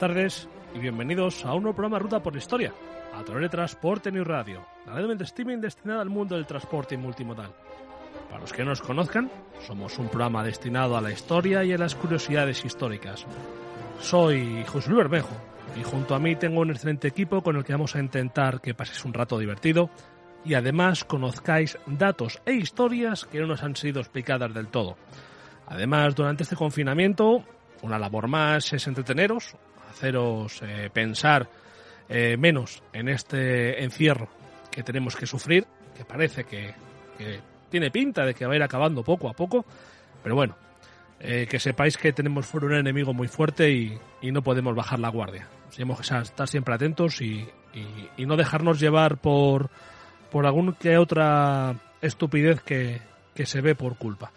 Tardes y bienvenidos a un nuevo programa Ruta por la Historia, a través de Transporte New Radio, la red de streaming destinada al mundo del transporte y multimodal. Para los que no nos conozcan, somos un programa destinado a la historia y a las curiosidades históricas. Soy José Luis Bermejo y junto a mí tengo un excelente equipo con el que vamos a intentar que paséis un rato divertido y además conozcáis datos e historias que no nos han sido explicadas del todo. Además, durante este confinamiento, una labor más es entreteneros, haceros eh, pensar eh, menos en este encierro que tenemos que sufrir, que parece que, tiene pinta de que va a ir acabando poco a poco, pero bueno, eh, que sepáis que tenemos fuera un enemigo muy fuerte y, no podemos bajar la guardia. Tenemos que estar siempre atentos y, no dejarnos llevar por, por algún que otra estupidez que, que se ve por culpa.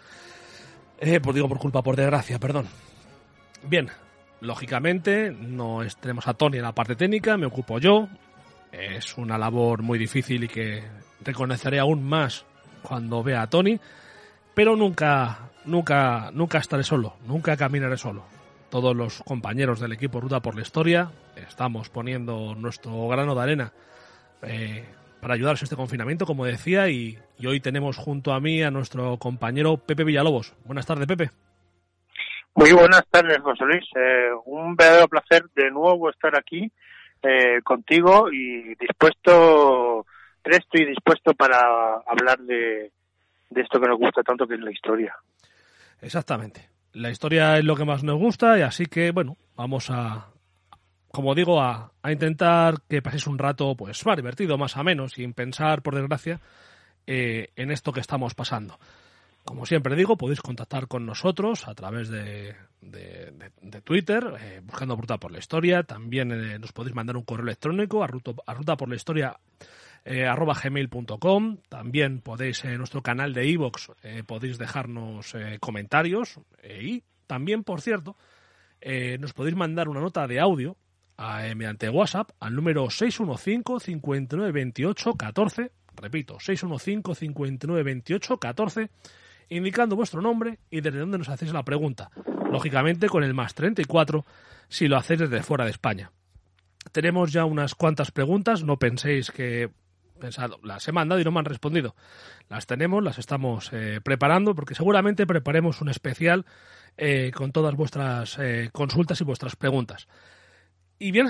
Eh, pues digo por culpa, por desgracia, perdón. Bien, Lógicamente, no tenemos a Tony en la parte técnica, me ocupo yo. Es una labor muy difícil y que reconoceré aún más cuando vea a Tony. Pero nunca, nunca, nunca estaré solo, nunca caminaré solo. Todos los compañeros del equipo Ruta por la Historia estamos poniendo nuestro grano de arena eh, para ayudaros en este confinamiento, como decía, y hoy tenemos junto a mí a nuestro compañero Pepe Villalobos. Buenas tardes, Pepe. Muy buenas tardes, José Luis. Eh, un verdadero placer de nuevo estar aquí eh, contigo y dispuesto, presto y dispuesto para hablar de, esto que nos gusta tanto, que es la historia. Exactamente. La historia es lo que más nos gusta y así que, bueno, vamos a, como digo, a, intentar que paséis un rato, pues, más divertido, más o menos, sin pensar, por desgracia, eh, en esto que estamos pasando. Como siempre digo, podéis contactar con nosotros a través de, Twitter, eh, buscando Ruta por la Historia. También eh, nos podéis mandar un correo electrónico a, ruta, por la historia eh, arroba gmail.com. También podéis en nuestro canal de iVoox podéis dejarnos comentarios. y también, por cierto, nos podéis mandar una nota de audio mediante WhatsApp al número 615 59 28 14. Repito, 615 59 28 14 indicando vuestro nombre y desde dónde nos hacéis la pregunta. Lógicamente con el más 34 si lo hacéis desde fuera de España. Tenemos ya unas cuantas preguntas, no penséis que pensado, las he mandado y no me han respondido. Las tenemos, las estamos eh, preparando porque seguramente preparemos un especial eh, con todas vuestras eh, consultas y vuestras preguntas. Y bien,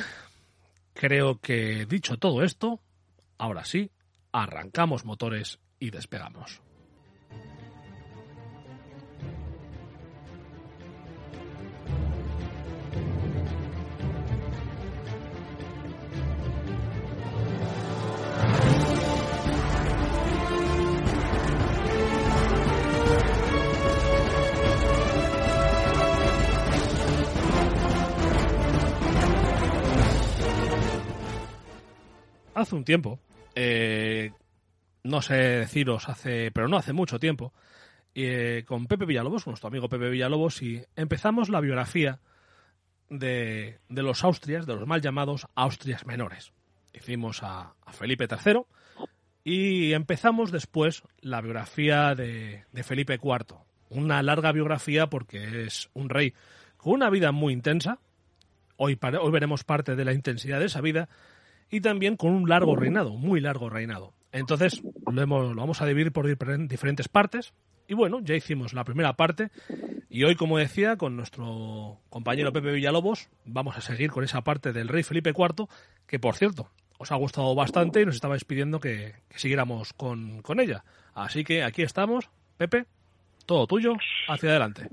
creo que dicho todo esto, ahora sí, arrancamos motores y despegamos. Hace un tiempo, eh, no sé deciros hace, pero no hace mucho tiempo, eh, con Pepe Villalobos, nuestro amigo Pepe Villalobos, y empezamos la biografía de, los Austrias, de los mal llamados Austrias menores. Hicimos a, Felipe III y empezamos después la biografía de, Felipe IV. Una larga biografía porque es un rey con una vida muy intensa. Hoy, hoy veremos parte de la intensidad de esa vida y también con un largo reinado, muy largo reinado. Entonces lo, hemos, lo vamos a dividir por diferentes partes. Y bueno, ya hicimos la primera parte y hoy, como decía, con nuestro compañero Pepe Villalobos, vamos a seguir con esa parte del rey Felipe IV, que por cierto, os ha gustado bastante y nos estabais pidiendo que, siguiéramos con, con, ella. Así que aquí estamos, Pepe, todo tuyo, hacia adelante.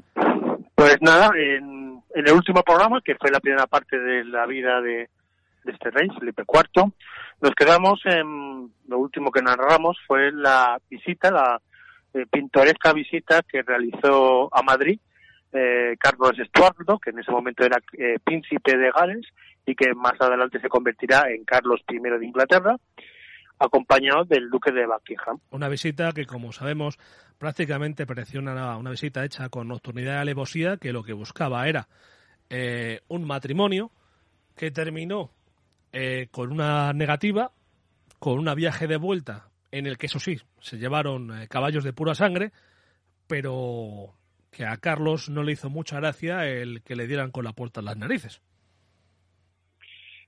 Pues nada, en el último programa, que fue la primera parte de la vida de, de este rey, Felipe IV. Nos quedamos en lo último que narramos fue la visita, la, eh, pintoresca visita que realizó a Madrid eh, Carlos Estuardo, que en ese momento era eh, príncipe de Gales y que más adelante se convertirá en Carlos I de Inglaterra, acompañado del duque de Buckingham. Una visita que, como sabemos, prácticamente pareció una, una visita hecha con nocturnidad y alevosía, que lo que buscaba era eh, un matrimonio que terminó eh, con una negativa, con un viaje de vuelta en el que, eso sí, se llevaron eh, caballos de pura sangre, pero que a Carlos no le hizo mucha gracia el que le dieran con la puerta en las narices.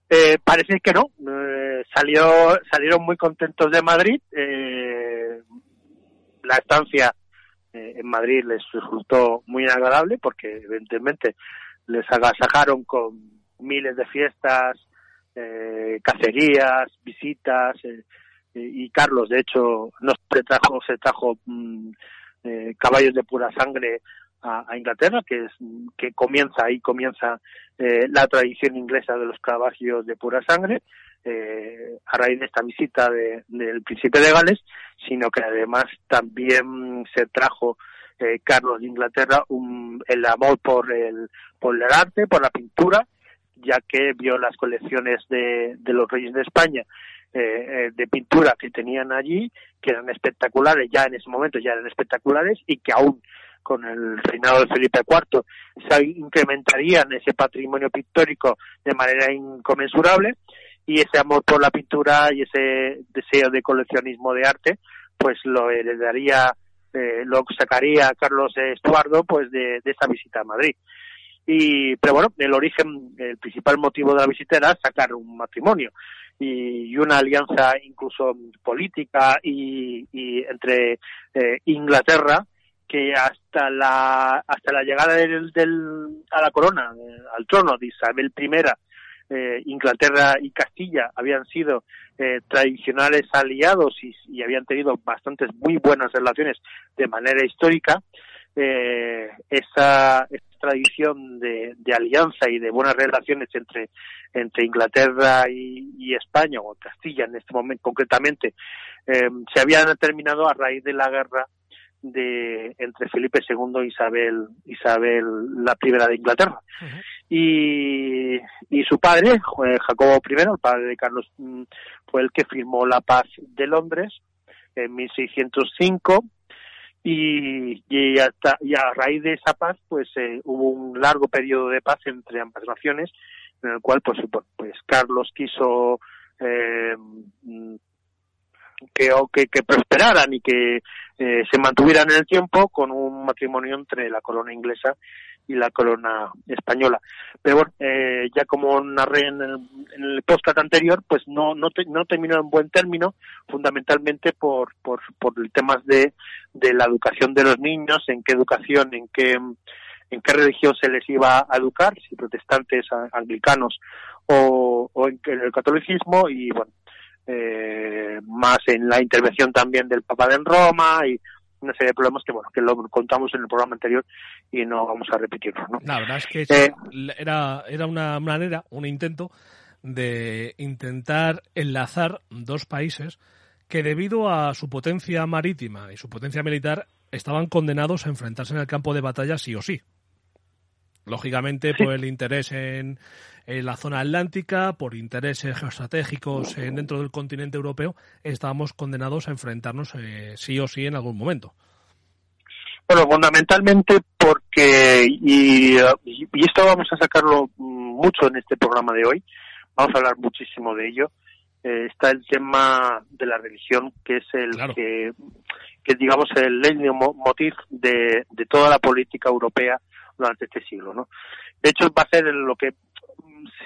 Eh, parece que no. Eh, salió, salieron muy contentos de Madrid. Eh, la estancia eh, en Madrid les resultó muy agradable porque evidentemente les agasajaron con miles de fiestas, eh, cacerías, visitas eh, y Carlos de hecho no se trajo, se trajo mm, eh, caballos de pura sangre a, a, Inglaterra, que es que comienza ahí comienza eh, la tradición inglesa de los caballos de pura sangre eh, a raíz de esta visita de, del príncipe de Gales, sino que además también se trajo eh, Carlos de Inglaterra un, el amor por el por el arte, por la pintura, ya que vio las colecciones de, de los reyes de España eh, de pintura que tenían allí, que eran espectaculares, ya en ese momento ya eran espectaculares y que aún con el reinado de Felipe IV se incrementarían ese patrimonio pictórico de manera inconmensurable y ese amor por la pintura y ese deseo de coleccionismo de arte pues lo heredaría eh, lo sacaría Carlos Estuardo pues de, de esa visita a Madrid y pero bueno el origen el principal motivo de la visita era sacar un matrimonio. Y, una alianza incluso política y, y entre eh, Inglaterra que hasta la hasta la llegada del, del a la corona eh, al trono de Isabel I eh, Inglaterra y Castilla habían sido eh, tradicionales aliados y, y, habían tenido bastantes muy buenas relaciones de manera histórica esa, tradición de, de, alianza y de buenas relaciones entre entre Inglaterra y, y España o Castilla en este momento concretamente eh, se habían terminado a raíz de la guerra de entre Felipe II e Isabel Isabel la primera de Inglaterra uh -huh. y, y su padre Jacobo I el padre de Carlos fue el que firmó la paz de Londres en 1605 y, y, hasta, y a raíz de esa paz pues eh, hubo un largo periodo de paz entre ambas naciones en el cual pues, pues Carlos quiso eh, que, que, prosperaran y que eh, se mantuvieran en el tiempo con un matrimonio entre la corona inglesa y la corona española. Pero bueno, eh, ya como narré en el, en el anterior, pues no, no, te, no terminó en buen término, fundamentalmente por, por, por temas de, de la educación de los niños, en qué educación, en qué, en qué religión se les iba a educar, si protestantes, anglicanos o, en el catolicismo, y bueno, eh, más en la intervención también del Papa de Roma y una serie de problemas que bueno que lo contamos en el programa anterior y no vamos a repetirlo ¿no? la verdad es que eh, era era una manera un intento de intentar enlazar dos países que debido a su potencia marítima y su potencia militar estaban condenados a enfrentarse en el campo de batalla sí o sí lógicamente sí. por el interés en, en, la zona atlántica, por intereses geoestratégicos en, dentro del continente europeo, estábamos condenados a enfrentarnos eh, sí o sí en algún momento. Bueno, fundamentalmente porque, y, y esto vamos a sacarlo mucho en este programa de hoy, vamos a hablar muchísimo de ello, eh, está el tema de la religión, que es el claro. que, que digamos el motiv de, de toda la política europea durante este siglo, ¿no? De hecho, va a ser lo que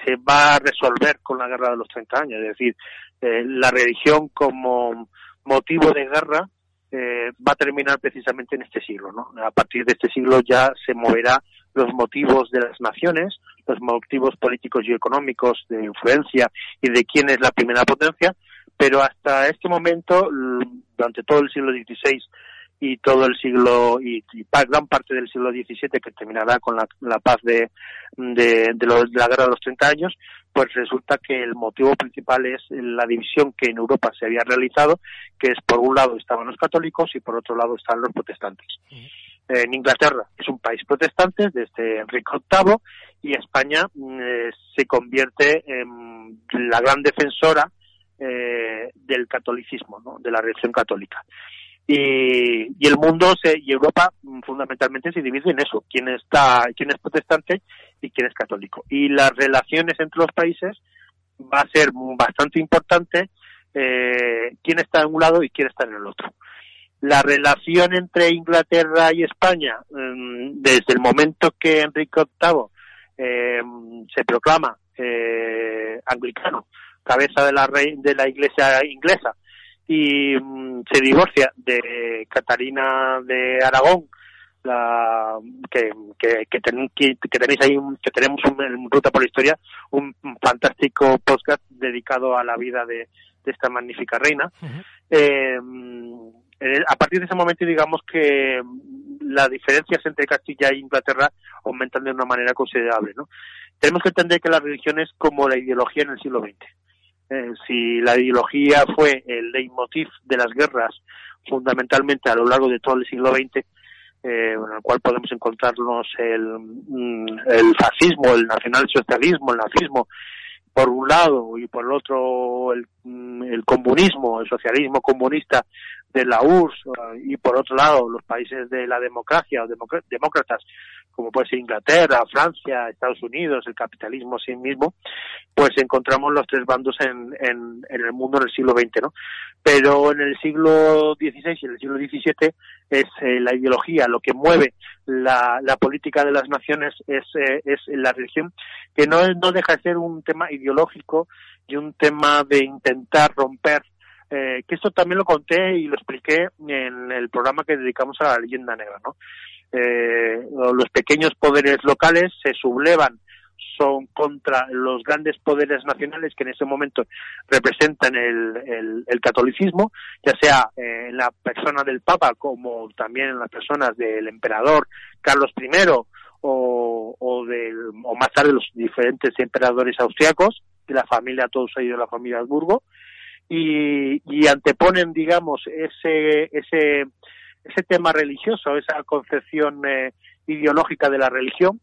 se va a resolver con la guerra de los 30 años, es decir, eh, la religión como motivo de guerra eh, va a terminar precisamente en este siglo, ¿no? A partir de este siglo ya se moverá los motivos de las naciones, los motivos políticos y económicos de influencia y de quién es la primera potencia, pero hasta este momento, durante todo el siglo XVI y todo el siglo y, gran parte del siglo XVII que terminará con la, paz de, de, la guerra de los 30 años, pues resulta que el motivo principal es la división que en Europa se había realizado, que es por un lado estaban los católicos y por otro lado están los protestantes. En Inglaterra es un país protestante desde Enrique VIII y España eh, se convierte en la gran defensora eh, del catolicismo, ¿no? de la religión católica. Y, y, el mundo se, y Europa mm, fundamentalmente se divide en eso, quién está, quién es protestante y quién es católico. Y las relaciones entre los países va a ser bastante importante eh, quién está en un lado y quién está en el otro. La relación entre Inglaterra y España, mm, desde el momento que Enrique VIII eh, se proclama eh, anglicano, cabeza de la, de la iglesia inglesa, y mm, se divorcia de Catarina de Aragón, la, que, que, que, tenéis ahí, que tenemos en Ruta por la Historia, un, fantástico podcast dedicado a la vida de, esta magnífica reina. Eh, a partir de ese momento, digamos que las diferencias entre Castilla e Inglaterra aumentan de una manera considerable. ¿no? Tenemos que entender que la religión es como la ideología en el siglo XX. Eh, si la ideología fue el leitmotiv de las guerras fundamentalmente a lo largo de todo el siglo XX, eh, en el cual podemos encontrarnos el, mm, el fascismo, el nacionalsocialismo, el nazismo, por un lado, y por el otro el, mm, el comunismo, el socialismo comunista de la URSS, y por otro lado los países de la democracia o demócratas como puede ser Inglaterra, Francia, Estados Unidos, el capitalismo sí mismo, pues encontramos los tres bandos en, en, el mundo en el siglo XX, ¿no? Pero en el siglo XVI y en el siglo XVII es eh, la ideología, lo que mueve la, la política de las naciones es, eh, es la religión, que no, no deja de ser un tema ideológico y un tema de intentar romper eh, que esto también lo conté y lo expliqué en el programa que dedicamos a la leyenda negra, ¿no? eh, los pequeños poderes locales se sublevan son contra los grandes poderes nacionales que en ese momento representan el, el, catolicismo, ya sea en la persona del Papa como también en las personas del emperador Carlos I o, o, del, o más tarde los diferentes emperadores austriacos, de la familia, todos ellos de la familia Habsburgo, y, y anteponen, digamos, ese, ese ese tema religioso, esa concepción eh, ideológica de la religión,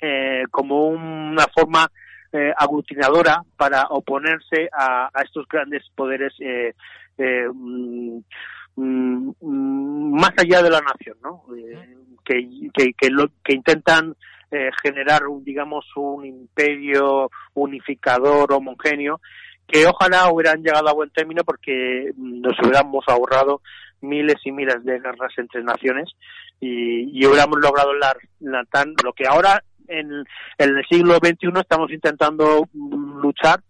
eh, como una forma eh, aglutinadora para oponerse a, estos grandes poderes mm, mm, más allá de la nación, ¿no? que, que, que, intentan generar, un, digamos, un imperio unificador, homogéneo, que ojalá hubieran llegado a buen término porque nos hubiéramos ahorrado miles y miles de guerras entre naciones y, hubiéramos logrado la, tan, lo que ahora en, el siglo XXI estamos intentando luchar,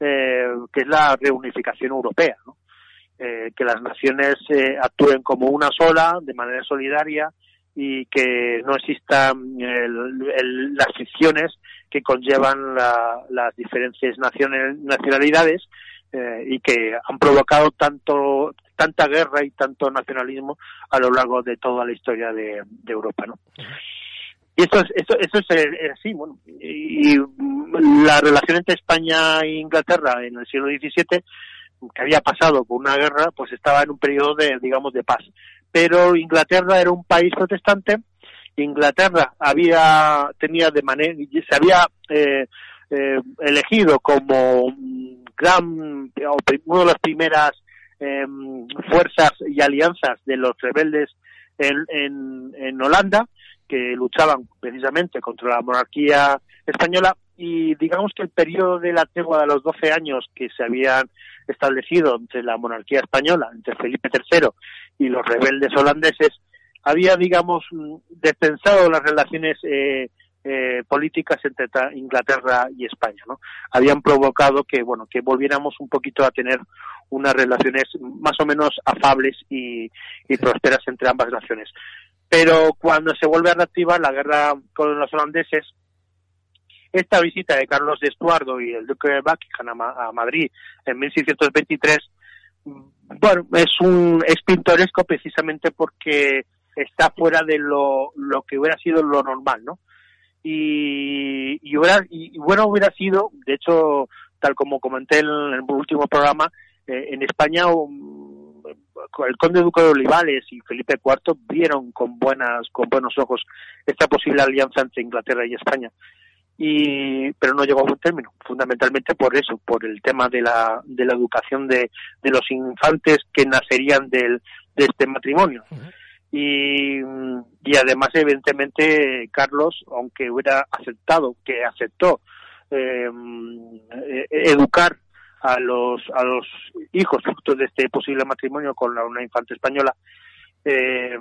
eh, que es la reunificación europea, eh, que las naciones eh, actúen como una sola, de manera solidaria, y que no existan las ficciones que conllevan las diferentes nacionalidades eh, y que han provocado tanto tanta guerra y tanto nacionalismo a lo largo de toda la historia de, Europa, ¿no? Y eso es, eso, eso es eh, así, bueno. Y, la relación entre España e Inglaterra en el siglo XVII, que había pasado por una guerra, pues estaba en un periodo de, digamos, de paz. Pero Inglaterra era un país protestante, Inglaterra había, tenía de manera, se había eh, eh, elegido como gran, una de las primeras em, fuerzas y alianzas de los rebeldes en, en, Holanda, que luchaban precisamente contra la monarquía española. Y digamos que el periodo de la tregua de los 12 años que se habían establecido entre la monarquía española, entre Felipe III y los rebeldes holandeses, había, digamos, despensado las relaciones eh, eh, políticas entre Inglaterra y España, ¿no? Habían provocado que, bueno, que volviéramos un poquito a tener unas relaciones más o menos afables y, prósperas entre ambas naciones. Pero cuando se vuelve a reactivar la guerra con los holandeses, esta visita de Carlos de Estuardo y el duque de Buckingham a, Madrid en 1623 bueno, es un es pintoresco precisamente porque está fuera de lo, lo que hubiera sido lo normal, ¿no? Y, y, hubiera, y, bueno hubiera sido, de hecho, tal como comenté en el último programa, eh, en España um, el conde duque de Olivales y Felipe IV vieron con buenas con buenos ojos esta posible alianza entre Inglaterra y España y pero no llegó a buen término fundamentalmente por eso por el tema de la de la educación de, de los infantes que nacerían del, de este matrimonio. Y, y además evidentemente Carlos aunque hubiera aceptado que aceptó eh, educar a los a los hijos fruto de este posible matrimonio con la, una infante española eh,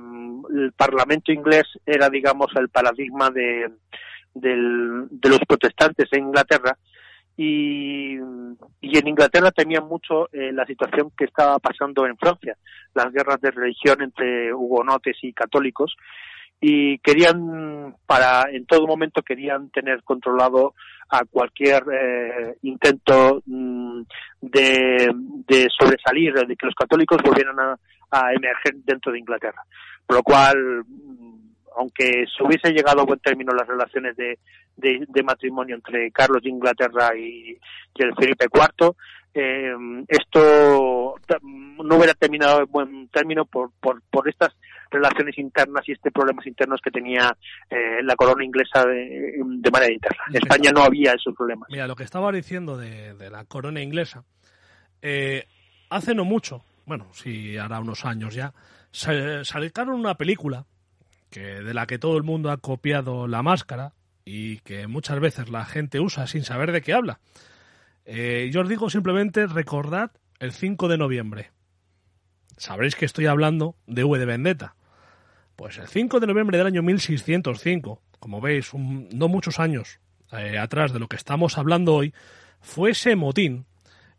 el Parlamento inglés era digamos el paradigma de del, de los protestantes en Inglaterra y, y en Inglaterra temían mucho eh, la situación que estaba pasando en Francia, las guerras de religión entre hugonotes y católicos y querían para en todo momento querían tener controlado a cualquier eh, intento mm, de, de, sobresalir de que los católicos volvieran a, a emerger dentro de Inglaterra. Por lo cual aunque se hubiese llegado a buen término las relaciones de, de, matrimonio entre Carlos de Inglaterra y, el Felipe IV, eh, esto no hubiera terminado en buen término por, por, por estas relaciones internas y este problemas internos que tenía eh, la corona inglesa de, manera interna. En España no había esos problemas. Mira, lo que estaba diciendo de, la corona inglesa, eh, hace no mucho, bueno, sí, hará unos años ya, sacaron una película de la que todo el mundo ha copiado la máscara y que muchas veces la gente usa sin saber de qué habla. Eh, yo os digo simplemente recordad el 5 de noviembre. Sabréis que estoy hablando de V de Vendetta. Pues el 5 de noviembre del año 1605, como veis, no muchos años eh, atrás de lo que estamos hablando hoy, fue ese motín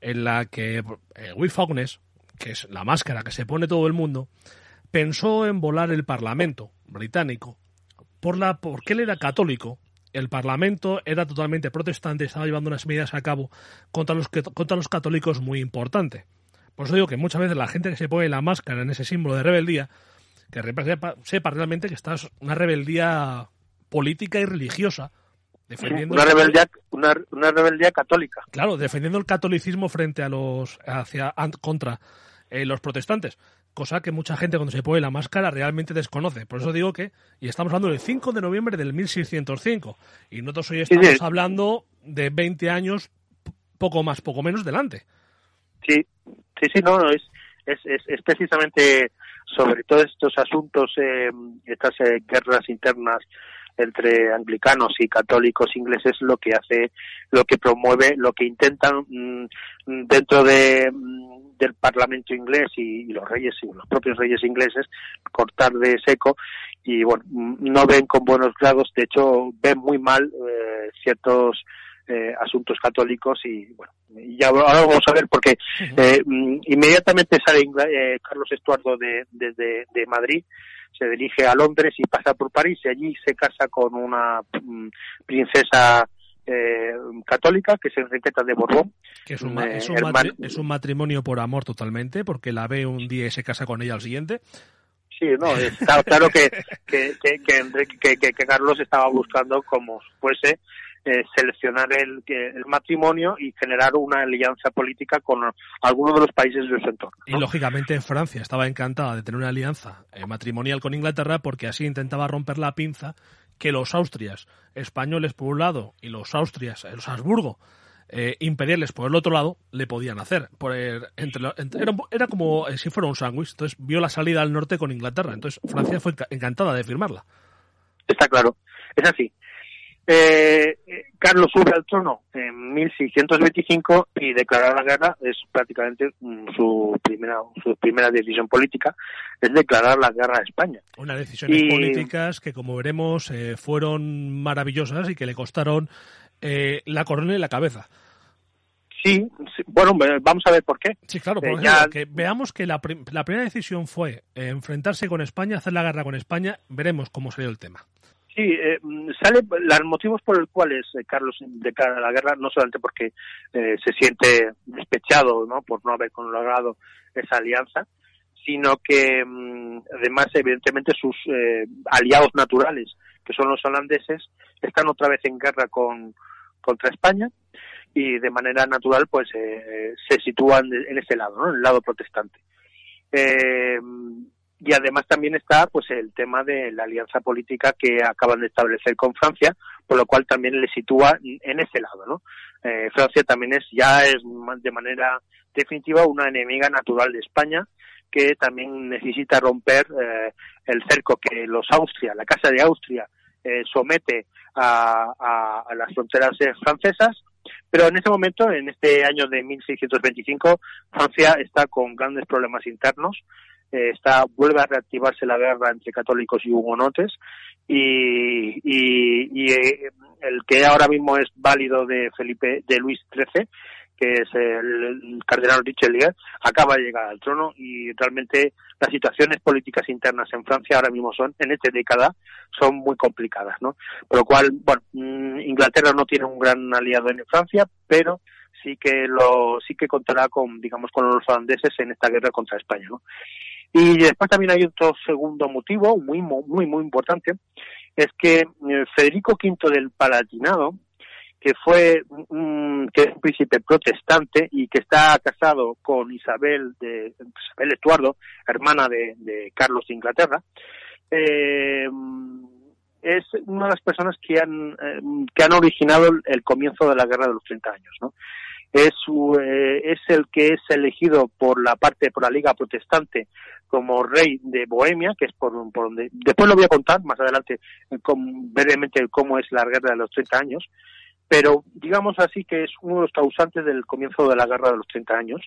en la que eh, Will Fognes, que es la máscara que se pone todo el mundo, pensó en volar el Parlamento británico por la porque él era católico el Parlamento era totalmente protestante, estaba llevando unas medidas a cabo contra los, contra los católicos muy importante. Por eso digo que muchas veces la gente que se pone la máscara en ese símbolo de rebeldía, que sepa, sepa realmente que está una rebeldía política y religiosa, defendiendo una rebeldía una, una, rebeldía católica claro defendiendo el catolicismo frente a los hacia contra eh, los protestantes cosa que mucha gente cuando se pone la máscara realmente desconoce. Por eso digo que, y estamos hablando del 5 de noviembre del 1605, y nosotros hoy estamos hablando de 20 años, poco más, poco menos delante. Sí, sí, sí, no, es, es, es, precisamente sobre todos estos asuntos, eh, estas eh, guerras internas entre anglicanos y católicos ingleses lo que hace, lo que promueve, lo que intentan mm, dentro de, mm, del Parlamento inglés y, los reyes y los propios reyes ingleses cortar de seco. Y bueno mm, no ven con buenos grados, de hecho ven muy mal eh, ciertos eh, asuntos católicos y bueno ya ahora vamos a ver porque eh, inmediatamente sale eh, Carlos Estuardo de, desde de Madrid se dirige a Londres y pasa por París y allí se casa con una mm, princesa eh, católica que es Enriqueta de Borbón. Que es un, eh, es, un matrimonio por amor totalmente, porque la ve un día y se casa con ella al siguiente. Sí, no, está claro que, que, que, que, Carlos estaba buscando como fuese eh, seleccionar el, el, matrimonio y generar una alianza política con algunos de los países de su entorno. Y lógicamente Francia estaba encantada de tener una alianza eh, matrimonial con Inglaterra porque así intentaba romper la pinza que los austrias españoles por un lado y los austrias, eh, los Habsburgo, imperiales por el otro lado, le podían hacer. Por entre, era, era, como si fuera un sándwich. Entonces vio la salida al norte con Inglaterra. Entonces Francia fue encantada de firmarla. Está claro. Es así. Eh, Carlos sube al trono en 1625 y declarar la guerra es prácticamente mm, su primera su primera decisión política es declarar la guerra a España. Unas decisiones políticas que como veremos eh, fueron maravillosas y que le costaron eh, la corona y la cabeza. Sí, bueno, vamos a ver por qué. Sí, claro, por ejemplo, que veamos que la, la primera decisión fue enfrentarse con España, hacer la guerra con España, veremos cómo salió el tema. Sí, eh, sale los motivos por los cuales eh, Carlos declara la guerra, no solamente porque eh, se siente despechado ¿no? por no haber logrado esa alianza, sino que mm, además, evidentemente, sus eh, aliados naturales, que son los holandeses, están otra vez en guerra con, contra España y de manera natural pues eh, se sitúan en ese lado, ¿no? en el lado protestante. Eh, y además también está pues el tema de la alianza política que acaban de establecer con Francia, por lo cual también le sitúa en ese lado, ¿no? Eh, Francia también es ya es de manera definitiva una enemiga natural de España que también necesita romper eh, el cerco que los Austria, la Casa de Austria, eh, somete a, a, las fronteras francesas, pero en ese momento, en este año de 1625, Francia está con grandes problemas internos, eh, está vuelve a reactivarse la guerra entre católicos y hugonotes y, y, y el que ahora mismo es válido de Felipe de Luis XIII que es el, cardenal Richelieu, acaba de llegar al trono y realmente las situaciones políticas internas en Francia ahora mismo son, en esta década, son muy complicadas, ¿no? Por lo cual, bueno, mm, Inglaterra no tiene un gran aliado en Francia, pero sí que lo, sí que contará con, digamos, con los holandeses en esta guerra contra España, ¿no? Y después también hay otro segundo motivo muy, muy, muy importante, es que eh, Federico V del Palatinado, que fue un, que es príncipe protestante y que está casado con Isabel de Isabel Estuardo, hermana de, Carlos de Inglaterra, eh, es una de las personas que han eh, que han originado el comienzo de la guerra de los 30 años, ¿no? Es, eh, es el que es elegido por la parte por la Liga Protestante como rey de Bohemia, que es por, por donde después lo voy a contar más adelante brevemente cómo es la guerra de los 30 años, pero digamos así que es uno de los causantes del comienzo de la guerra de los 30 años,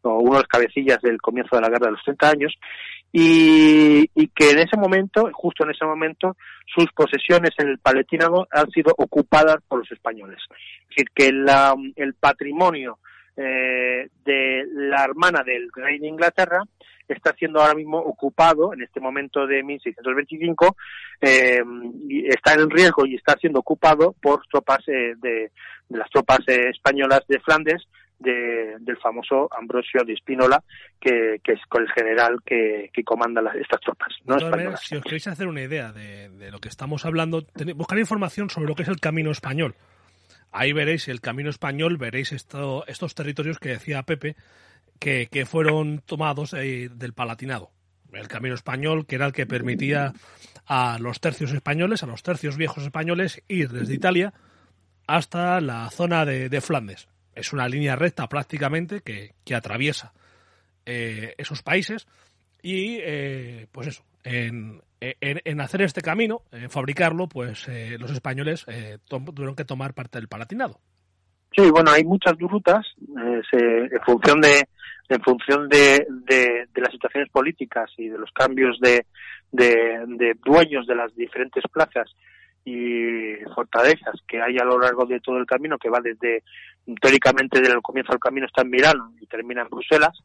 o uno de los cabecillas del comienzo de la guerra de los 30 años, y, que en ese momento, justo en ese momento, sus posesiones en el Paletinado han sido ocupadas por los españoles. Es decir, que el patrimonio eh, de la hermana del rey de Inglaterra está siendo ahora mismo ocupado en este momento de 1625 eh, está en riesgo y está siendo ocupado por tropas eh, de, las tropas eh, españolas de Flandes del famoso Ambrosio de Espínola, que, es el general que, comanda estas tropas. ¿no? si os queréis hacer una idea de, lo que estamos hablando, buscar información sobre lo que es el camino español. Ahí veréis el camino español, veréis esto, estos territorios que decía Pepe, que, que fueron tomados eh, del Palatinado. El camino español, que era el que permitía a los tercios españoles, a los tercios viejos españoles, ir desde Italia hasta la zona de, Flandes. Es una línea recta prácticamente que, que atraviesa eh, esos países y, eh, pues eso, en, en, hacer este camino, en fabricarlo, pues los españoles tuvieron que tomar parte del Palatinado. Sí, bueno, hay muchas rutas en función de en función de, de, las situaciones políticas y de los cambios de, de, dueños de las diferentes plazas y fortalezas que hay a lo largo de todo el camino, que va desde, teóricamente, desde el comienzo del camino está en Milán y termina en Bruselas,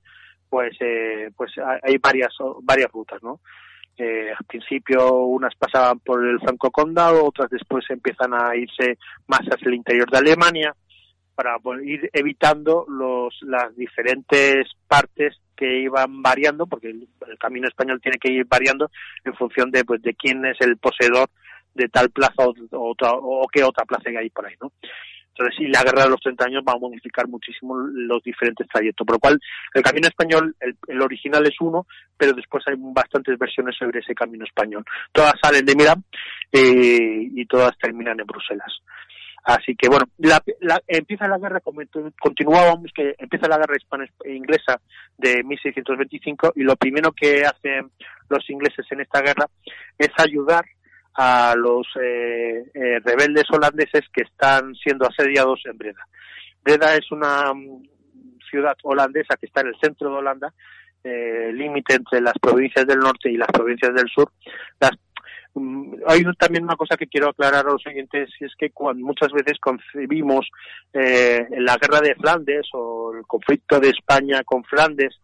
pues, eh, pues hay varias, varias rutas, ¿no? Eh, al principio unas pasaban por el Franco Condado, otras después empiezan a irse más hacia el interior de Alemania, para ir evitando los, las diferentes partes que iban variando, porque el, camino español tiene que ir variando en función de, pues, de quién es el poseedor de tal plaza o, otra, o qué otra plaza hay por ahí, ¿no? Sí, la guerra de los 30 años va a modificar muchísimo los diferentes trayectos, por lo cual el camino español, el, original es uno, pero después hay bastantes versiones sobre ese camino español. Todas salen de Milán eh, y todas terminan en Bruselas. Así que bueno, empieza la guerra, continuábamos, que empieza la guerra hispano-inglesa de 1625 y lo primero que hacen los ingleses en esta guerra es ayudar a los eh, eh, rebeldes holandeses que están siendo asediados en Breda. Breda es una mm, ciudad holandesa que está en el centro de Holanda, eh, límite entre las provincias del norte y las provincias del sur. Mm, hay también una cosa que quiero aclarar a los oyentes es que muchas veces concebimos eh, la guerra de Flandes o el conflicto de España con Flandes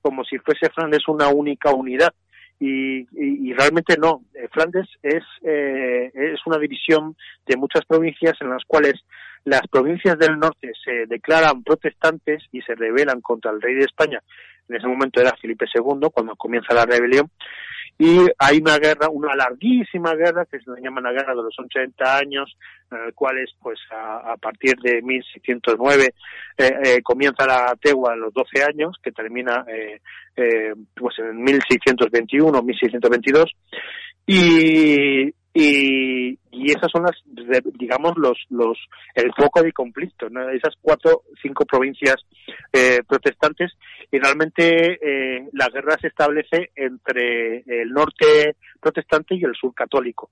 como si fuese Flandes una única unidad y, y, realmente no. Eh, Flandes es, eh, es una división de muchas provincias en las cuales las provincias del norte se declaran protestantes y se rebelan contra el rey de España. En ese momento era Felipe II, cuando comienza la rebelión, y hay una guerra, una larguísima guerra que se llama la guerra de los 80 años, en el cual pues a, partir de 1609 eh, eh, comienza la tegua de los 12 años, que termina eh, eh, pues en 1621, 1622, y, y, y esas son las, digamos, los, los, el foco de conflicto, esas cuatro, cinco provincias eh, protestantes, y realmente eh, la guerra se establece entre el norte protestante y el sur católico.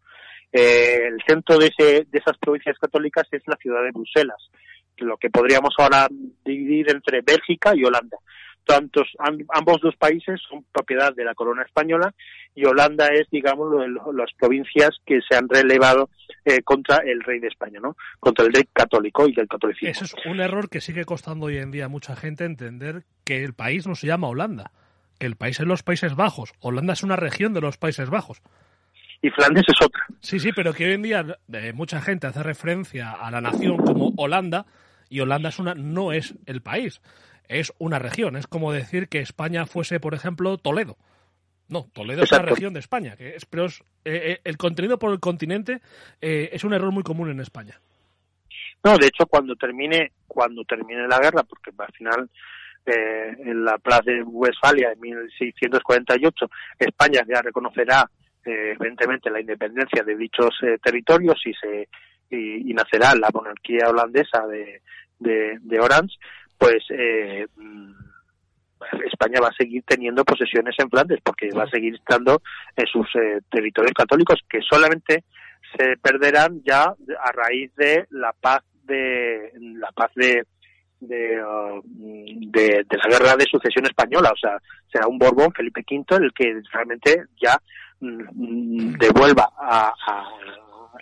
Eh, el centro de, ese, de esas provincias católicas es la ciudad de Bruselas, lo que podríamos ahora dividir entre Bélgica y Holanda tantos ambos dos países son propiedad de la corona española y Holanda es digamos las provincias que se han relevado eh, contra el rey de España no contra el rey católico y el catolicismo. Eso es un error que sigue costando hoy en día a mucha gente entender que el país no se llama Holanda que el país es los Países Bajos. Holanda es una región de los Países Bajos. Y Flandes es otra. Sí sí pero que hoy en día eh, mucha gente hace referencia a la nación como Holanda y Holanda es una no es el país es una región. Es como decir que España fuese, por ejemplo, Toledo. No, Toledo es una región de España. Que es, pero eh, eh, el contenido por el continente eh, es un error muy común en España. No, de hecho, cuando termine, cuando termine la guerra, porque al final en la plaza de Westfalia en 1648 España ya reconocerá evidentemente la independencia de dichos territorios y se y, nacerá la monarquía holandesa de, de, de Orange, pues eh, mm, España va a seguir teniendo posesiones en Flandes porque va a seguir estando en sus eh, territorios católicos que solamente se perderán ya a raíz de la paz de la paz de de, de, la guerra de sucesión española, o sea, será un Borbón, Felipe V, el que realmente ya mm, mm, devuelva a,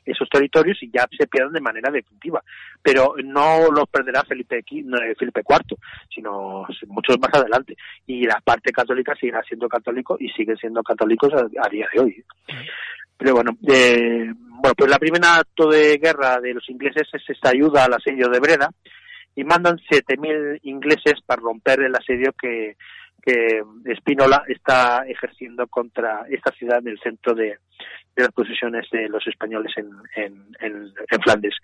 esos territorios y ya se pierdan de manera definitiva. Pero no los perderá Felipe, IV, sino muchos más adelante. Y la parte católica seguirá siendo católico y siguen siendo católicos a, día de hoy. Pero bueno, eh, bueno, pues la primera acto de guerra de los ingleses es esta ayuda al asedio de Breda y mandan 7.000 ingleses para romper el asedio que, que Spínola está ejerciendo contra esta ciudad en el centro de, las posiciones de los españoles en, en, Flandes.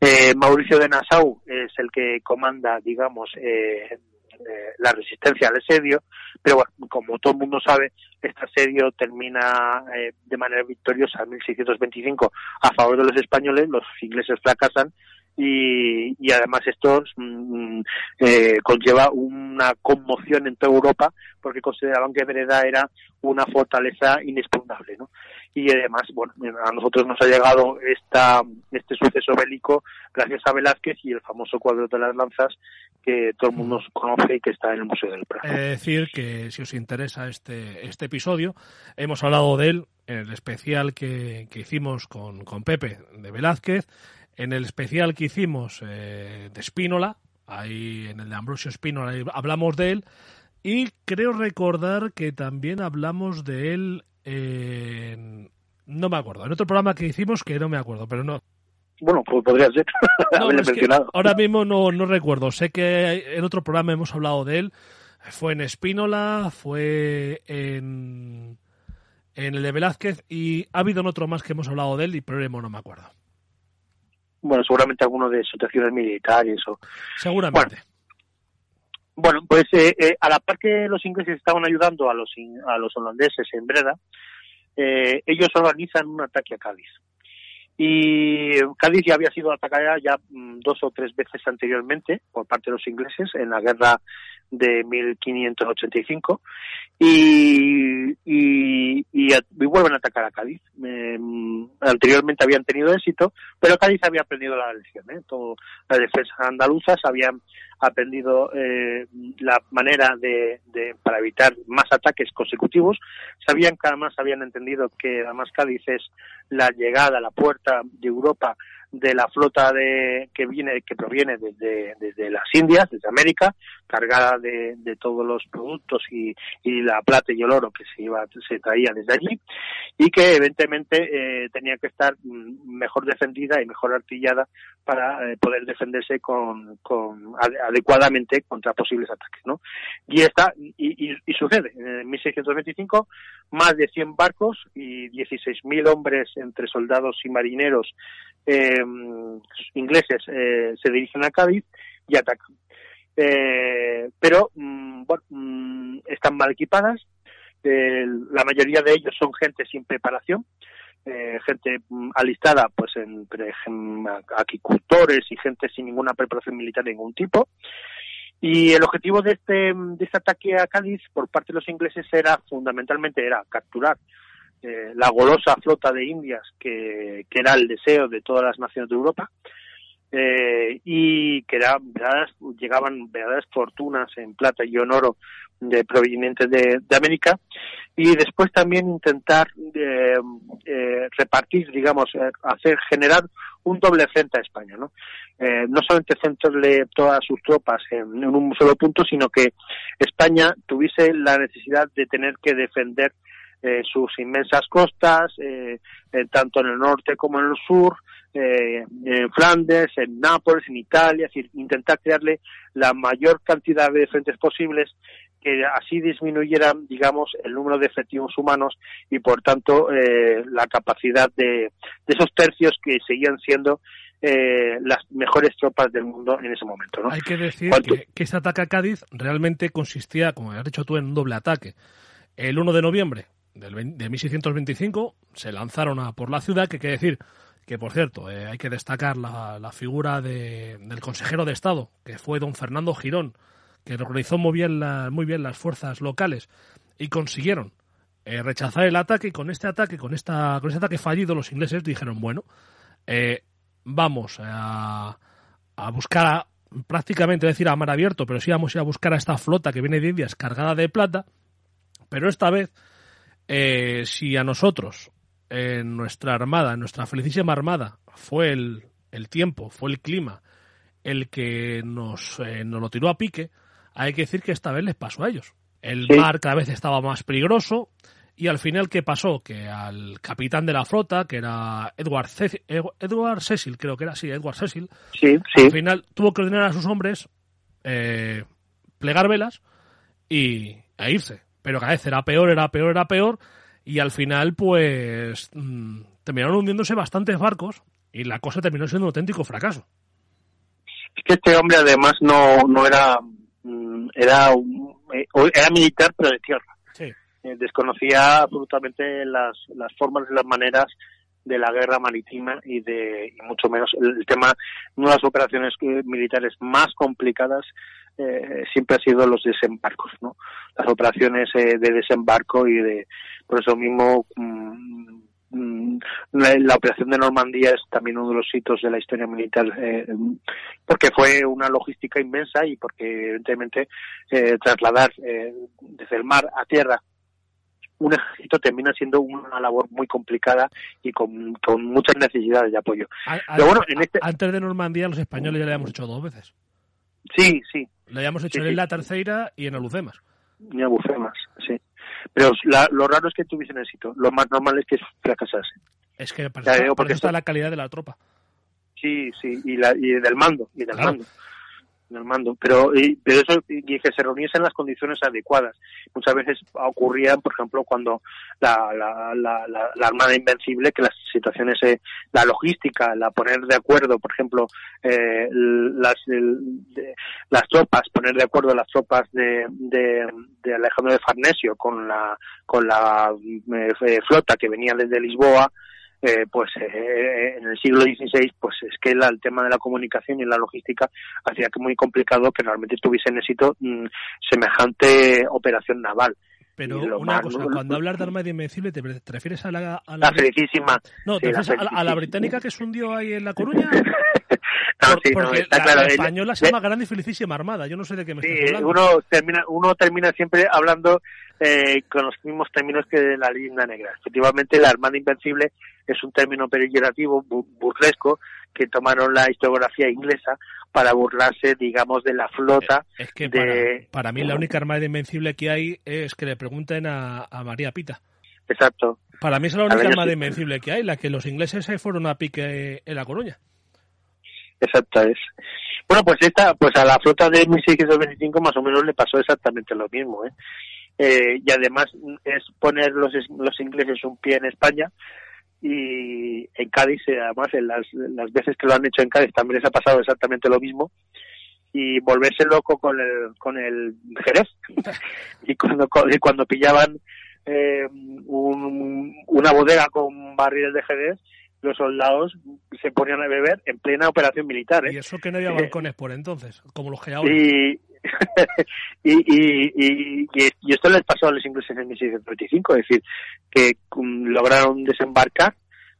Eh, Mauricio de Nassau es el que comanda, digamos, eh, eh, la resistencia al asedio, pero bueno, como todo el mundo sabe, este asedio termina de manera victoriosa en 1625 a favor de los españoles, los ingleses fracasan y, y además esto mm, eh, conlleva una conmoción en toda Europa porque consideraban que Breda era una fortaleza inexpugnable, ¿no? Y además, bueno, a nosotros nos ha llegado esta, este suceso bélico gracias a Velázquez y el famoso cuadro de las lanzas que todo el mundo conoce y que está en el Museo del Prado. Es decir, que si os interesa este, este episodio, hemos hablado de él en el especial que, que hicimos con, con Pepe de Velázquez, en el especial que hicimos eh, de Spínola, ahí en el de Ambrosio Spínola hablamos de él, y creo recordar que también hablamos de él en... No me acuerdo, en otro programa que hicimos que no me acuerdo, pero no, bueno, pues podría ser. ahora mismo no, no recuerdo. Sé que en otro programa hemos hablado de él. Fue en Espínola, fue en, en el de Velázquez y ha habido en otro más que hemos hablado de él y pero no me acuerdo bueno, seguramente alguno de situaciones militares o... Seguramente. Bueno, pues eh, eh, a la par que los ingleses estaban ayudando a los, a los holandeses en Breda, eh, ellos organizan un ataque a Cádiz. Y Cádiz ya había sido atacada ya mm, dos o tres veces anteriormente por parte de los ingleses en la guerra de 1585 y, y, y, vuelven a atacar a Cádiz. Em, anteriormente habían tenido éxito, pero Cádiz había aprendido la lección. ¿eh? Todo, las defensas andaluzas habían aprendido eh, la manera de, de, para evitar más ataques consecutivos. Sabían que además habían entendido que además Cádiz es la llegada, la puerta de Europa de la flota de, que viene que proviene desde, desde las Indias, desde América, cargada de, de todos los productos y, y, la plata y el oro que se iba se traía desde allí y que evidentemente eh, tenía que estar mm, mejor defendida y mejor artillada para eh, poder defenderse con, con adecuadamente contra posibles ataques, ¿no? Y está y, sucede en 1625 más de 100 barcos y 16.000 hombres entre soldados y marineros eh, ingleses eh, se dirigen a Cádiz y atacan. Eh, pero mm, bueno, mm, están mal equipadas, la mayoría de ellos son gente sin preparación, eh, gente mm, alistada pues entre agricultores y gente sin ninguna preparación militar de ningún tipo. Y el objetivo de este, de este ataque a Cádiz por parte de los ingleses era fundamentalmente era capturar eh, la golosa flota de Indias que, era el deseo de todas las naciones de Europa eh, y que era, llegaban verdaderas fortunas en plata y en oro de provenientes de, de América y después también intentar eh, eh, repartir, digamos, eh, hacer generar un doble frente a España, ¿no? Eh, no solamente centrarle todas sus tropas en, un solo punto, sino que España tuviese la necesidad de tener que defender eh, sus inmensas costas, eh, eh, tanto en el norte como en el sur, eh, en Flandes, en Nápoles, en Italia, es decir, intentar crearle la mayor cantidad de frentes posibles que así disminuyeran, digamos, el número de efectivos humanos y, por tanto, eh, la capacidad de, de, esos tercios que seguían siendo eh, las mejores tropas del mundo en ese momento. ¿no? Hay que decir que, que este ataque a Cádiz realmente consistía, como has dicho tú, en un doble ataque. El 1 de noviembre de 1625 se lanzaron a por la ciudad, que quiere decir que, por cierto, eh, hay que destacar la, la figura de, del consejero de Estado, que fue don Fernando Girón, que organizó muy bien, la, muy bien las fuerzas locales y consiguieron eh, rechazar el ataque y con este ataque, con, esta, con este ataque fallido, los ingleses dijeron, bueno, eh, vamos a, a buscar a, prácticamente decir a mar abierto, pero sí vamos a ir a buscar a esta flota que viene de Indias cargada de plata, pero esta vez eh, si a nosotros, en nuestra armada, en nuestra felicísima armada, fue el, el tiempo, fue el clima el que nos, eh, nos, lo tiró a pique, hay que decir que esta vez les pasó a ellos. El sí. mar cada vez estaba más peligroso y al final, ¿qué pasó? Que al capitán de la flota, que era Edward, Cecil, Edward Cecil, creo que era, sí, Edward Cecil, sí, sí. al final tuvo que ordenar a sus hombres eh, plegar velas y, e irse pero cada vez era peor, era peor, era peor, y al final, pues, mmm, terminaron hundiéndose bastantes barcos y la cosa terminó siendo un auténtico fracaso. Es que este hombre además no, no era, era, eh, era militar, pero de tierra. Sí. Eh, desconocía absolutamente las, las formas y las maneras de la guerra marítima y de y mucho menos el, tema las operaciones militares más complicadas eh, siempre ha sido los desembarcos, ¿no? Las operaciones eh, de desembarco y de, por eso mismo, mmm, la, operación de Normandía es también uno de los hitos de la historia militar, eh, porque fue una logística inmensa y porque evidentemente eh, trasladar eh, desde el mar a tierra un ejército termina siendo una labor muy complicada y con, con muchas necesidades de apoyo. A, Pero bueno, en este... Antes de Normandía los españoles ya le habíamos hecho dos veces. Sí, sí. Lo habíamos hecho sí, en sí. la tercera y en Alucemas. Y en Alucemas, sí. Pero la, lo raro es que tuviesen éxito. Lo más normal es que fracasasen. Es que para, ya, porque está la calidad de la tropa. Sí, sí, y, la, y del mando, y del claro. mando en el mando, pero, y, pero eso y que se reuniesen las condiciones adecuadas. Muchas veces ocurría, por ejemplo, cuando la, la, la, la, Armada Invencible, que las situaciones, eh, la logística, la poner de acuerdo, por ejemplo, eh, las, el, las tropas, poner de acuerdo las tropas de, de, de Alejandro de Farnesio con la, con la eh, flota que venía desde Lisboa, eh, pues eh, en el siglo XVI, pues es que la, el tema de la comunicación y la logística hacía que muy complicado que realmente tuviesen éxito mmm, semejante operación naval. Pero una cosa, no, cuando hablas de Armada Invencible, ¿te, ¿te, refieres a la... A la, la felicísima. No, ¿te sí, refieres a, a, la británica que se hundió ahí en La Coruña? no, Por, sí, porque está la, claro. la española se llama Gran y Felicísima Armada, yo no sé de qué me sí, estás hablando. Uno termina, uno termina siempre hablando eh, con los mismos términos que de la leyenda negra. Efectivamente, la Armada Invencible es un término peyorativo, burlesco, que tomaron la historiografía inglesa para burlarse, digamos, de la flota. Eh, es que de... para, mí la única armada invencible que hay es que le pregunten a, María Pita. Exacto. Para mí es la única armada invencible que hay, la que los ingleses se fueron a pique en La Coruña. Exacto es. Bueno, pues esta, pues a la flota de 1625 más o menos le pasó exactamente lo mismo, ¿eh? Eh, y además es poner los, los ingleses un pie en España y en Cádiz, eh, además, en las, las veces que lo han hecho en Cádiz también les ha pasado exactamente lo mismo y volverse loco con el, con el Jerez. y cuando, cuando pillaban eh, un, una bodega con barriles de Jerez, los soldados se ponían a beber en plena operación militar. ¿eh? Y eso que no había balcones por entonces, como los que ahora. Y, y, y, y, esto les pasó a los ingleses en 1625, es decir, que mm, lograron desembarcar,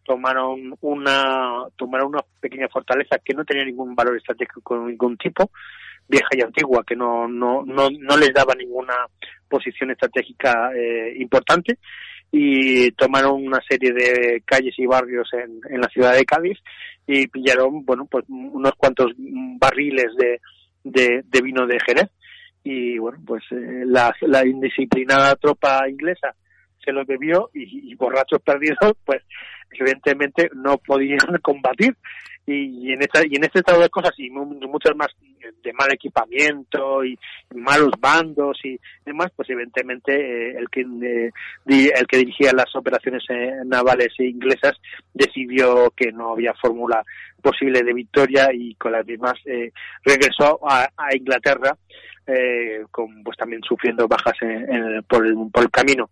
tomaron una, tomaron una pequeña fortaleza que no tenía ningún valor estratégico de ningún tipo, vieja y antigua, que no, no, no, no les daba ninguna posición estratégica eh, importante, y tomaron una serie de calles y barrios en, en la ciudad de Cádiz y pillaron, bueno, pues unos cuantos barriles de, de, vino de Jerez. Y bueno pues eh, la, la, indisciplinada tropa inglesa se lo bebió y, borrachos perdidos pues evidentemente no podían combatir y, en esta y en este estado de cosas y muchas más de mal equipamiento y, malos bandos y demás pues evidentemente eh, el que eh, el que dirigía las operaciones navales inglesas decidió que no había fórmula posible de victoria y con las mismas eh, regresó a, Inglaterra eh, con pues también sufriendo bajas por, el, por el camino.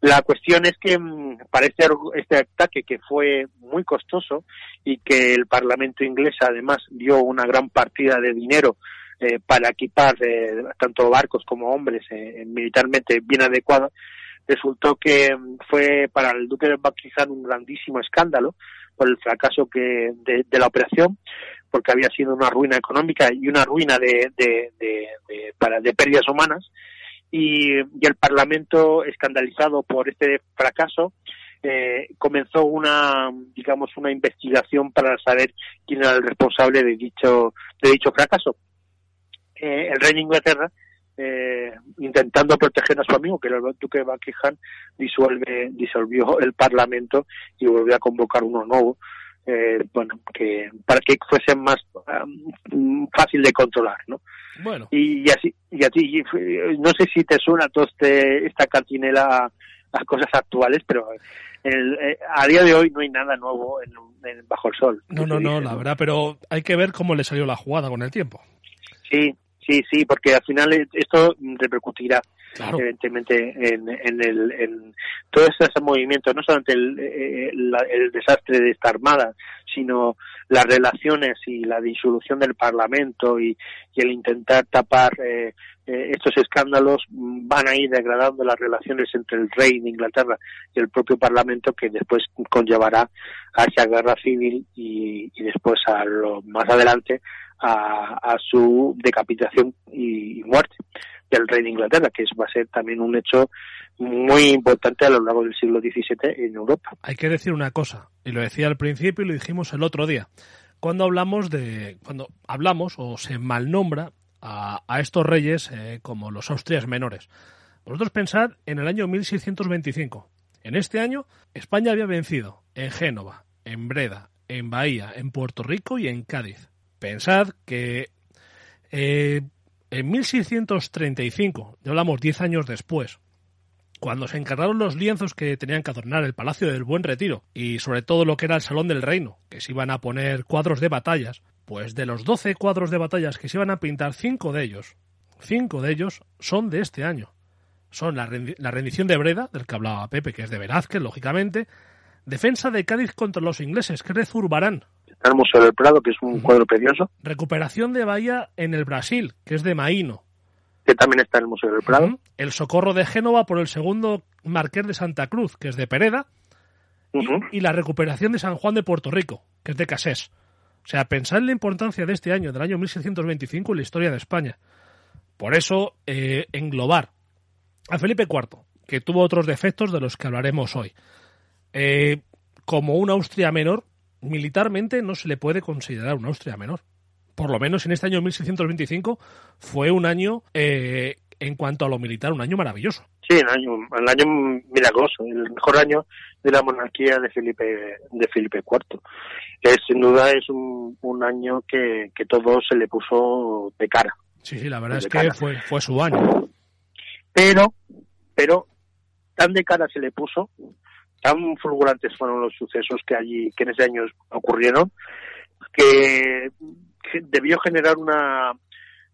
La cuestión es que mm, para este, este ataque que fue muy costoso y que el Parlamento inglés además dio una gran partida de dinero eh, para equipar tanto barcos como hombres militarmente bien adecuados, resultó que mm, fue para el duque de Buckingham un grandísimo escándalo por el fracaso que de, la operación, porque había sido una ruina económica y una ruina de, de, de pérdidas humanas. Y, el Parlamento, escandalizado por este fracaso, eh, comenzó una, digamos, una investigación para saber quién era el responsable de dicho, de dicho fracaso. Eh, el rey de Inglaterra eh, intentando proteger a su amigo, que era el duque de Buckingham, disuelve, disolvió el Parlamento y volvió a convocar uno nuevo, eh, bueno, que para que fuese más um, fácil de controlar, ¿no? Bueno. Y, así, y así, no sé si te suena toda este, esta cantinela las cosas actuales, pero eh, a día de hoy no hay nada nuevo en, bajo el sol. No, no, no, la verdad, pero hay que ver cómo le salió la jugada con el tiempo. Sí, Sí, sí, porque al final esto repercutirá evidentemente en, en, el, en todo ese movimiento, no solamente el, eh, el, desastre de esta armada, sino las relaciones y la disolución del Parlamento y, el intentar tapar eh, eh, estos escándalos van a ir degradando las relaciones entre el rey de Inglaterra y el propio Parlamento que después conllevará a esa guerra civil y, y después a lo más adelante a, su decapitación y, muerte del rey de Inglaterra, que va a ser también un hecho muy importante a lo largo del siglo XVII en Europa. Hay que decir una cosa, y lo decía al principio y lo dijimos el otro día. Cuando hablamos de, cuando hablamos o se malnombra a, estos reyes eh, como los Austrias menores, vosotros pensad en el año 1625. En este año España había vencido en Génova, en Breda, en Bahía, en Puerto Rico y en Cádiz. Pensad que eh, en 1635, ya hablamos 10 años después, cuando se encargaron los lienzos que tenían que adornar el Palacio del Buen Retiro y sobre todo lo que era el Salón del Reino, que se iban a poner cuadros de batallas, pues de los 12 cuadros de batallas que se iban a pintar, 5 de ellos, 5 de ellos son de este año. Son la, rendición de Breda, del que hablaba Pepe, que es de Velázquez, lógicamente, defensa de Cádiz contra los ingleses, que es de Zurbarán, Está el Museo del Prado, que es un cuadro precioso. Recuperación de Bahía en el Brasil, que es de Maíno. Que también está en el Museo del Prado. El Socorro de Génova por el segundo Marqués de Santa Cruz, que es de Pereda. y, la recuperación de San Juan de Puerto Rico, que es de Casés. O sea, pensad en la importancia de este año, del año 1625, en la historia de España. Por eso, eh, englobar a Felipe IV, que tuvo otros defectos de los que hablaremos hoy. Eh, como una Austria menor, militarmente no se le puede considerar una Austria menor. Por lo menos en este año 1625 fue un año, eh, en cuanto a lo militar, un año maravilloso. Sí, un año, un año milagroso, el mejor año de la monarquía de Felipe de Felipe IV. Es, sin duda es un, un año que, que todo se le puso de cara. Sí, sí, la verdad es que fue, fue su año. Pero, pero tan de cara se le puso, tan fulgurantes fueron los sucesos que allí, que en ese año ocurrieron, que, debió generar una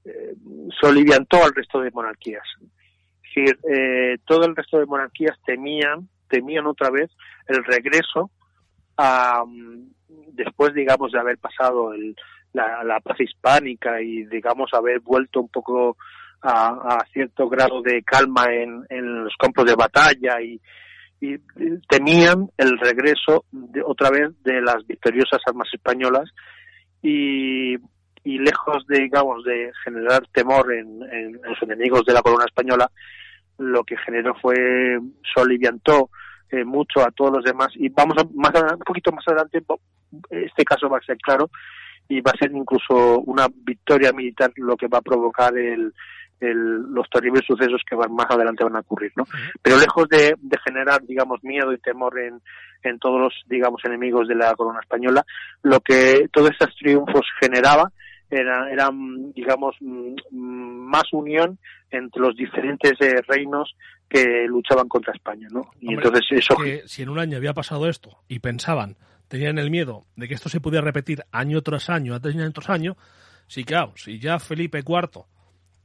eh, soliviantó al resto de monarquías. Es decir, eh, todo el resto de monarquías temían, temían otra vez el regreso a, después, digamos, de haber pasado el, la, la paz hispánica y, digamos, haber vuelto un poco a, cierto grado de calma en, en, los campos de batalla y, y temían el regreso de, otra vez de las victoriosas armas españolas y, y lejos de digamos de generar temor en, en, los enemigos de la corona española lo que generó fue soliviantó eh, mucho a todos los demás y vamos a, más un poquito más adelante este caso va a ser claro y va a ser incluso una victoria militar lo que va a provocar el, los terribles sucesos que van más adelante van a ocurrir, ¿no? Pero lejos de, generar, digamos, miedo y temor en, en todos los, digamos, enemigos de la corona española, lo que todos estos triunfos generaba era, eran, digamos, más unión entre los diferentes eh, reinos que luchaban contra España, ¿no? Y entonces eso... si en un año había pasado esto y pensaban, tenían el miedo de que esto se pudiera repetir año tras año, año tras año, sí, claro, si ya Felipe IV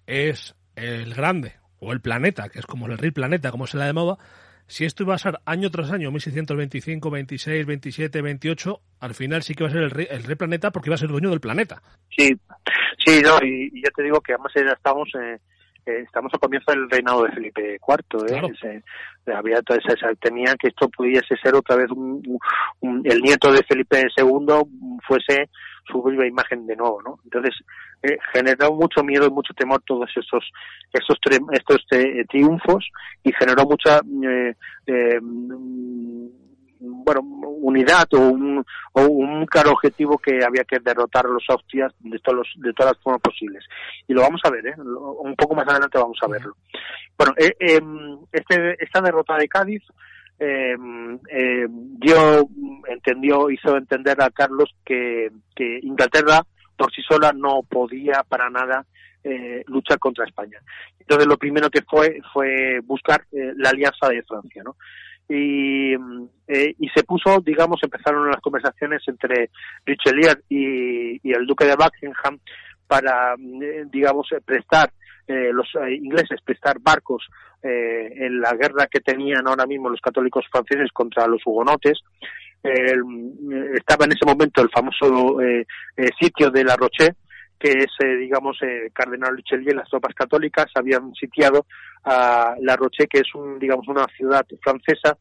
es el grande, o el planeta, que es como el rey planeta, como se le ha llamado, si esto iba a ser año tras año, 1625, 26, 27, 28, al final sí que va a ser el rey, el rey planeta porque va a ser dueño del planeta. Sí, sí, no, y, ya te digo que además ya estamos... Eh, eh, estamos al comienzo del reinado de Felipe IV, ¿eh? había toda esa, temía que esto pudiese ser otra vez el nieto de Felipe II fuese su viva imagen de nuevo, ¿no? Entonces eh, generó mucho miedo y mucho temor todos estos estos estos eh, triunfos y generó mucha eh, eh, bueno unidad o un, o un claro objetivo que había que derrotar a los austrias de todos de todas las formas posibles y lo vamos a ver ¿eh? un poco más adelante vamos a verlo bueno eh, em, este esta derrota de Cádiz eh, eh, dio, entendió, hizo entender a Carlos que, que Inglaterra por sí sola no podía para nada eh, luchar contra España. Entonces lo primero que fue fue buscar eh, la alianza de Francia, ¿no? Y, eh, y se puso, digamos, empezaron las conversaciones entre Richelieu y, y el duque de Buckingham para, eh, digamos, prestar eh, los eh, ingleses prestar barcos eh, en la guerra que tenían ahora mismo los católicos franceses contra los hugonotes. estaba en ese momento el famoso sitio de La Roche, que es, digamos, Cardenal Richelieu y las tropas católicas habían sitiado a La Roche, que es, un, digamos, una ciudad francesa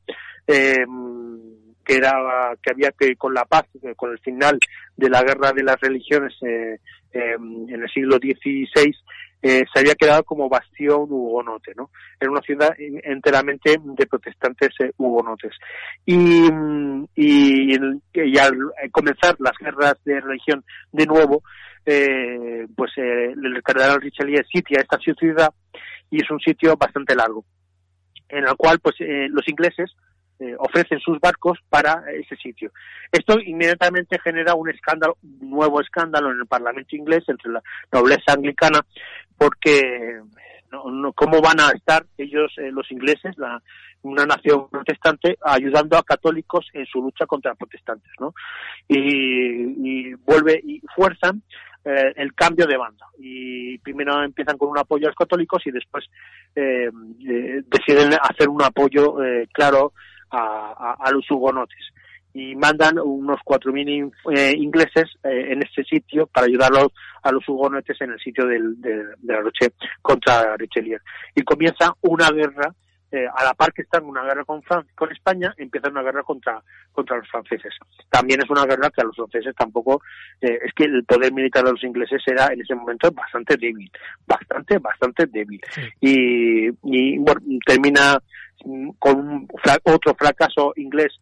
que era que había que con la paz, con el final de la guerra de las religiones en el siglo XVI, eh, se había quedado como bastión hugonote, ¿no? Era una ciudad enteramente de protestantes eh, hugonotes. Y, y, y, al comenzar las guerras de religión de nuevo, eh, pues eh, el cardenal Richelieu sitia esta ciudad y es un sitio bastante largo, en el cual pues eh, los ingleses eh, ofrecen sus barcos para ese sitio. Esto inmediatamente genera un escándalo, un nuevo escándalo en el Parlamento inglés entre la nobleza anglicana, porque no, cómo van a estar ellos, eh, los ingleses, la, una nación protestante, ayudando a católicos en su lucha contra protestantes, ¿no? Y, vuelve y fuerzan eh, el cambio de banda. Y primero empiezan con un apoyo a los católicos y después eh, deciden hacer un apoyo claro a, a, los hugonotes y mandan unos 4.000 eh, ingleses eh, en este sitio para ayudarlos a los hugonotes en el sitio del, de, de, la Roche contra Richelieu. Y comienza una guerra, eh, a la par que están una guerra con, con España, empieza una guerra contra, contra los franceses. También es una guerra que a los franceses tampoco, eh, es que el poder militar de los ingleses era en ese momento bastante débil, bastante, bastante débil. Y, y bueno, termina con otro fracaso inglés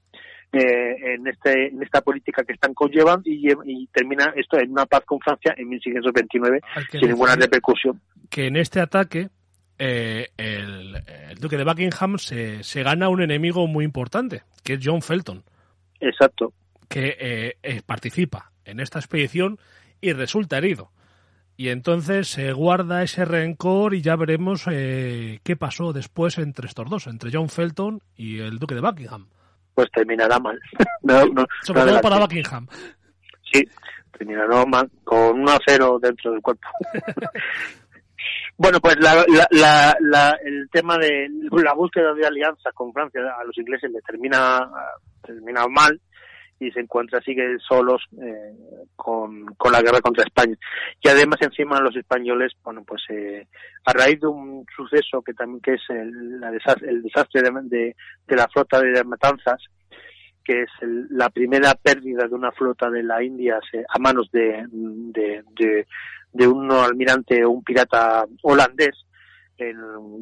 eh, en, este, en esta política que están conllevando y, y, termina esto en una paz con Francia en 1629 sin ninguna repercusión. Que en este ataque eh, el, duque de Buckingham se, se gana un enemigo muy importante, que es John Felton. Exacto. Que eh, participa en esta expedición y resulta herido. Y entonces se guarda ese rencor y ya veremos eh, qué pasó después entre estos dos, entre John Felton y el duque de Buckingham. Pues terminará mal. Sobre todo para Buckingham. Sí, terminará mal, con un acero dentro del cuerpo. bueno, pues la, la, el tema de la búsqueda de alianza con Francia a los ingleses le termina, termina mal y se encuentra sigue solos eh, con, con la guerra contra España. Y además encima los españoles bueno pues eh, a raíz de un suceso que también que es el, la desastre, el desastre de, de, la flota de matanzas que es la primera pérdida de una flota de la India a manos de, de, de, un almirante o un pirata holandés en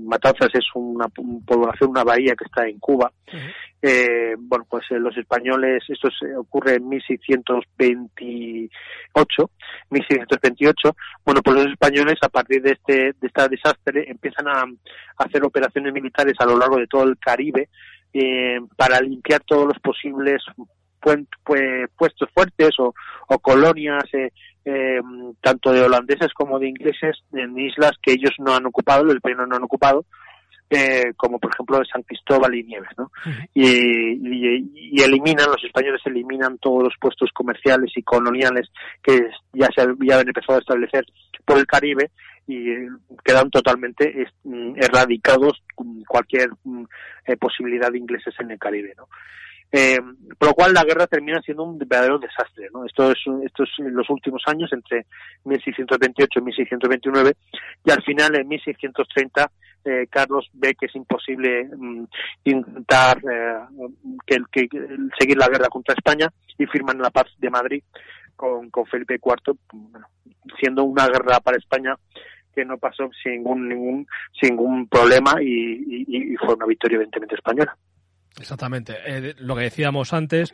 Matanzas es una población, una bahía que está en Cuba. eh, bueno, pues eh, los españoles, esto se ocurre en 1628, 1628. Bueno, pues los españoles a partir de este, de este desastre empiezan a, hacer operaciones militares a lo largo de todo el Caribe eh, para limpiar todos los posibles puestos fuertes o, o colonias eh, eh, tanto de holandeses como de ingleses en islas que ellos no han ocupado, el reino no han ocupado, eh, como por ejemplo de San Cristóbal y Nieves, ¿no? y, eliminan, los españoles eliminan todos los puestos comerciales y coloniales que ya se habían empezado a establecer por el Caribe y quedan totalmente mm, erradicados cualquier mm, eh, posibilidad de ingleses en el Caribe, ¿no? Eh, por lo cual la guerra termina siendo un verdadero desastre. ¿no? Esto, es, esto es en los últimos años, entre 1628 y 1629, y al final, en 1630, eh, Carlos ve que es imposible mm, intentar eh, que, que, seguir la guerra contra España y firman la paz de Madrid con, Felipe IV, siendo una guerra para España que no pasó sin ningún, sin ningún problema y fue una victoria evidentemente española. Exactamente. Eh, lo que decíamos antes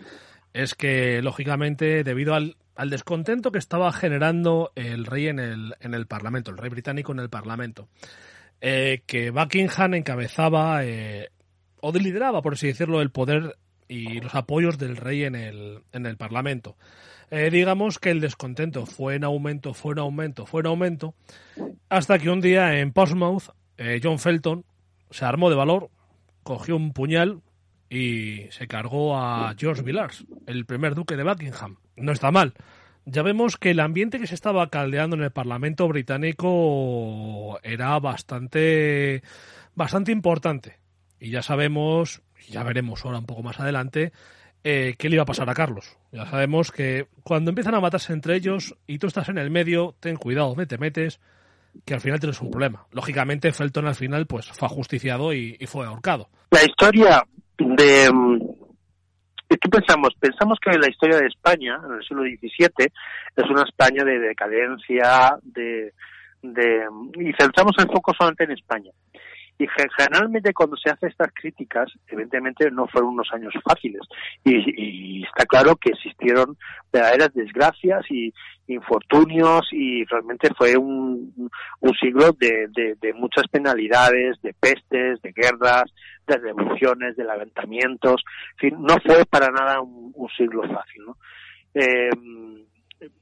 es que, lógicamente, debido al, descontento que estaba generando el rey en el, en el Parlamento, el rey británico en el Parlamento, eh, que Buckingham encabezaba eh, o lideraba, por así decirlo, el poder y los apoyos del rey en el, en el Parlamento. digamos que el descontento fue en aumento, fue en aumento, fue en aumento, hasta que un día en Portsmouth, John Felton se armó de valor, cogió un puñal, y se cargó a George Villars, el primer duque de Buckingham. No está mal. Ya vemos que el ambiente que se estaba caldeando en el Parlamento británico era bastante, bastante importante. Y ya sabemos, ya veremos ahora un poco más adelante, eh, qué le iba a pasar a Carlos. Ya sabemos que cuando empiezan a matarse entre ellos y tú estás en el medio, ten cuidado, me te metes, que al final tienes un problema. Lógicamente, Felton al final pues fue ajusticiado y fue ahorcado. La historia de ¿Qué pensamos? Pensamos que la historia de España, en el siglo XVII, es una España de decadencia, de, de, y centramos el foco solamente en España. Y generalmente cuando se hacen estas críticas, evidentemente no fueron unos años fáciles. Y, está claro que existieron verdaderas desgracias y infortunios y realmente fue un, un siglo de, de, muchas penalidades, de pestes, de guerras, de revoluciones, de levantamientos. En fin, no fue para nada un, siglo fácil. Eh,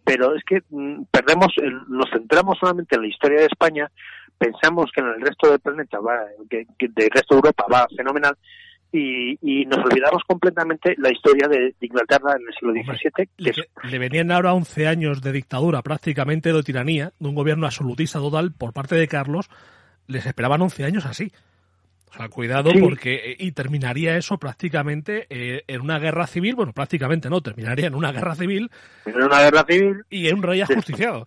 pero es que mm, perdemos, nos centramos solamente en la historia de España pensamos que en el resto del planeta va, que, del resto de Europa va fenomenal y, y, nos olvidamos completamente la historia de, Inglaterra en el siglo XVII. le, le, venían ahora 11 años de dictadura, prácticamente de tiranía, de un gobierno absolutista total por parte de Carlos. Les esperaban 11 años así. O sea, cuidado porque... Eh, y terminaría eso prácticamente eh, en una guerra civil. Bueno, prácticamente no, terminaría en una guerra civil. En una guerra civil. Y en un rey ajusticiado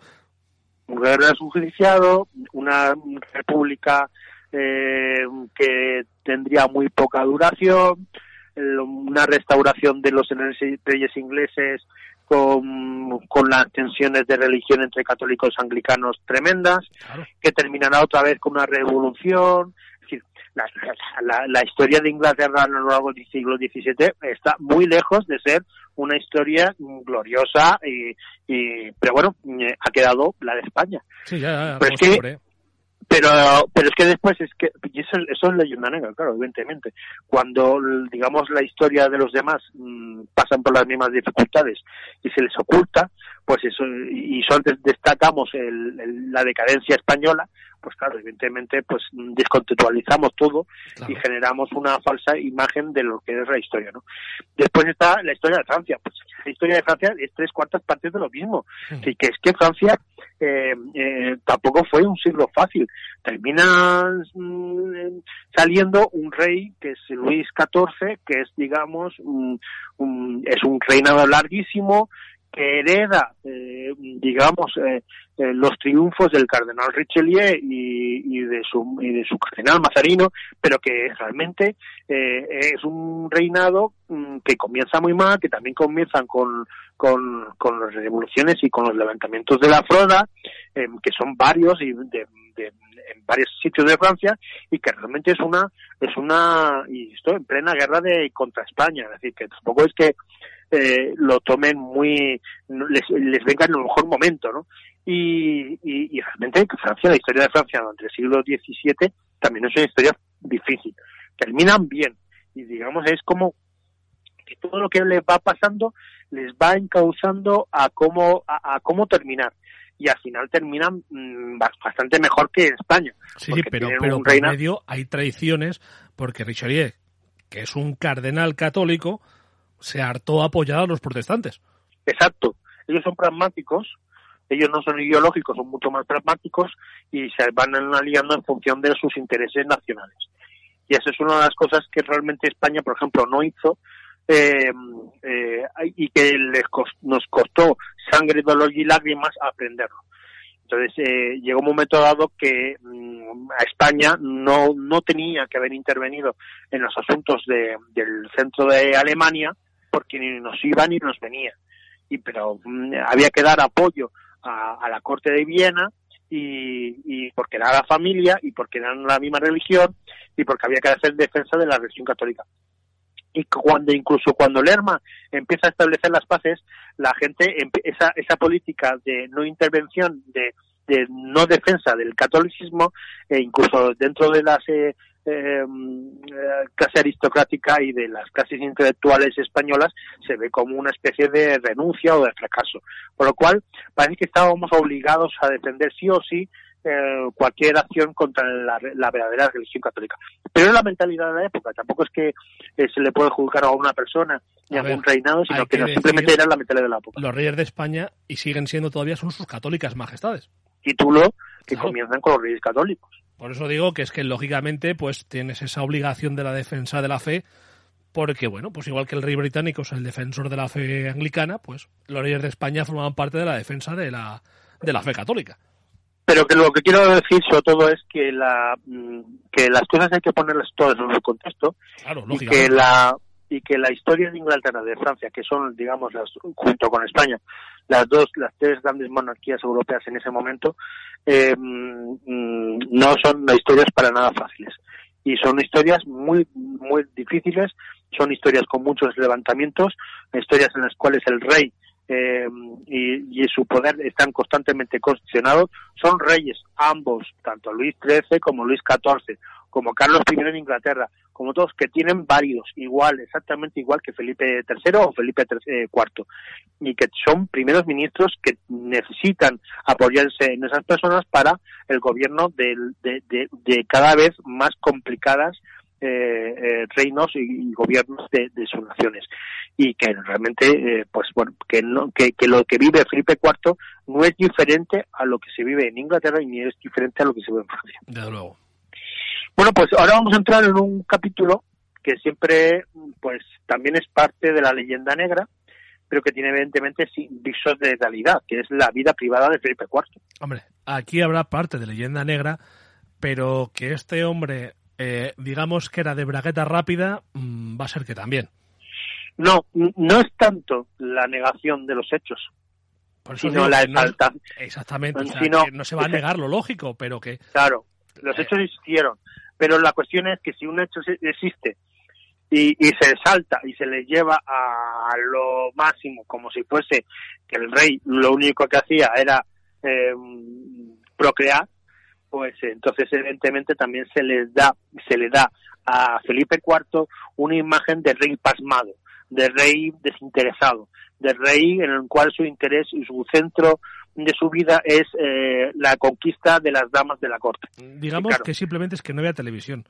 un gobierno judiciado, una república eh, que tendría muy poca duración, una restauración de los reyes ingleses con, con, las tensiones de religión entre católicos y anglicanos tremendas, que terminará otra vez con una revolución. la, la, historia de Inglaterra a lo largo del siglo XVII está muy lejos de ser una historia gloriosa y, y pero bueno eh, ha quedado la de España. Sí, ya, pero, es que, pero pero es que después es que eso, eso es leyenda negra claro evidentemente. Cuando digamos la historia de los demás mmm, pasan por las mismas dificultades y se les oculta pues eso y solo destacamos el, el, la decadencia española pues claro, evidentemente, pues descontextualizamos todo claro. y generamos una falsa imagen de lo que es la historia, ¿no? Después está la historia de Francia, pues la historia de Francia es tres cuartas partes de lo mismo, sí. que es que Francia eh, eh, tampoco fue un siglo fácil, termina mm, saliendo un rey que es Luis XIV, que es, digamos, un, un, es un reinado larguísimo, que hereda, eh, digamos, eh, eh, los triunfos del cardenal Richelieu y, y, de su y de su cardenal Mazarino, pero que realmente eh, es un reinado mm, que comienza muy mal, que también comienzan con, con, las revoluciones y con los levantamientos de la Froda, que son varios y de, en varios sitios de Francia y que realmente es una es una y esto en plena guerra de contra España, es decir que tampoco es que eh, lo tomen muy, les, les venga en el mejor momento, ¿no? Y, y, y realmente Francia, la historia de Francia durante el siglo XVII también es una historia difícil. Terminan bien y digamos es como que todo lo que les va pasando les va encauzando a cómo a, a cómo terminar y al final terminan mmm, bastante mejor que en España. Sí, sí pero, pero por reina... medio hay traiciones porque Richelieu, que es un cardenal católico, se hartó apoyar a los protestantes. Exacto. Ellos son pragmáticos, ellos no son ideológicos, son mucho más pragmáticos y se van aliando en función de sus intereses nacionales. Y esa es una de las cosas que realmente España, por ejemplo, no hizo eh, eh, y que les cost nos costó sangre, dolor y lágrimas aprenderlo. Entonces eh, llegó un momento dado que mmm, a España no, no tenía que haber intervenido en los asuntos de, del centro de Alemania, porque ni nos iba ni nos venía. Y, pero mmm, había que dar apoyo a, a, la corte de Viena y, y porque era la familia y porque eran la misma religión y porque había que hacer defensa de la religión católica. Y cuando incluso cuando Lerma empieza a establecer las paces, la gente esa esa política de no intervención, de, de no defensa del catolicismo, e incluso dentro de las eh, eh, clase aristocrática y de las clases intelectuales españolas se ve como una especie de renuncia o de fracaso. Por lo cual, parece que estábamos obligados a defender sí o sí eh, cualquier acción contra la, la, verdadera religión católica. Pero es la mentalidad de la época, tampoco es que eh, se le puede juzgar a una persona ni a, un reinado, sino que, que no, simplemente era la mentalidad de la época. Los reyes de España, y siguen siendo todavía, son sus católicas majestades. Título que claro. comienzan con los reyes católicos. Por eso digo que es que lógicamente pues tienes esa obligación de la defensa de la fe, porque bueno, pues igual que el rey británico es el defensor de la fe anglicana, pues los reyes de España formaban parte de la defensa de la, de la fe católica. Pero que lo que quiero decir sobre todo es que la que las cosas hay que ponerlas todas en su contexto claro, y que la y que la historia de Inglaterra, de Francia, que son, digamos, las, junto con España, las dos, las tres grandes monarquías europeas en ese momento, eh, no son historias para nada fáciles. Y son historias muy, muy difíciles, son historias con muchos levantamientos, historias en las cuales el rey eh, y, y, su poder están constantemente cuestionados. Son reyes, ambos, tanto Luis XIII como Luis XIV, como Carlos I en Inglaterra, como todos que tienen válidos, igual, exactamente igual que Felipe III o Felipe IV, eh, y que son primeros ministros que necesitan apoyarse en esas personas para el gobierno de, de, cada vez más complicadas eh, eh, reinos y, y gobiernos de, sus naciones y que realmente eh, pues bueno que no que, que, lo que vive Felipe IV no es diferente a lo que se vive en Inglaterra ni es diferente a lo que se vive en Francia. De luego. Bueno, pues ahora vamos a entrar en un capítulo que siempre, pues, también es parte de la leyenda negra, pero que tiene evidentemente visos de realidad, que es la vida privada de Felipe IV. Hombre, aquí habrá parte de leyenda negra, pero que este hombre, eh, digamos que era de bragueta rápida, mmm, va a ser que también. No, no es tanto la negación de los hechos, sino la exaltación. No, exactamente, o sea, sino, no se va a negar lo lógico, pero que... Claro, los hechos existieron, Pero la cuestión es que si un hecho existe y, se salta y se le lleva a lo máximo, como si fuese que el rey lo único que hacía era eh, procrear, pues entonces evidentemente también se les da, se le da a Felipe IV una imagen de rey pasmado, de rey desinteresado, de rey en el cual su interés y su centro de su vida es eh, la conquista de las damas de la corte. Digamos que simplemente es que no había televisión.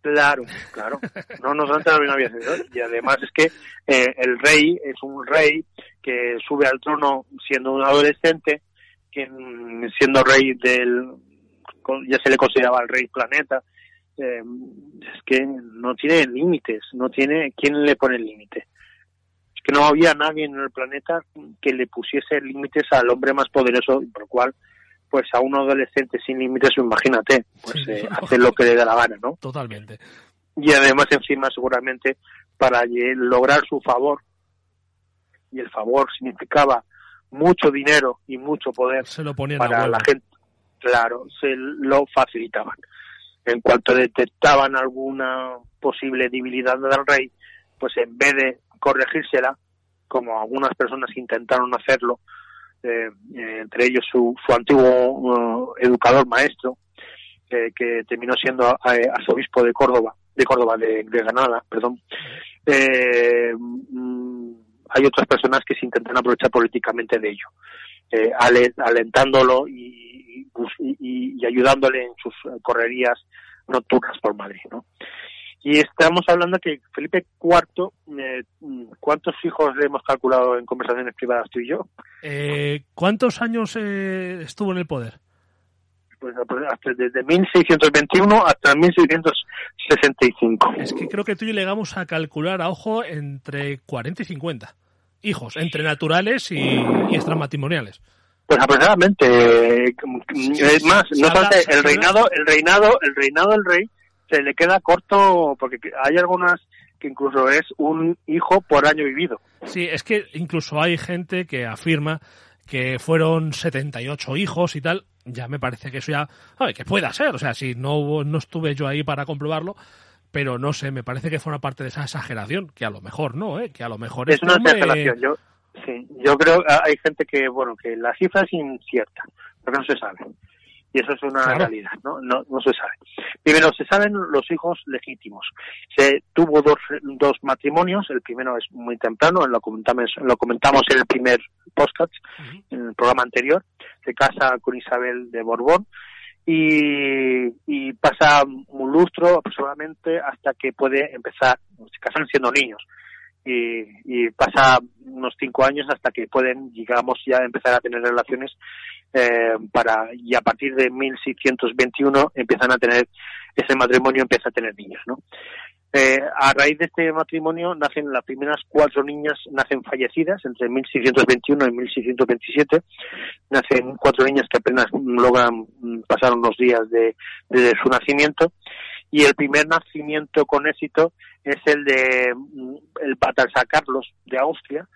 Claro, claro. No, no antes no había televisión. Y además es que eh, el rey es un rey que sube al trono siendo un adolescente, quien siendo rey del, ya se le consideraba el rey planeta, eh, es que no tiene límites, no tiene, ¿quién le pone el límite? Que no había nadie en el planeta que le pusiese límites al hombre más poderoso, por lo cual, pues a un adolescente sin límites, imagínate, pues eh, hace lo que le da la gana, ¿no? Totalmente. Y además encima seguramente para lograr su favor, y el favor significaba mucho dinero y mucho poder se lo para la gente, claro, se lo facilitaban. En cuanto detectaban alguna posible debilidad del rey, pues en vez de corregírsela, como algunas personas intentaron hacerlo, eh, eh, entre ellos su, su antiguo uh, educador maestro, eh, que terminó siendo arzobispo de Córdoba, de Córdoba, de, Granada, perdón. Mm, hay otras personas que se intentan aprovechar políticamente de ello, alentándolo y y, ayudándole en sus correrías nocturnas por Madrid, ¿no? Y estamos hablando que Felipe IV, eh, ¿cuántos hijos le hemos calculado en conversaciones privadas tú y yo? Eh, ¿Cuántos años eh, estuvo en el poder? Pues, pues hasta desde 1621 hasta 1665. Es que creo que tú y yo llegamos a calcular a ojo entre 40 y 50 hijos, entre naturales y, y extramatrimoniales. Pues aproximadamente, es más, no obstante, el reinado, el reinado, el reinado del rey se le queda corto porque hay algunas que incluso es un hijo por año vivido. Sí, es que incluso hay gente que afirma que fueron 78 hijos y tal. Ya me parece que eso ya, que pueda ser, o sea, si no, no estuve yo ahí para comprobarlo, pero no sé, me parece que fue una parte de esa exageración, que a lo mejor no, ¿eh? que a lo mejor es este una exageración. Yo, Sí, yo creo que hay gente que, bueno, que la cifra es incierta, pero no se sabe. Y eso es una realidad, ¿no? ¿no? No se sabe. Primero, se saben los hijos legítimos. Se tuvo dos, dos matrimonios, el primero es muy temprano, lo comentamos, lo comentamos en el primer podcast, en el programa anterior. Se casa con Isabel de Borbón, y, y, pasa un lustro aproximadamente hasta que puede empezar, se casan siendo niños, y, pasa unos cinco años hasta que pueden, digamos, ya empezar a tener relaciones eh, para y a partir de 1621 empiezan a tener ese matrimonio empieza a tener niños, ¿no? Eh, a raíz de este matrimonio nacen las primeras cuatro niñas nacen fallecidas entre 1621 y 1627 nacen cuatro niñas que apenas logran pasar unos días de, de su nacimiento y el primer nacimiento con éxito es el de mm, el Baltasar Carlos de Austria,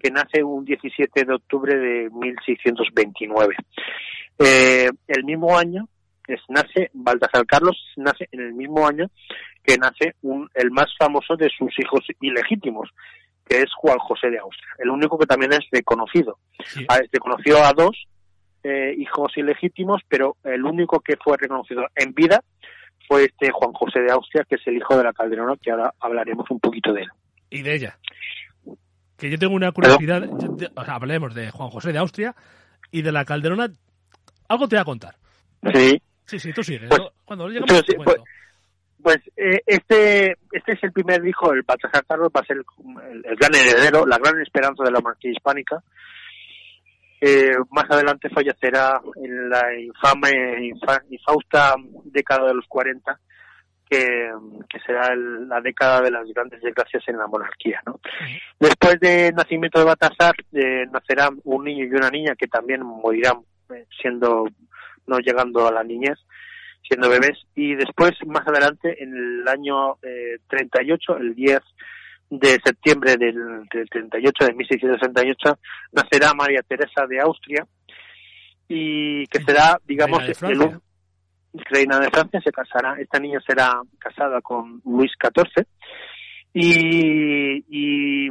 que nace un 17 de octubre de 1629. Eh, el mismo año es, nace Baltasar Carlos nace en el mismo año que nace un, el más famoso de sus hijos ilegítimos, que es Juan José de Austria, el único que también es reconocido. Ah, reconoció a dos eh, hijos ilegítimos, pero el único que fue reconocido en vida fue este Juan José de Austria, que es el hijo de la Calderona, que ahora hablaremos un poquito de él. Y de ella. Que yo tengo una curiosidad, hablemos de Juan José de Austria y de la Calderona. Algo te voy a contar. Sí. Sí, sí, tú sigues. Pues, Cuando llegamos pues, pues eh, este, este es el primer hijo, el Baltasar Carlos, va a ser el, gran heredero, la gran esperanza de la monarquía hispánica. Eh, más adelante fallecerá en la infame, infausta década de los 40, que, será la década de las grandes desgracias en la monarquía. ¿no? Después del nacimiento de Baltasar, eh, nacerán un niño y una niña que también morirán eh, siendo no llegando a la niñez, siendo bebés. Y después, más adelante, en el año eh, 38, el 10 de septiembre del, del 38, de 1668, nacerá María Teresa de Austria y que será, digamos, el, reina de Francia, se casará, esta niña será casada con Luis XIV y, y,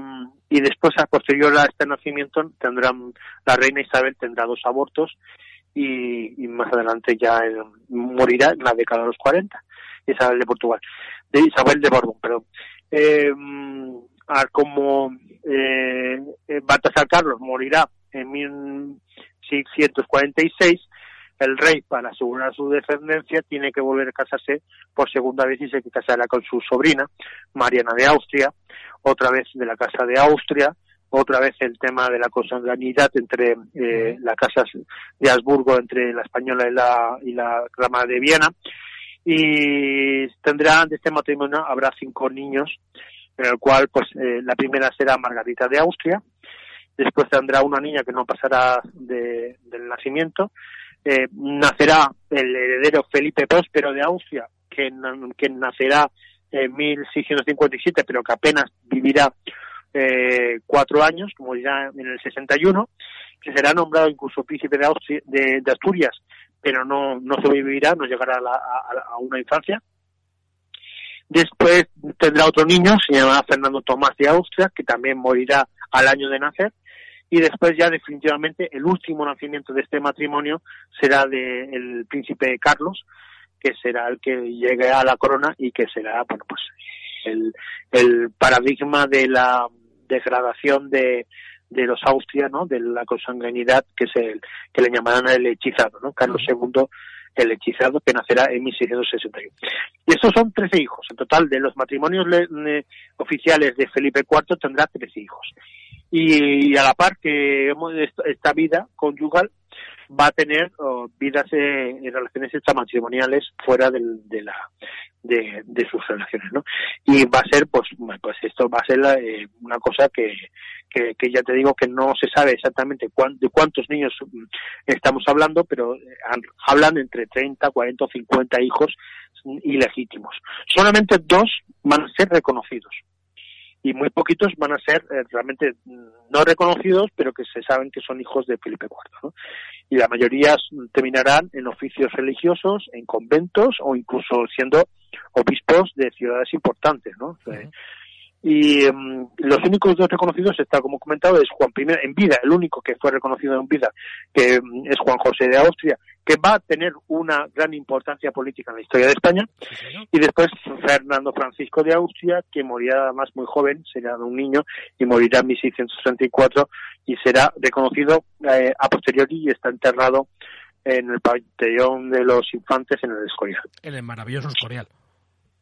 y después a posterior a este nacimiento tendrán la reina Isabel tendrá dos abortos y, y más adelante ya eh, morirá en la década de los 40 Isabel de Portugal de Isabel de Borbón perdón eh, como eh, Baltasar Carlos morirá en 1646 el rey, para asegurar su descendencia, tiene que volver a casarse por segunda vez y se casará con su sobrina, Mariana de Austria, otra vez de la Casa de Austria, otra vez el tema de la consanguinidad entre eh, la Casa de Habsburgo, entre la española y la, y la rama de Viena. Y tendrá, de este matrimonio, habrá cinco niños, en el cual, pues, eh, la primera será Margarita de Austria, después tendrá una niña que no pasará de, del nacimiento, eh, nacerá el heredero Felipe Próspero de Austria, que, que nacerá en 1657, pero que apenas vivirá eh, cuatro años, como ya en el 61, que será nombrado incluso príncipe de, de, Asturias, pero no, no sobrevivirá, no llegará a, a, una infancia. Después tendrá otro niño, se llamará Fernando Tomás de Austria, que también morirá al año de nacer y después ya definitivamente el último nacimiento de este matrimonio será del príncipe Carlos, que será el que llegue a la corona y que será, bueno, pues el, el paradigma de la degradación de, de los Austria, ¿no? De la consanguinidad que es el que le llamarán el hechizado, ¿no? Carlos II el hechizado que nacerá en 1661. Y estos son 13 hijos. En total, de los matrimonios oficiales de Felipe IV tendrá 13 hijos y a la par que esta vida conyugal va a tener vidas eh, en relaciones extramatrimoniales fuera de la de, sus relaciones no y va a ser pues pues esto va a ser eh, una cosa que, que, ya te digo que no se sabe exactamente de cuántos niños estamos hablando pero eh, hablan entre 30 40 o 50 hijos ilegítimos. Solamente dos van a ser reconocidos y muy poquitos van a ser eh, realmente no reconocidos, pero que se saben que son hijos de Felipe IV. Y la mayoría terminarán en oficios religiosos, en conventos o incluso siendo obispos de ciudades importantes. ¿no? Y em, los únicos dos reconocidos está, como comentado, es Juan I en vida, el único que fue reconocido en vida, que em, es Juan José de Austria, que va a tener una gran importancia política en la historia de España. y después Fernando Francisco de Austria, que morirá además muy joven, será un niño, y morirá en 1634 y será reconocido eh, a posteriori y está enterrado en el Panteón de los Infantes en el Escorial. En el maravilloso Escorial.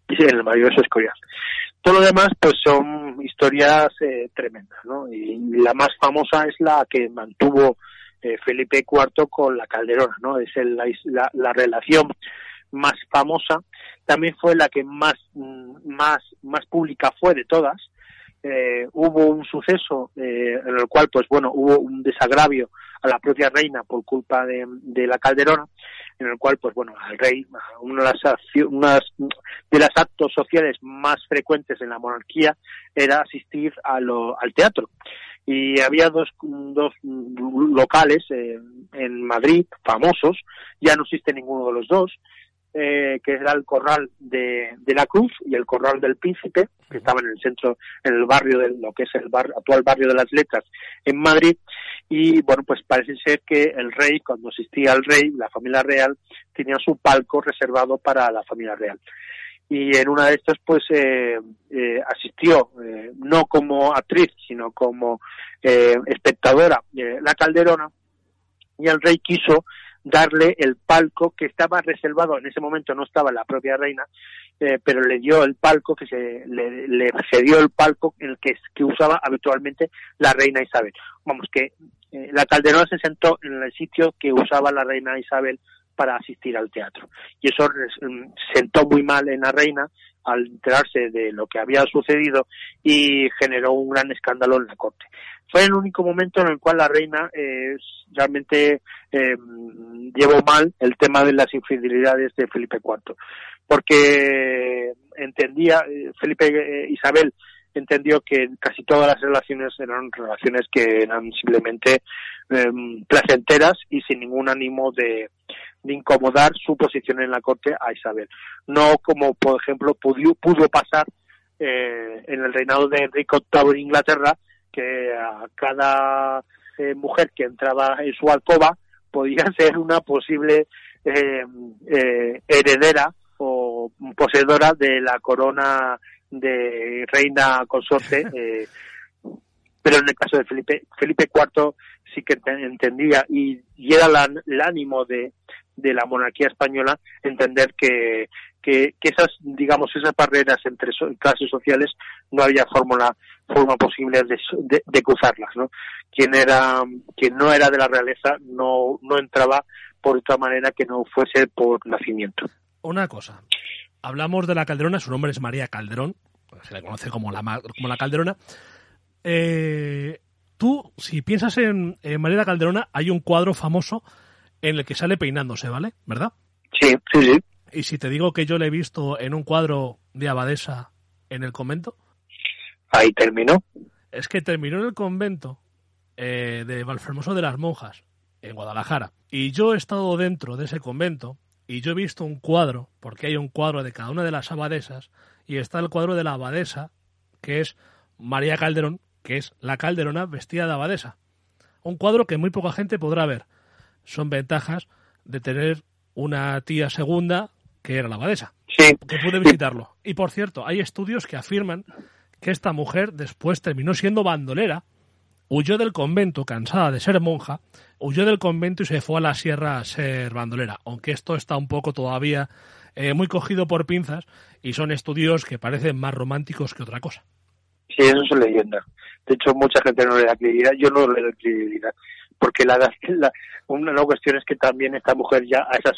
Sí, en el maravilloso Escorial. Todo lo demás, pues son historias eh, tremendas, ¿no? Y la más famosa es la que mantuvo eh, Felipe IV con la Calderona, ¿no? Es el, la, la, relación más famosa. También fue la que más, mm, más, más pública fue de todas. Eh, hubo un suceso eh, en el cual, pues bueno, hubo un desagravio a la propia reina por culpa de, de la Calderona en el cual, pues bueno, al rey, una de las, unas de las actos sociales más frecuentes en la monarquía era asistir al teatro. Y había dos, dos locales eh, en Madrid, famosos, ya no existe ninguno de los dos, eh, que era el Corral de, de, la Cruz y el Corral del Príncipe, que estaba en el centro, en el barrio de lo que es el actual barrio de las Letras en Madrid, y bueno, pues parece ser que el rey, cuando asistía al rey, la familia real, tenía su palco reservado para la familia real. Y en una de estas, pues, eh, eh, asistió, no como actriz, sino como espectadora, la Calderona, y el rey quiso darle el palco que estaba reservado, en ese momento no estaba la propia reina, pero le dio el palco, que se le, cedió el palco en el que, usaba habitualmente la reina Isabel. Vamos, que eh, la Calderona se sentó en el sitio que usaba la reina Isabel para asistir al teatro. Y eso mm, sentó muy mal en la reina al enterarse de lo que había sucedido y generó un gran escándalo en la corte. Fue el único momento en el cual la reina eh, realmente eh, llevó mal el tema de las infidelidades de Felipe IV, porque entendía Felipe Isabel entendió que casi todas las relaciones eran relaciones que eran simplemente em, placenteras y sin ningún ánimo de, de incomodar su posición en la corte a Isabel. No como, por ejemplo, pudo, pudo pasar eh, en el reinado de Enrique VIII en Inglaterra, que a cada eh, mujer que entraba en su alcoba podía ser una posible eh, eh, heredera o poseedora de la corona de reina consorte. Eh, pero en el caso de Felipe, Felipe IV sí que entendía y, y era el ánimo de, de la monarquía española entender que, que, esas, digamos, esas barreras entre clases sociales no había fórmula, forma posible de, de, cruzarlas, ¿no? Quien era, quien no era de la realeza no, no entraba por otra manera que no fuese por nacimiento. Una cosa, hablamos de la Calderona, su nombre es María Calderón, se le conoce como la, como la Calderona. Eh, tú, si piensas en, en María Calderona, hay un cuadro famoso en el que sale peinándose, ¿vale? ¿Verdad? Sí, sí, sí. Y si te digo que yo le he visto en un cuadro de abadesa en el convento. Ahí terminó. Es que terminó en el convento eh, de Valfermoso de las Monjas, en Guadalajara. Y yo he estado dentro de ese convento y yo he visto un cuadro, porque hay un cuadro de cada una de las abadesas, y está el cuadro de la abadesa, que es María Calderón, que es la calderona vestida de abadesa. Un cuadro que muy poca gente podrá ver. Son ventajas de tener una tía segunda que era la abadesa. Sí. Que pude visitarlo. Y por cierto, hay estudios que afirman que esta mujer después terminó siendo bandolera, huyó del convento cansada de ser monja, huyó del convento y se fue a la sierra a ser bandolera. Aunque esto está un poco todavía eh, muy cogido por pinzas y son estudios que parecen más románticos que otra cosa. Sí, eso es leyenda. De hecho, mucha gente no le da credibilidad. Yo no le doy credibilidad porque la, la, una cuestión es que también esta mujer ya a esa,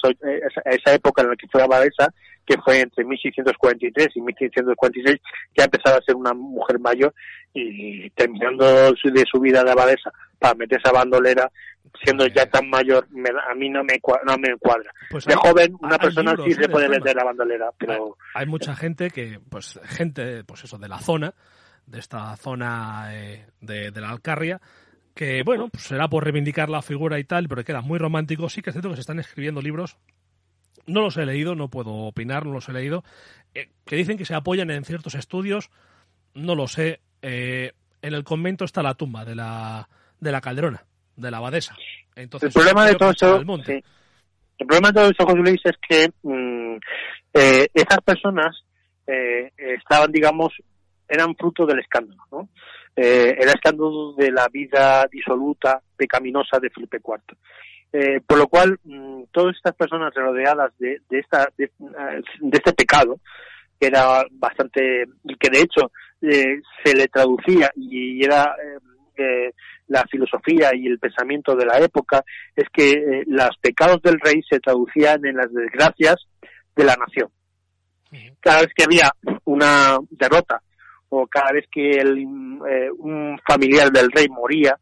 a esa época en la que fue abadesa, que fue entre 1643 y 1646, ya empezaba a ser una mujer mayor y terminando de su vida de abadesa para meterse a bandolera, siendo ya tan mayor, a mí no me, no me cuadra. Pues de joven, una persona sí se puede meter a bandolera, pero... Hay, mucha gente que, pues gente, pues eso, de la zona, de esta zona eh, de, de la Alcarria, que bueno, pues será por reivindicar la figura y tal, pero queda muy romántico. Sí que es cierto que se están escribiendo libros, no los he leído, no puedo opinar, no los he leído, eh, que dicen que se apoyan en ciertos estudios, no lo sé. Eh, en el convento está la tumba de la, de la Calderona, de la abadesa. Entonces, el problema de todo eso, el problema de todo eso, José Luis, es que mm, eh, esas personas estaban, digamos, eran fruto del escándalo, ¿no? Eh, el escándalo de la vida disoluta, pecaminosa de Felipe IV. Eh, por lo cual, mm, todas estas personas rodeadas de, de, esta, de, este pecado, que era bastante, que de hecho eh, se le traducía y era eh, la filosofía y el pensamiento de la época, es que los pecados del rey se traducían en las desgracias de la nación. Cada vez que había una derrota o cada vez que el, eh, un familiar del rey moría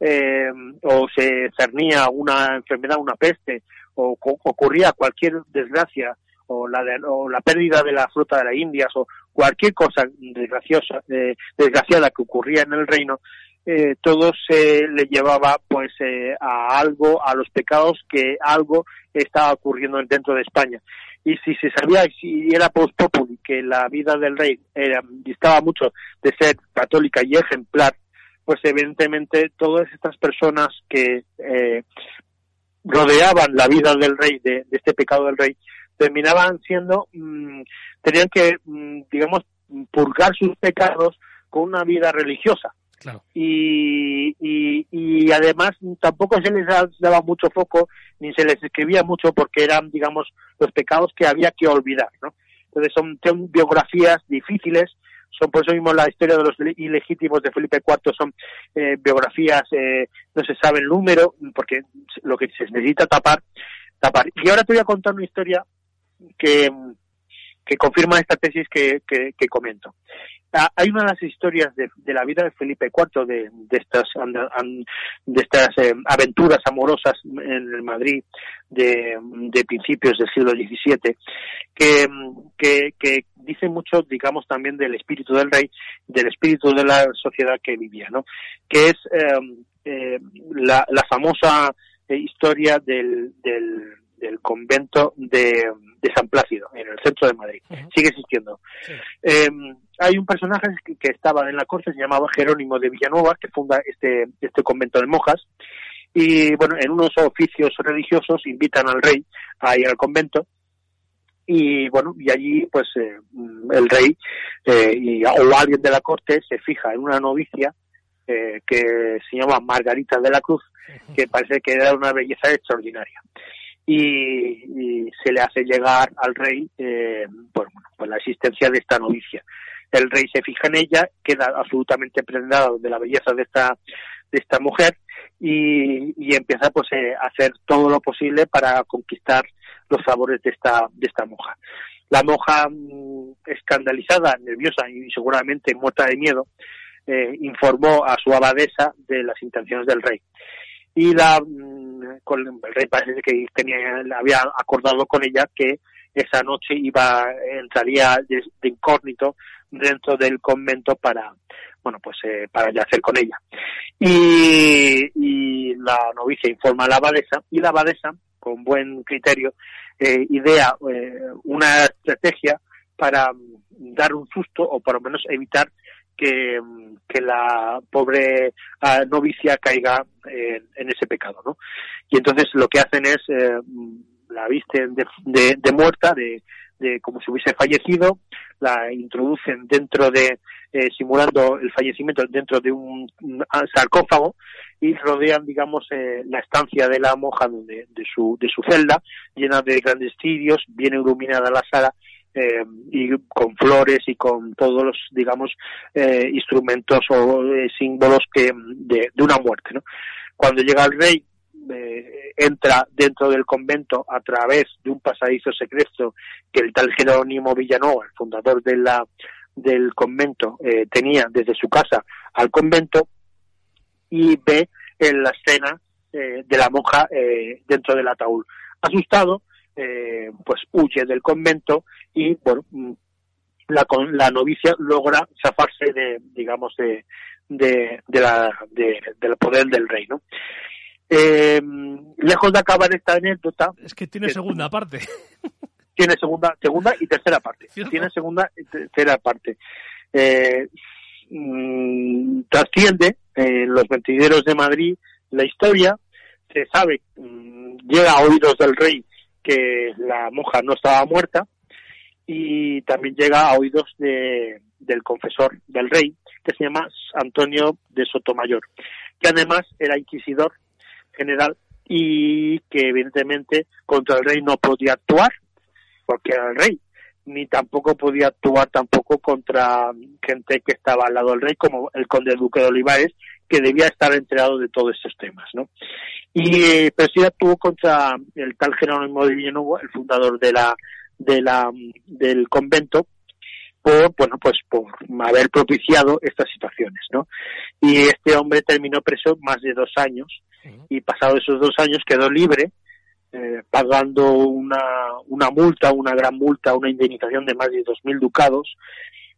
eh, o se cernía una enfermedad, una peste o ocurría cualquier desgracia o la, o la pérdida de la flota de las Indias o cualquier cosa desgraciosa, eh, desgraciada que ocurría en el reino, eh, todo se le llevaba pues eh, a algo, a los pecados que algo estaba ocurriendo dentro de España y si se sabía si era post populi que la vida del rey era, distaba mucho de ser católica y ejemplar, pues evidentemente todas estas personas que eh, rodeaban la vida del rey, de, este pecado del rey, terminaban siendo, mm, tenían que, mm, digamos, purgar sus pecados con una vida religiosa. Y, y, además tampoco se les daba mucho foco ni se les escribía mucho porque eran, digamos, los pecados que había que olvidar, ¿no? Entonces son, biografías difíciles, son por eso mismo la historia de los ilegítimos de Felipe IV son eh, biografías, eh, no se sabe el número, porque lo que se necesita tapar, tapar. Y ahora te voy a contar una historia que, que confirma esta tesis que, que, que comento. Ah, hay una de las historias de, la vida de Felipe IV, de, estas, de estas eh, aventuras amorosas en el Madrid de, principios del siglo XVII, que, que, que, dice mucho, digamos, también del espíritu del rey, del espíritu de la sociedad que vivía, ¿no? Que es em, eh, la, famosa eh, historia del, del, del convento de, San Plácido, en el centro de Madrid. Sigue existiendo. Eh, hay un personaje que, estaba en la corte, se llamaba Jerónimo de Villanueva, que funda este, este convento de monjas. Y bueno, en unos oficios religiosos invitan al rey a ir al convento y bueno y allí pues eh, el rey eh, y, o alguien de la corte se fija en una novicia eh, que se llama Margarita de la Cruz que parece que era una belleza extraordinaria y, se le hace llegar al rey eh, pues, bueno, pues la existencia de esta novicia el rey se fija en ella queda absolutamente prendado de la belleza de esta de esta mujer y, y empieza pues a hacer todo lo posible para conquistar los favores de esta, de esta monja. La monja mm, escandalizada, nerviosa y seguramente muerta de miedo, eh, informó a su abadesa de las intenciones del rey. Y la, mm, con, el rey parece que tenía, había acordado con ella que esa noche iba, entraría de, incógnito dentro del convento para, bueno, pues eh, para yacer con ella. Y, y la novicia informa a la abadesa y la abadesa con buen criterio, eh, idea eh, una estrategia para mm, dar un susto o por lo menos evitar que, mm, la pobre ah, novicia caiga en ese pecado, ¿no? Y entonces lo que hacen es eh, la visten de, muerta, de, de, como si hubiese fallecido, la introducen dentro de, simulando el fallecimiento dentro de un sarcófago y rodean, digamos, eh, la estancia de la monja de, de, su, de su celda, llena de grandes cirios, bien iluminada la sala, eh, y con flores y con todos los, digamos, eh, instrumentos o símbolos que de, una muerte. ¿no? Cuando llega el rey, entra dentro del convento a través de un pasadizo secreto que el tal Jerónimo Villanova, el fundador de la, del convento, tenía desde su casa al convento, y ve en la escena eh, de la monja eh, dentro del ataúd. Asustado, eh, pues huye del convento y, bueno, mm, la, la novicia logra zafarse de, digamos, de, de, la, del poder del rey, ¿no? lejos de acabar esta anécdota... Es que tiene segunda parte. Tiene segunda, segunda y tercera parte. Tiene segunda y tercera parte. Mm, trasciende en los mentideros de Madrid la historia, se sabe, mm, llega a oídos del rey que la monja no estaba muerta y también llega a oídos de, del confesor del rey, que se llama Antonio de Sotomayor, que además era inquisidor general y que evidentemente contra el rey no podía actuar porque era el rey ni tampoco podía actuar tampoco contra gente que estaba al lado del rey, como el conde duque de Olivares, que debía estar enterado de todos estos temas, ¿no? Y eh, sí actuó contra el tal Jerónimo de Villanueva, el fundador de la, de la, del convento, por, bueno, pues por haber propiciado estas situaciones, ¿no? Y este hombre terminó preso más de dos años, y pasado esos dos años quedó libre, eh, pagando una, una multa, una gran multa, una indemnización de más de 2.000 ducados,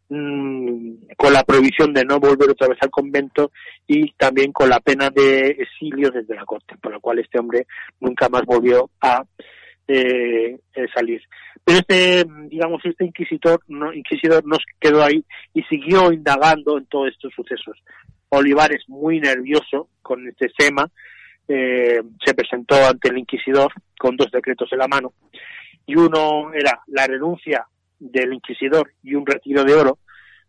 mmm, con la prohibición de no volver otra vez al convento y también con la pena de exilio desde la corte, por lo cual este hombre nunca más volvió a eh, eh salir. Pero este, digamos, este inquisidor, no, inquisidor nos quedó ahí y siguió indagando en todos estos sucesos. Olivares, muy nervioso con este tema, eh, se presentó ante el inquisidor con dos decretos en la mano y uno era la renuncia del inquisidor y un retiro de oro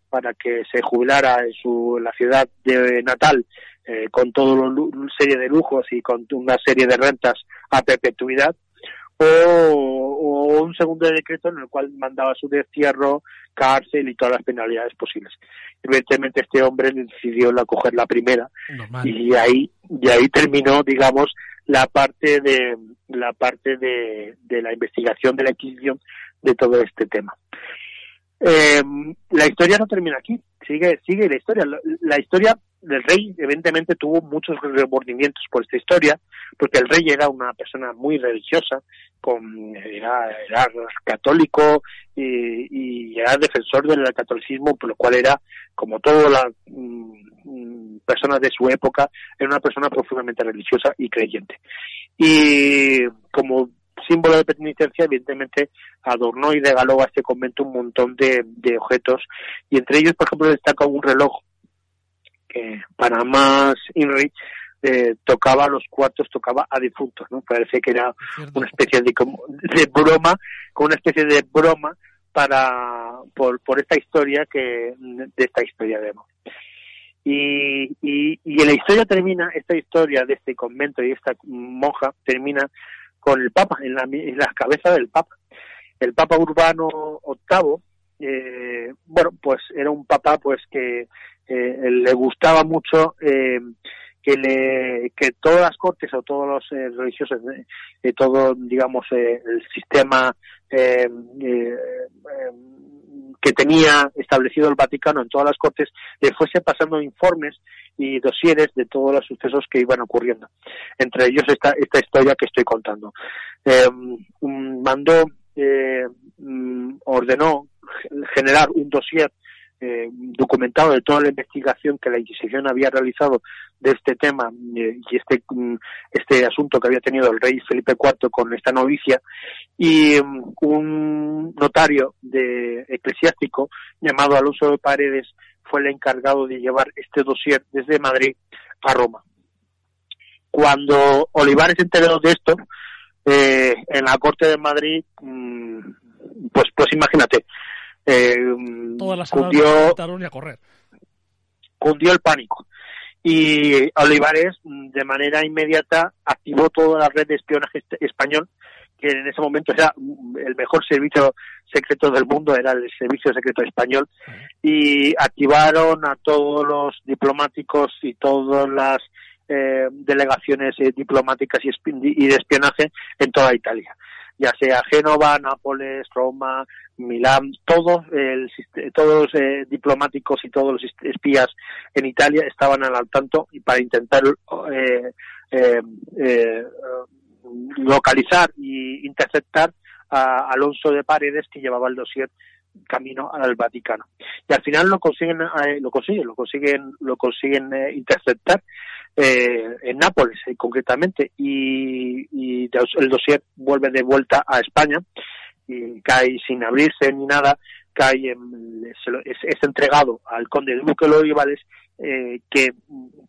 para que se jubilara en su la ciudad de natal eh, con toda una serie de lujos y con una serie de rentas a perpetuidad o, un segundo decreto en el cual mandaba su destierro, cárcel y todas las penalidades posibles. Evidentemente este hombre decidió la coger la primera y ahí y ahí terminó, digamos, la parte de la parte de, de la investigación de la Inquisición de todo este tema. Eh, la historia no termina aquí, sigue sigue la historia. la historia el rey evidentemente tuvo muchos remordimientos por esta historia, porque el rey era una persona muy religiosa, con, era, católico y, era defensor del catolicismo, por lo cual era, como todas las mm, personas de su época, era una persona profundamente religiosa y creyente. Y como símbolo de penitencia, evidentemente adornó y regaló a este convento un montón de, objetos y entre ellos, por ejemplo, destaca un reloj que para más Inri eh, tocaba los cuartos, tocaba a difuntos, ¿no? Parece que era una especie de, de broma, con una especie de broma para por, por esta historia que de esta historia de amor. Y, y, y la historia termina, esta historia de este convento y esta monja termina con el Papa, en la, en la cabeza del Papa. El Papa Urbano VIII, eh, bueno, pues era un Papa pues que eh, le gustaba mucho eh, que le que todas las cortes o todos los eh, religiosos de, todo digamos eh, el sistema eh, que tenía establecido el Vaticano en todas las cortes le fuese pasando informes y dosieres de todos los sucesos que iban ocurriendo. Entre ellos esta esta historia que estoy contando. Mandó mm, ordenó generar un dossier eh, documentado de toda la investigación que la Inquisición había realizado de este tema eh, y este mm, este asunto que había tenido el rey Felipe IV con esta novicia y mm, un notario de eclesiástico llamado Alonso de Paredes fue el encargado de llevar este dossier desde Madrid a Roma. Cuando Olivares se enteró de esto, eh, en la corte de Madrid, mm, pues, pues imagínate, eh, Todas las cundió, a correr. cundió el pánico. Y Olivares, de manera inmediata, activó toda la red de espionaje español, que en ese momento era el mejor servicio secreto del mundo, era el servicio secreto español, y activaron a todos los diplomáticos y todas las eh, delegaciones eh, diplomáticas y, y de espionaje en toda Italia ya sea Génova, Nápoles, Roma, Milán, todos, el, todos los eh, diplomáticos y todos los espías en Italia estaban al tanto y para intentar eh, eh, localizar y interceptar a Alonso de Paredes que llevaba el dossier camino al Vaticano. Y al final lo consiguen lo consiguen lo consiguen lo consiguen interceptar eh, en Nápoles eh, concretamente y, el dossier vuelve de vuelta a España y cae sin abrirse ni nada cae es, entregado al conde de Duque Olivales eh, que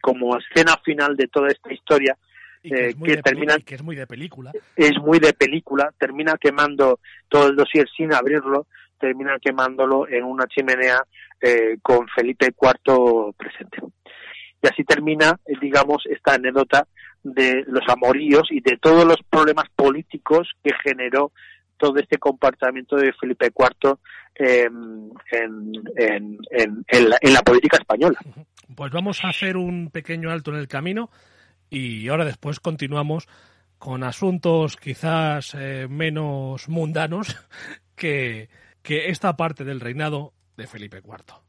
como escena final de toda esta historia que, termina que es muy de película. Es muy de película termina quemando todo el dossier sin abrirlo termina quemándolo en una chimenea con Felipe IV presente. Y así termina, eh, digamos, esta anécdota de los amoríos y de todos los problemas políticos que generó todo este comportamiento de Felipe IV em, en, la, política española. Pues vamos a hacer un pequeño alto en el camino y ahora después continuamos con asuntos quizás eh, menos mundanos que esta parte del reinado de Felipe IV.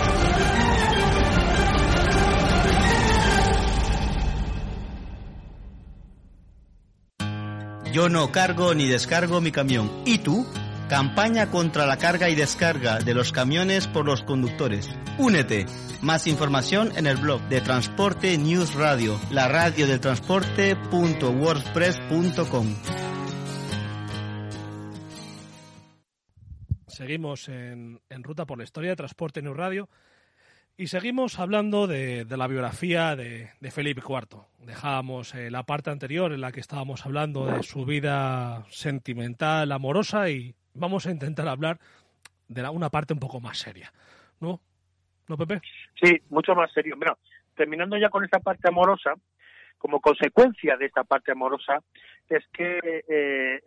Yo no cargo ni descargo mi camión. ¿Y tú? Campaña contra la carga y descarga de los camiones por los conductores. Únete. Más información en el blog de Transporte News Radio, la radio del transporte.wordpress.com. Seguimos en, en, ruta por la historia de Transporte News Radio y seguimos hablando de, de la biografía de, de, Felipe IV. Dejábamos eh, la parte anterior en la que estábamos hablando de su vida sentimental, amorosa y vamos a intentar hablar de la, una parte un poco más seria, ¿no? ¿No, Pepe? Sí, mucho más serio. Bueno, terminando ya con esta parte amorosa, como consecuencia de esta parte amorosa, es que eh,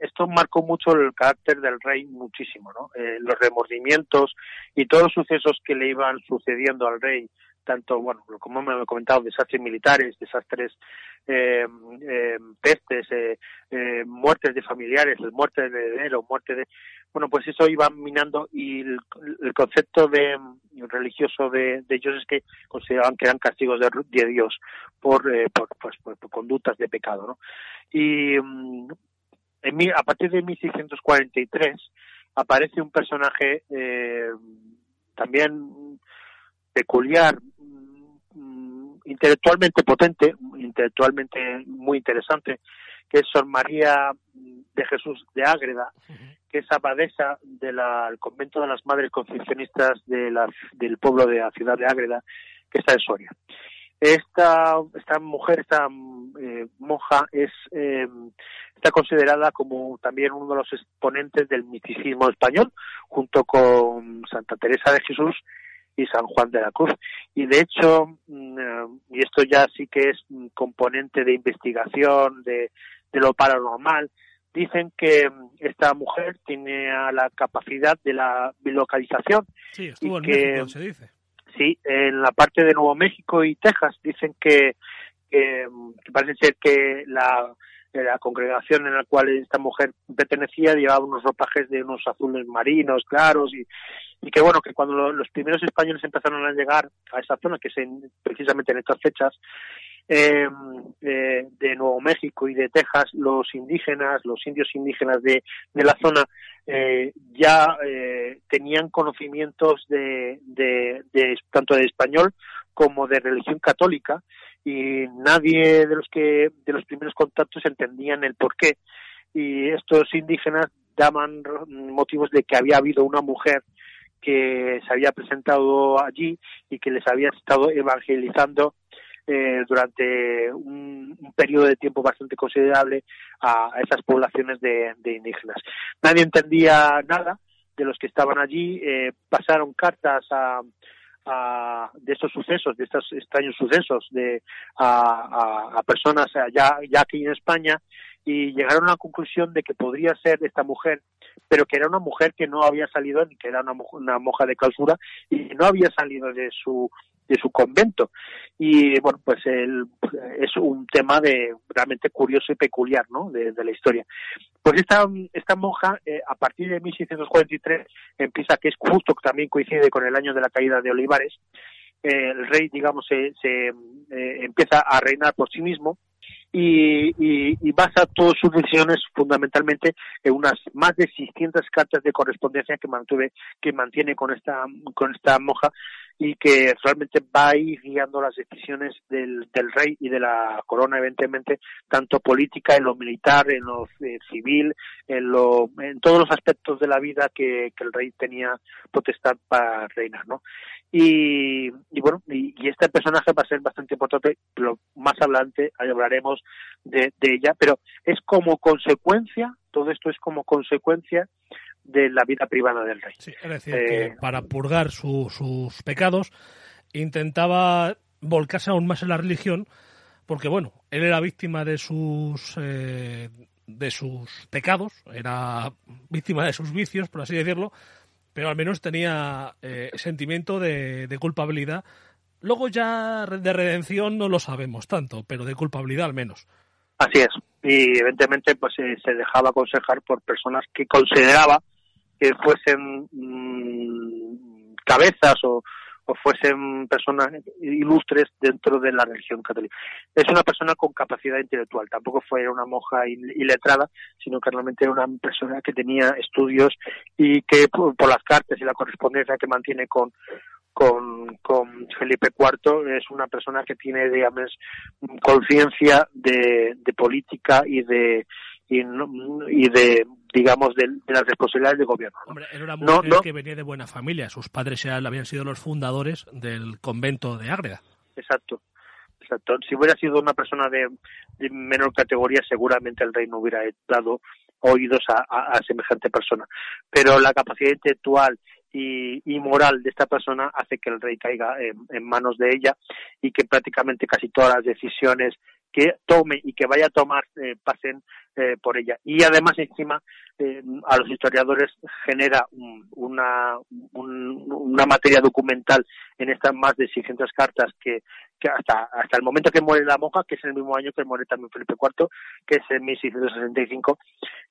esto marcó mucho el carácter del rey muchísimo, ¿no? Eh, los remordimientos y todos los sucesos que le iban sucediendo al rey, tanto, bueno, como me he comentado, desastres militares, desastres, eh, eh, pestes, eh, eh, muertes de familiares, muerte de heredero, muerte de... Bueno, pues eso iba minando y el, el concepto de religioso de, ellos es que consideraban que eran castigos de, Dios por, eh, pues, por, conductas de pecado, ¿no? Y um, en mi, a partir de 1643 aparece un personaje eh, también peculiar, intelectualmente potente, intelectualmente muy interesante, que es Sor María de Jesús de Ágreda, que es abadesa del convento de las Madres Concepcionistas de la, del pueblo de la ciudad de Ágreda, que está en Soria. Esta, esta mujer, esta eh, monja, es, eh, está considerada como también uno de los exponentes del misticismo español, junto con Santa Teresa de Jesús y San Juan de la Cruz. Y de hecho, y esto ya sí que es un componente de investigación de, de lo paranormal, dicen que esta mujer tiene la capacidad de la bilocalización. Sí, estuvo en que, México, se dice. Sí, en la parte de Nuevo México y Texas dicen que, que, que parece ser que la, la congregación en la cual esta mujer pertenecía llevaba unos ropajes de unos azules marinos claros y, y que bueno que cuando lo, los primeros españoles empezaron a llegar a esa zona que es en, precisamente en estas fechas eh, de Nuevo México y de Texas los indígenas los indios indígenas de, la zona eh, ya eh, tenían conocimientos de, de, de tanto de español como de religión católica y nadie de los que de los primeros contactos entendían el por qué. Y estos indígenas daban motivos de que había habido una mujer que se había presentado allí y que les había estado evangelizando eh, durante un, un, periodo de tiempo bastante considerable a, a esas poblaciones de, indígenas. Nadie entendía nada de los que estaban allí, eh, pasaron cartas de estos sucesos, de estos extraños sucesos de, a, personas ya, aquí en España y llegaron a la conclusión de que podría ser esta mujer, pero que era una mujer que no había salido, que era una, una monja de clausura y no había salido de su de su convento. Y bueno pues el, es un tema de realmente curioso y peculiar no de, la historia. Pues esta esta monja eh, a partir de 1643 empieza que es justo que también coincide con el año de la caída de Olivares el rey digamos se, se eh, empieza a reinar por sí mismo y, basa todas sus decisiones fundamentalmente en unas más de 600 cartas de correspondencia que mantuve que mantiene con esta con esta monja y que realmente va a ir guiando las decisiones del, del rey y de la corona evidentemente tanto política en lo militar en lo eh, civil en lo en todos los aspectos de la vida que, que el rey tenía potestad para reinar no y, y bueno y, este personaje va a ser bastante importante pero más adelante hablaremos de ella pero es como consecuencia todo esto es como consecuencia de la vida privada del rey. Sí, es decir, eh, que para purgar su, sus pecados intentaba volcarse aún más en la religión, porque bueno, él era víctima de sus eh, de sus pecados, era víctima de sus vicios, por así decirlo, pero al menos tenía eh, sentimiento de, de, culpabilidad. Luego ya de redención no lo sabemos tanto, pero de culpabilidad al menos. Así es. Y evidentemente pues eh, se dejaba aconsejar por personas que consideraba que fuesen mmm, cabezas o, o fuesen personas ilustres dentro de la religión católica. Es una persona con capacidad intelectual, tampoco fue una monja iletrada, sino que realmente era una persona que tenía estudios y que por, las cartas y la correspondencia que mantiene con, con, con Felipe IV es una persona que tiene, digamos, conciencia de, de política y de y, y de digamos de, de, las responsabilidades de gobierno. Hombre, era una mujer no, no. que venía de buena familia, sus padres habían sido los fundadores del convento de Ágreda. Exacto. Exacto. Si hubiera sido una persona de, de menor categoría, seguramente el rey no hubiera dado oídos a, a, a semejante persona. Pero la capacidad intelectual y, moral de esta persona hace que el rey caiga en, en, manos de ella y que prácticamente casi todas las decisiones que tome y que vaya a tomar eh, pasen eh, por ella. Y además encima eh, a los historiadores genera un, una, un, una materia documental en estas más de 600 cartas que, que hasta, hasta el momento que muere la monja, que es el mismo año que muere también Felipe IV, que es en 1665,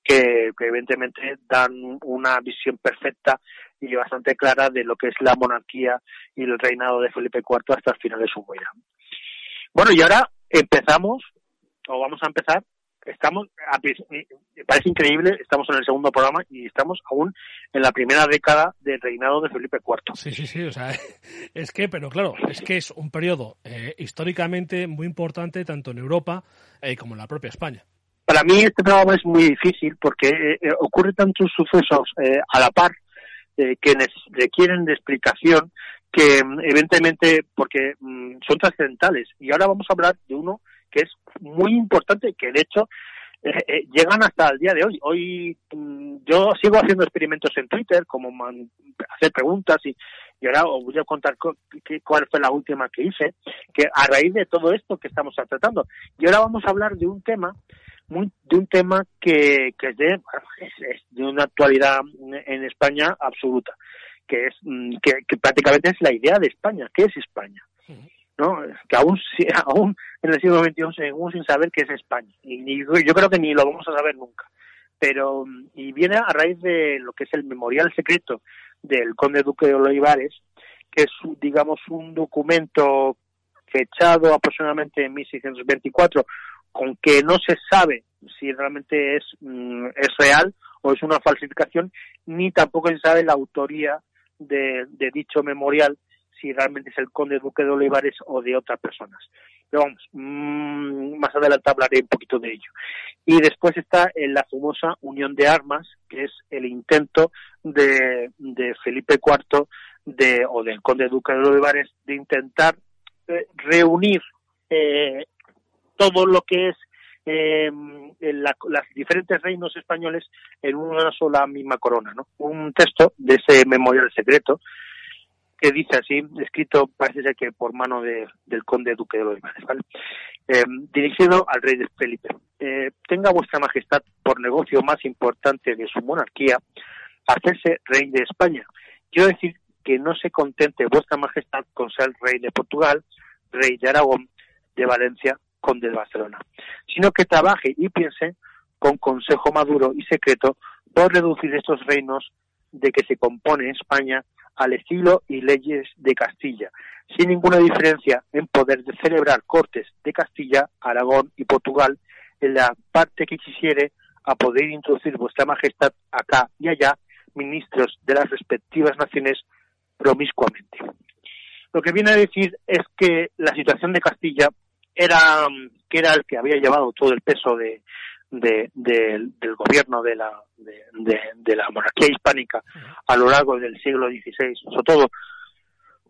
que, que evidentemente dan una visión perfecta y bastante clara de lo que es la monarquía y el reinado de Felipe IV hasta el final de su vida. Bueno, y ahora empezamos, o vamos a empezar, estamos, parece increíble, estamos en el segundo programa y estamos aún en la primera década del reinado de Felipe IV. Sí, sí, sí, o sea, es que, pero claro, es que es un periodo eh, históricamente muy importante tanto en Europa eh, como en la propia España. Para mí este programa es muy difícil porque eh, ocurre tantos sucesos a la par que requieren de explicación que evidentemente porque mm, son trascendentales y ahora vamos a hablar de uno que es muy importante que de hecho eh, eh, llegan hasta el día de hoy. Hoy mm, yo sigo haciendo experimentos en Twitter, como man, hacer preguntas y, y ahora os voy a contar cuál fue la última que hice, que a raíz de todo esto que estamos tratando. Y ahora vamos a hablar de un tema muy, de un tema que, que es, de, es, es de una actualidad en España absoluta que es mm, que, que, prácticamente es la idea de España. ¿Qué es España? ¿No? Que aún, aún en el siglo XXI seguimos sin saber qué es España. Y, y, yo creo que ni lo vamos a saber nunca. Pero, y viene a raíz de lo que es el memorial secreto del conde duque de Olivares, que es, digamos, un documento fechado aproximadamente en 1624, con que no se sabe si realmente es, mm, es real o es una falsificación, ni tampoco se sabe la autoría de, dicho memorial si realmente es el conde duque de Olivares o de otras personas. Pero vamos, mmm, más adelante hablaré un poquito de ello. Y después está en la famosa unión de armas, que es el intento de, de Felipe IV de, o del conde duque de Olivares de intentar eh, reunir eh, todo lo que es eh, la, las diferentes reinos españoles en una sola misma corona, ¿no? Un texto de ese memorial secreto que dice así, escrito parece ser que por mano de, del conde duque de los ¿vale? Eh, dirigido al rey de Felipe. Eh, tenga vuestra majestad por negocio más importante de su monarquía hacerse rey de España. Quiero decir que no se contente vuestra majestad con ser rey de Portugal, rey de Aragón, de Valencia conde de Barcelona, sino que trabaje y piense con consejo maduro y secreto por reducir estos reinos de que se compone España al estilo y leyes de Castilla, sin ninguna diferencia en poder de celebrar cortes de Castilla, Aragón y Portugal en la parte que quisiere a poder introducir vuestra majestad acá y allá ministros de las respectivas naciones promiscuamente. Lo que viene a decir es que la situación de Castilla era que era el que había llevado todo el peso de, de, de del gobierno de la de, la monarquía hispánica a lo largo del siglo XVI, sobre todo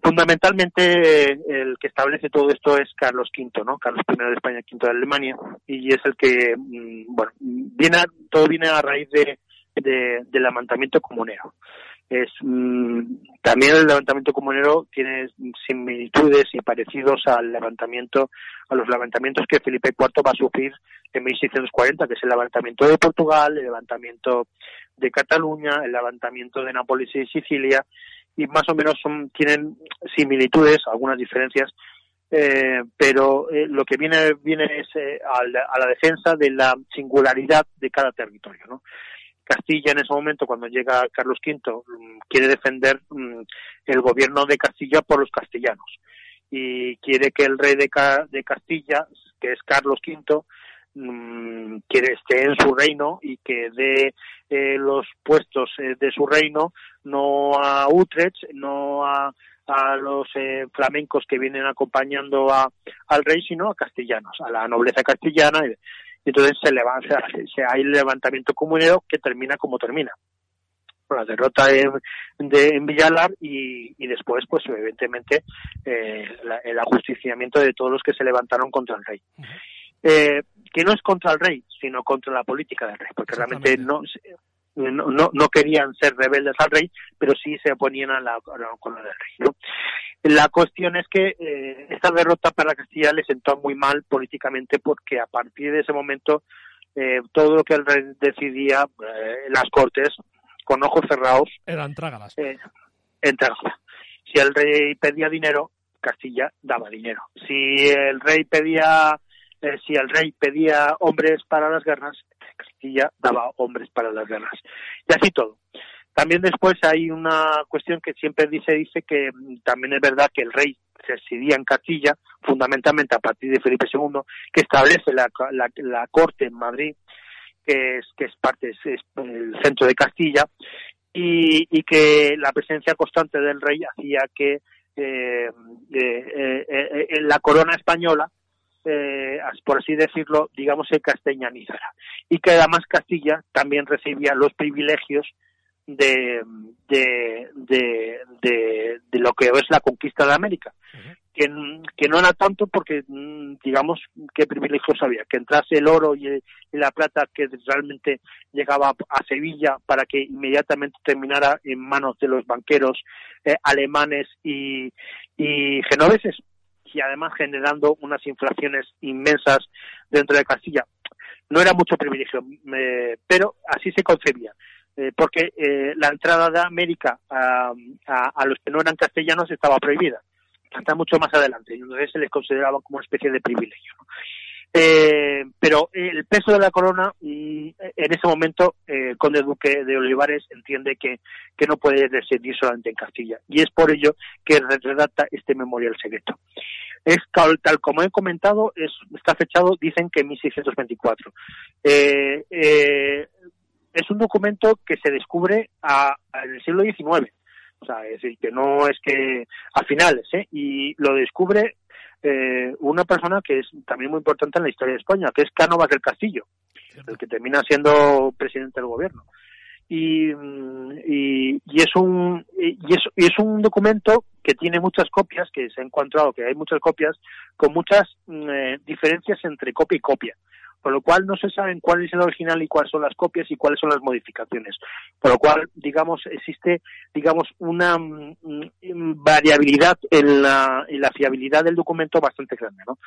fundamentalmente el que establece todo esto es Carlos V, ¿no? Carlos I de España, V de Alemania. Y es el que mm, bueno viene todo viene a raíz de, de del levantamiento comunero es mm, también el levantamiento comunero tiene similitudes y parecidos al levantamiento, a los levantamientos que Felipe IV va a sufrir en 1640, que es el levantamiento de Portugal, el levantamiento de Cataluña, el levantamiento de Nápoles y Sicilia, y más o menos son, tienen similitudes, algunas diferencias, eh, pero eh, lo que viene viene es eh, a, a, la, defensa de la singularidad de cada territorio. ¿no? Castilla en ese momento, cuando llega Carlos V, mm, quiere defender mm, el gobierno de Castilla por los castellanos y quiere que el rey de, Castilla, que es Carlos V, mm, quiere esté en su reino y que dé eh, los puestos eh, de su reino no a Utrecht, no a, a los eh, flamencos que vienen acompañando a, al rey, sino a castellanos, a la nobleza castellana. Y, entonces se levanta, se, hay el levantamiento comunero que termina como termina. Con la derrota de, de en Villalar y, y, después, pues evidentemente, eh, la, el ajusticiamiento de todos los que se levantaron contra el rey. Eh, que no es contra el rey, sino contra la política del rey, porque realmente no, no, no, querían ser rebeldes al rey, pero sí se oponían a la, a la corona del rey. ¿no? La cuestión es que eh, esta derrota para Castilla le sentó muy mal políticamente porque a partir de ese momento eh, todo lo que el rey decidía eh, en las cortes con ojos cerrados eran trágalas. Eh, Si el rey pedía dinero, Castilla daba dinero. Si el rey pedía si el rey pedía hombres para las guerras, Castilla daba hombres para las guerras. Y así todo. También después hay una cuestión que siempre dice, dice que también es verdad que el rey residía en Castilla, fundamentalmente a partir de Felipe II, que establece la, la, la corte en Madrid, que es, que es parte, es, el centro de Castilla, y, que la presencia constante del rey hacía que eh, eh, eh, eh la corona española eh, por así decirlo, digamos, se castellanizara. Y que además Castilla también recibía los privilegios de, de, de, de, de lo que es la conquista de América. Uh -huh. que, que, no era tanto porque, mm, digamos, qué privilegios había, que entrase el oro y, y, la plata que realmente llegaba a Sevilla para que inmediatamente terminara en manos de los banqueros eh, alemanes y, y genoveses y además generando unas inflaciones inmensas dentro de Castilla. No era mucho privilegio, eh, pero así se concebía, eh, porque eh, la entrada de América a, a, los que no eran castellanos estaba prohibida, hasta mucho más adelante, y entonces se les consideraba como una especie de privilegio. Eh, pero el peso de la corona, mm, en ese momento, eh, conde duque de Olivares entiende que, que no puede residir solamente en Castilla. Y es por ello que redacta este memorial secreto. Es tal, como he comentado, es, está fechado, dicen que en 1624. Eh, eh, es un documento que se descubre a, en el siglo XIX. O sea, es decir, que no es que a finales, ¿eh? Y lo descubre eh, una persona que es también muy importante en la historia de España, que es Cánovas del Castillo, ¿Cierto? el que termina siendo presidente del gobierno. Y, y, y, es un y es, y es un documento que tiene muchas copias, que se ha encontrado que hay muchas copias, con muchas eh, diferencias entre copia y copia con lo cual no se saben cuál es el original y cuáles son las copias y cuáles son las modificaciones. Por lo cual, digamos, existe, digamos, una mm, variabilidad en la, en la fiabilidad del documento bastante grande, ¿no?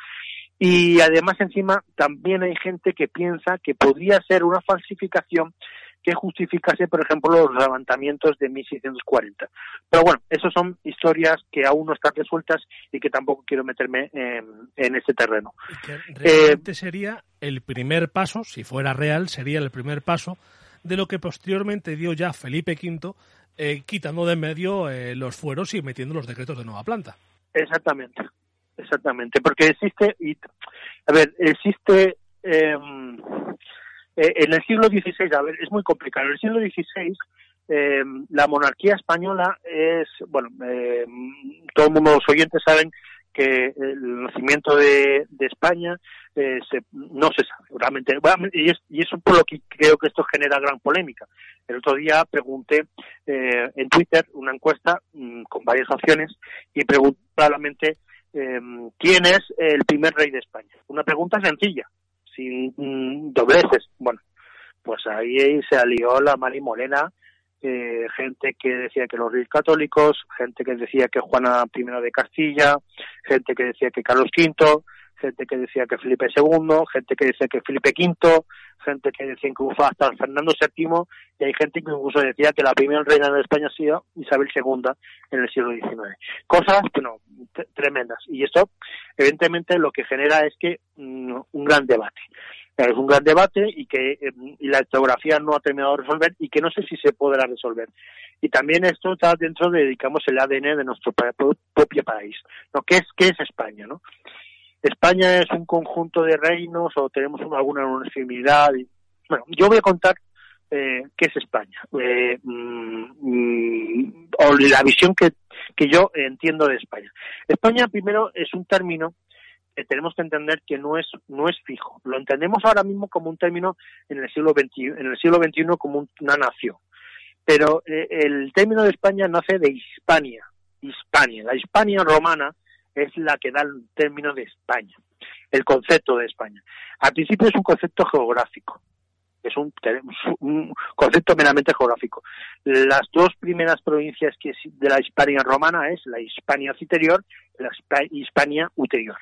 Y además, encima, también hay gente que piensa que podría ser una falsificación que justificase, por ejemplo, los levantamientos de 1640. Pero bueno, esas son historias que aún no están resueltas y que tampoco quiero meterme en, en ese terreno. Que realmente eh, sería el primer paso, si fuera real, sería el primer paso de lo que posteriormente dio ya Felipe V, eh, quitando de medio eh, los fueros y metiendo los decretos de nueva planta. Exactamente, exactamente, porque existe, y, a ver, existe... Eh, en el siglo XVI, a ver, es muy complicado. En el siglo XVI, eh, la monarquía española es, bueno, eh, todo el mundo, los oyentes saben que el nacimiento de, de España eh, se, no se sabe realmente. Y es, y es por lo que creo que esto genera gran polémica. El otro día pregunté eh, en Twitter una encuesta mmm, con varias opciones y pregunté claramente eh, quién es el primer rey de España una pregunta sencilla sin mmm, dobleces. Bueno, pues ahí se alió la Mari Morena eh, gente que decía que los reyes católicos, gente que decía que Juana I de Castilla, gente que decía que Carlos V, gente que decía que Felipe II, gente que decía que Felipe V, gente que decía que incluso hasta Fernando VII, y hay gente que incluso decía que la primera reina de España ha sido Isabel II en el siglo XIX. Cosas, bueno, tremendas. Y esto, evidentemente, lo que genera es que mm, un gran debate. Es un gran debate y que em, y la historiografía no ha terminado de resolver y que no sé si se podrá resolver. Y también esto está dentro de, digamos, el ADN de nuestro propio país. ¿no? ¿Qué, es, ¿Qué es España? ¿no? España es un conjunto de reinos o tenemos alguna uniformidad. Bueno, yo voy a contar eh, qué es España eh, mm, o la visión que, que yo entiendo de España. España primero es un término que tenemos que entender que no es no es fijo. Lo entendemos ahora mismo como un término en el siglo XXI, en el siglo XXI como una nación. Pero eh, el término de España nace de Hispania, Hispania. La Hispania romana es la que da el término de España, el concepto de España. Al principio es un concepto geográfico, es un, concepto meramente geográfico. Las dos primeras provincias que de la Hispania romana es la Hispania citerior y la Hispania ulterior.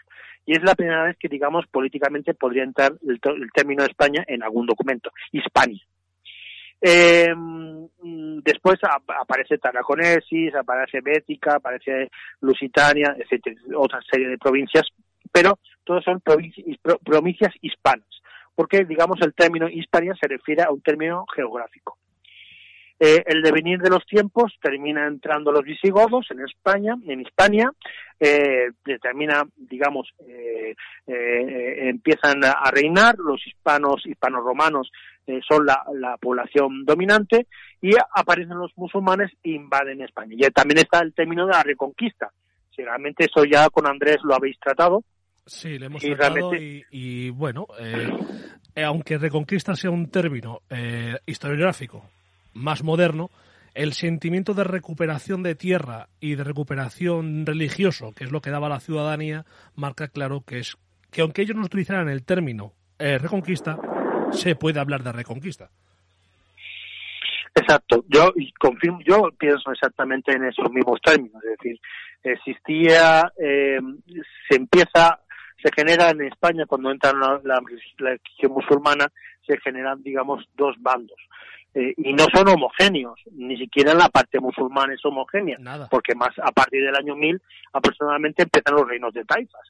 Y es la primera vez que, digamos, políticamente podría entrar el, el término de España en algún documento, Hispania. Eh, después aparece Tarraconesis, aparece Bética, aparece Lusitania, etcétera, otra serie de provincias, pero todas son provincias hispanas, porque digamos el término Hispania se refiere a un término geográfico. Eh, el devenir de los tiempos termina entrando los visigodos en España, en Hispania, eh, determina, digamos, eh, eh, empiezan a reinar, los hispanos, hispanos romanos son la, la, población dominante y aparecen los musulmanes e invaden España. Y también está el término de la reconquista. Si realmente eso ya con Andrés lo habéis tratado. Sí, lo hemos tratado y, bueno, aunque reconquista sea un término historiográfico más moderno, el sentimiento de recuperación de tierra y de recuperación religioso, que es lo que daba la ciudadanía, marca claro que es que aunque ellos no utilizaran el término eh, reconquista, se puede hablar de reconquista. Exacto, yo confirmo, yo pienso exactamente en esos mismos términos, es decir, existía, eh, se empieza, se genera en España cuando entra la, la religión musulmana, se generan, digamos, dos bandos. Eh, y no son homogéneos, ni siquiera en la parte musulmana es homogénea, porque más a partir del año 1000 aproximadamente empiezan los reinos de taifas,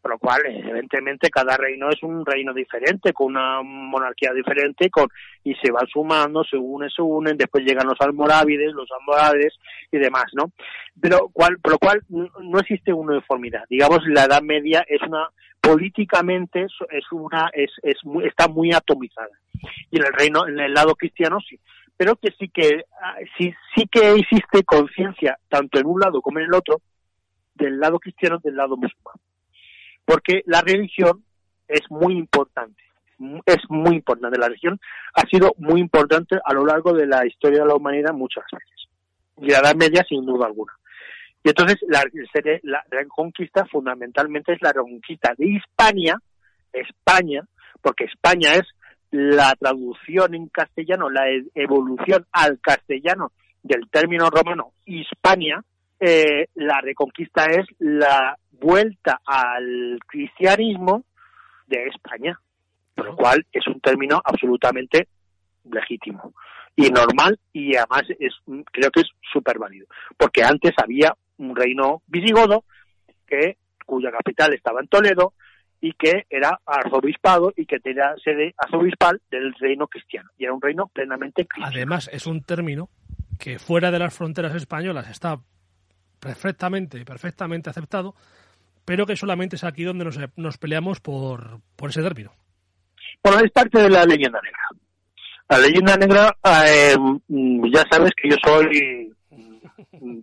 por lo cual evidentemente cada reino es un reino diferente, con una monarquía diferente, con y se van sumando, se unen, se unen, después llegan los almorávides, los almorávides y demás, ¿no? Pero cual, por lo cual no existe uniformidad. Digamos, la Edad Media es una políticamente es una es, es está muy atomizada y en el reino, en el lado cristiano sí, pero que sí que ah, sí, sí que existe conciencia tanto en un lado como en el otro del lado cristiano del lado musulmán, porque la religión es muy importante, es muy importante. La religión ha sido muy importante a lo largo de la historia de la humanidad muchas veces y la Edad Media sin duda alguna. Y entonces la, la, la conquista fundamentalmente es la reconquista de Hispania, España, porque España es la traducción en castellano, la e-, evolución al castellano del término romano Hispania, eh, la reconquista es la vuelta al cristianismo de España, por lo cual es un término absolutamente legítimo y normal y además es creo que es súper válido, porque antes había un reino visigodo que cuya capital estaba en Toledo, y que era arzobispado y que tenía sede arzobispal del reino cristiano. Y era un reino plenamente cristiano. Además, es un término que fuera de las fronteras españolas está perfectamente, perfectamente aceptado, pero que solamente es aquí donde nos, nos peleamos por, por ese término. Bueno, es parte de la leyenda negra. La leyenda negra, eh, ya sabes que yo soy mm,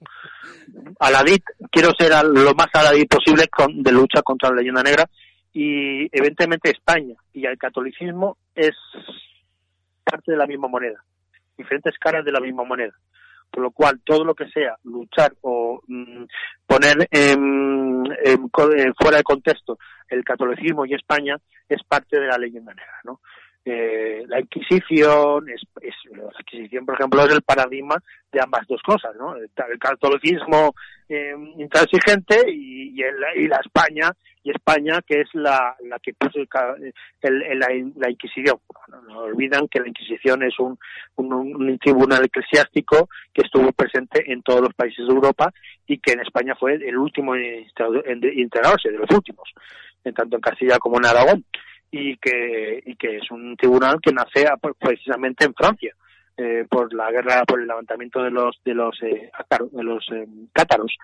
aladit, quiero ser lo más aladit posible con, de lucha contra la leyenda negra y evidentemente España y el catolicismo es parte de la misma moneda, diferentes caras de la misma moneda. Por lo cual, todo lo que sea luchar o mm, poner en, fuera de contexto el catolicismo y España es parte de la leyenda negra, ¿no? Eh, la Inquisición, es, la Inquisición, por ejemplo, es el paradigma de ambas dos cosas, ¿no? El, catolicismo eh, intransigente y, y, la España y España que es la, la que puso el, la, Inquisición. No, olvidan que la Inquisición es un, un, tribunal eclesiástico que estuvo presente en todos los países de Europa y que en España fue el último en integrarse, de los últimos, en tanto en Castilla como en Aragón y que, y que es un tribunal que nace pues, precisamente en Francia. Eh, por la guerra, por el levantamiento de los de los eh, de los eh, cátaros.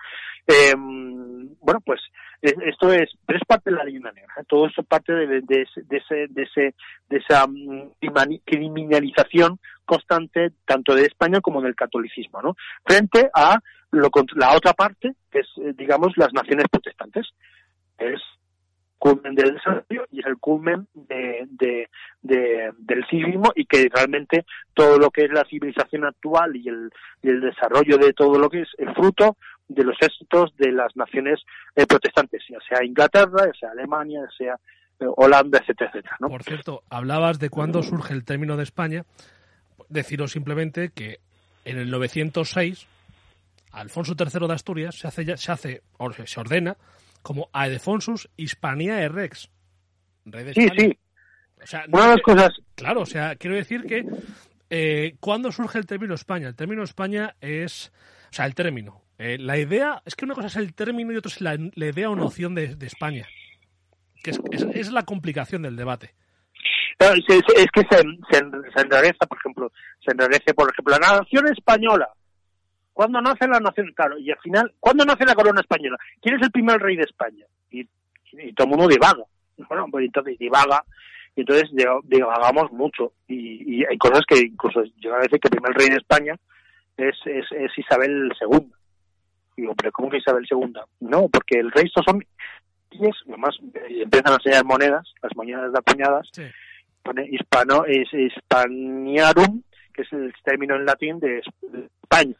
Em, bueno, pues esto es, pero es parte de la leyenda negra. Todo esto es parte de, de, de, ese, de, ese, de esa mm, criminalización constante tanto de España como del catolicismo, ¿no? Frente a lo, la otra parte, que es, digamos, las naciones protestantes. Es culmen del desarrollo y es el culmen de, del civismo y que realmente todo lo que es la civilización actual y el, el desarrollo de todo lo que es el fruto de los éxitos de las naciones eh, protestantes, ya sea Inglaterra, ya sea Alemania, ya sea eh, Holanda, etcétera, etcétera. Por cierto, hablabas de cuándo surge el término de España. Deciros simplemente que en el 906 Alfonso III de Asturias se hace, se hace se ordena como Aedefonsus Hispania Rex, de España. Sí, sí. O sea, Una de las cosas... Claro, o sea, quiero decir que eh, ¿cuándo surge el término España? El término España es, o sea, el término. Eh, la idea, es que una cosa es el término y otra es la, idea o noción de, España, que es, es, la complicación del debate. Es, que se, se, enrarece, por ejemplo, se enrarece, por ejemplo, la nación española ¿Cuándo nace la nación? Claro, y al final, ¿cuándo nace la corona española? ¿Quién es el primer rey de España? Y, todo el mundo divaga. Bueno, pues entonces divaga, y entonces divagamos mucho. Y, hay cosas que incluso llega a decir que el primer rey de España es, es, Isabel II. Y digo, pero ¿cómo que Isabel II? No, porque el rey son y nomás eh, empiezan a enseñar monedas, las monedas de apuñadas, pone hispano, es hispaniarum, que es el término en latín de España,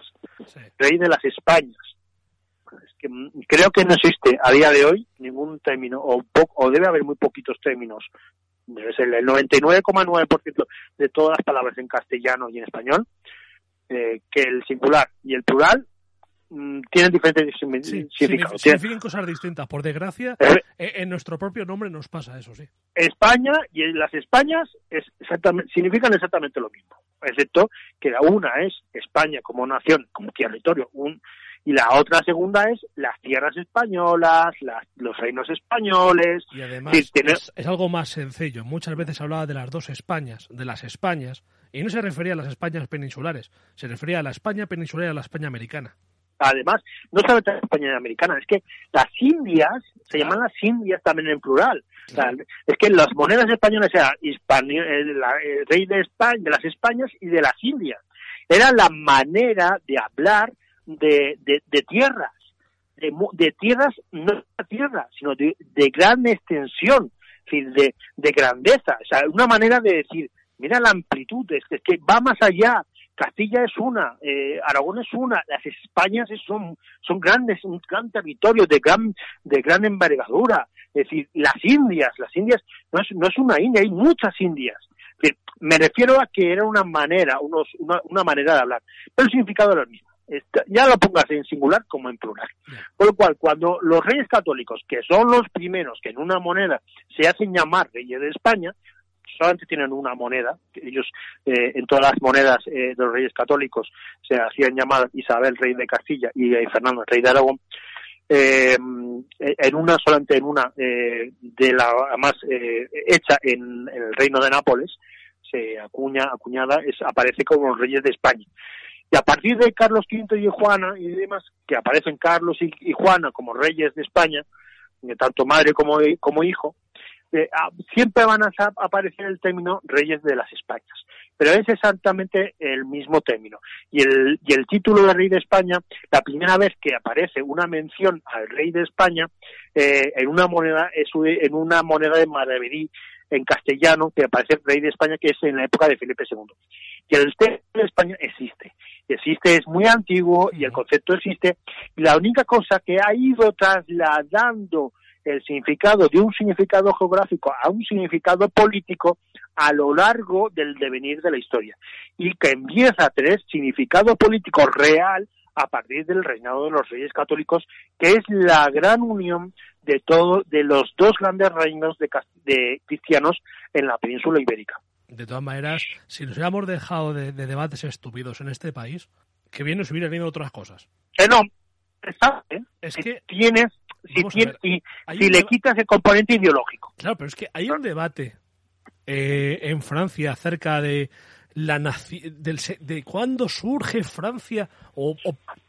rey de las Españas. que mm, creo que no existe a día de hoy ningún término, o, o debe haber muy poquitos términos. Debe ser el 99,9% de todas las palabras en castellano y en español, eh, que el singular y el plural mm, tienen diferentes significados. significan cosas distintas. Por desgracia, eh, eh, en nuestro propio nombre nos pasa eso, sí. España y las Españas es exactamente, significan exactamente lo mismo excepto que la una es España como nación, como territorio, un, y la otra segunda es las tierras españolas, los reinos españoles. Y además es, algo más sencillo. Muchas veces hablaba de las dos Españas, de las Españas, y no se refería a las Españas peninsulares, se refería a la España peninsular y a la España americana. Además, no solamente la España americana, es que las Indias, se llaman las Indias también en plural es que las monedas españolas eran el, rey de España, de las Españas y de las Indias. Era la manera de hablar de, de, tierras, de, tierras, no de tierra, sino de, gran extensión, de, de grandeza. O sea, una manera de decir, mira la amplitud, es que, es que va más allá. Castilla es una, eh, Aragón es una, las Españas son, son grandes, un gran territorio de gran, de gran envergadura. Es decir, las Indias, las Indias no es, no es una India, hay muchas Indias. me refiero a que era una manera, unos, una, manera de hablar, pero el significado era el mismo. ya lo pongas en singular como en plural. Por lo cual, cuando los reyes católicos, que son los primeros que en una moneda se hacen llamar reyes de España, solamente tienen una moneda. Ellos, eh, en todas las monedas eh, de los reyes católicos, se hacían llamar Isabel, rey de Castilla, y eh, Fernando, rey de Aragón eh, en una solamente en una de la más hecha en, el reino de Nápoles se acuña acuñada es aparece como los reyes de España y a partir de Carlos V y Juana y demás que aparecen Carlos y, Juana como reyes de España tanto madre como, como hijo eh, ah, siempre van a aparecer el término reyes de las Españas pero es exactamente el mismo término. Y el, y el título de rey de España, la primera vez que aparece una mención al rey de España eh, en una moneda es en una moneda de Maravedí en castellano que aparece el rey de España que es en la época de Felipe II. Y el rey de España existe. Existe, es muy antiguo y el concepto existe. Y la única cosa que ha ido trasladando el significado de un significado geográfico a un significado político a lo largo del devenir de la historia y que empieza a tener significado político real a partir del reinado de los reyes católicos, que es la gran unión de todo, de los dos grandes reinos de, de cristianos en la península ibérica. De todas maneras, si nos hubiéramos dejado de, debates estúpidos en este país, que bien nos hubieran ido otras cosas. Eh, no, ¿eh? Es que tienes, si, le quitas el componente ideológico. Claro, pero es que hay un debate eh, en Francia acerca de la del, de cuándo surge Francia o,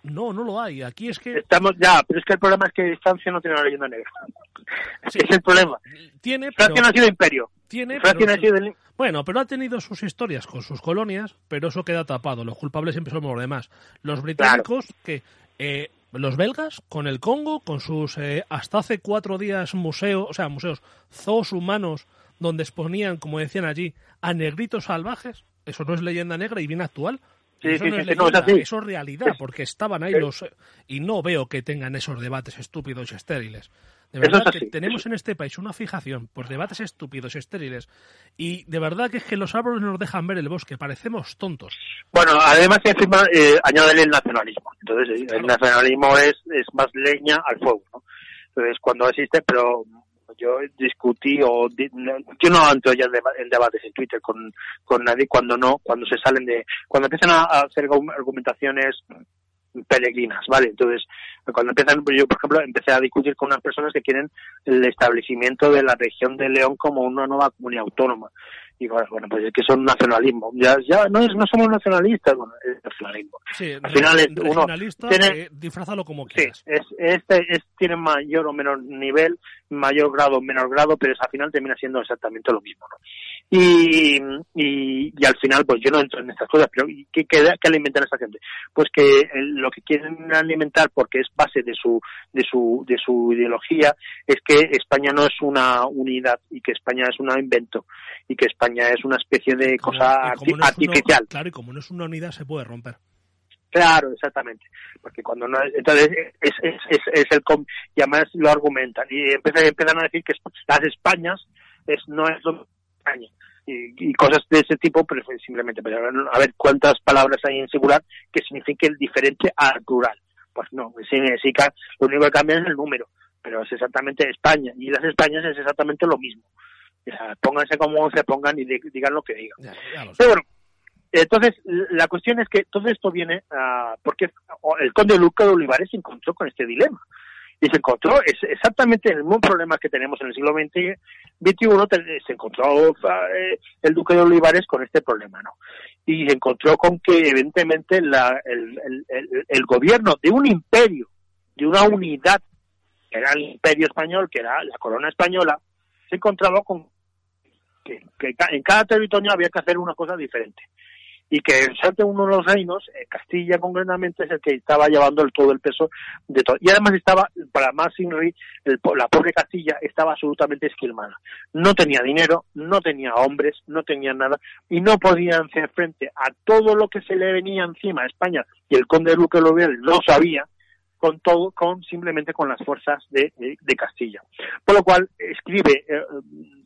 no no lo hay. Aquí es que estamos ya pero es que el problema es que Francia no tiene una leyenda negra. Es el problema. Tiene Francia no ha sido imperio. tiene Francia no ha sido bueno pero ha tenido sus historias con sus colonias pero eso queda tapado. Los culpables siempre somos los demás. Los británicos que eh, los belgas con el Congo con sus eh, hasta hace cuatro días museos o sea museos zoos humanos donde exponían como decían allí a negritos salvajes eso no es leyenda negra y bien actual. eso no es leyenda, eso es realidad, porque estaban ahí los... Y no veo que tengan esos debates estúpidos y estériles. De verdad que tenemos en este país una fijación por debates estúpidos y estériles y de verdad que es que los árboles nos dejan ver el bosque, parecemos tontos. Bueno, además encima eh, añaden el nacionalismo. Entonces el nacionalismo es, es más leña al fuego. ¿no? Entonces cuando existe, pero yo discutí o yo no entro ya en, debates en Twitter con, con nadie cuando no, cuando se salen de, cuando empiezan a, hacer argumentaciones peregrinas, ¿vale? Entonces, cuando empiezan, yo por ejemplo empecé a discutir con unas personas que quieren el establecimiento de la región de León como una nueva comunidad autónoma y bueno, pues es que son nacionalismo. Ya, ya no, es, no somos nacionalistas, bueno, es nacionalismo. Sí, Al final es uno tiene, disfrazalo como quieras. Sí, es, este es, tiene mayor o menor nivel, mayor grado o menor grado, pero es, al final termina siendo exactamente lo mismo, ¿no? Y, y, y, al final, pues yo no entro en estas cosas, pero ¿qué, qué, qué alimentan a esta gente? Pues que lo que quieren alimentar, porque es base de su, de su, de su ideología, es que España no es una unidad y que España es un invento y que España es una especie de cosa artificial. claro, y como no es una unidad, se puede romper. Claro, exactamente. Porque cuando no entonces es, es, es, es el y además lo argumentan y empiezan, empiezan a decir que las Españas es no es lo España y, cosas de ese tipo, pero simplemente pero a ver cuántas palabras hay en singular que signifiquen diferente al plural. Pues no, significa, lo único que cambia es el número, pero es exactamente España, y las Españas es exactamente lo mismo. O sea, pónganse como se pongan y digan lo que digan. pero bueno, entonces, la cuestión es que todo esto viene porque el conde Luca de Olivares se encontró con este dilema y se encontró es exactamente el mismo problema que tenemos en el siglo XX, XXI, se encontró eh, el duque de Olivares con este problema, ¿no? Y se encontró con que evidentemente la, el, el, el, gobierno de un imperio, de una unidad, que era el imperio español, que era la corona española, se encontraba con que, en cada territorio había que hacer una cosa diferente y que en uno de los reinos, eh, Castilla concretamente, es el que estaba llevando el, todo el peso de todo. Y además estaba, para más Inri, la pobre Castilla estaba absolutamente esquilmada. No tenía dinero, no tenía hombres, no tenía nada, y no podían hacer frente a todo lo que se le venía encima a España, y el conde de Luque Lobiel no sabía, con todo, con simplemente con las fuerzas de, de, Castilla. Por lo cual escribe, eh,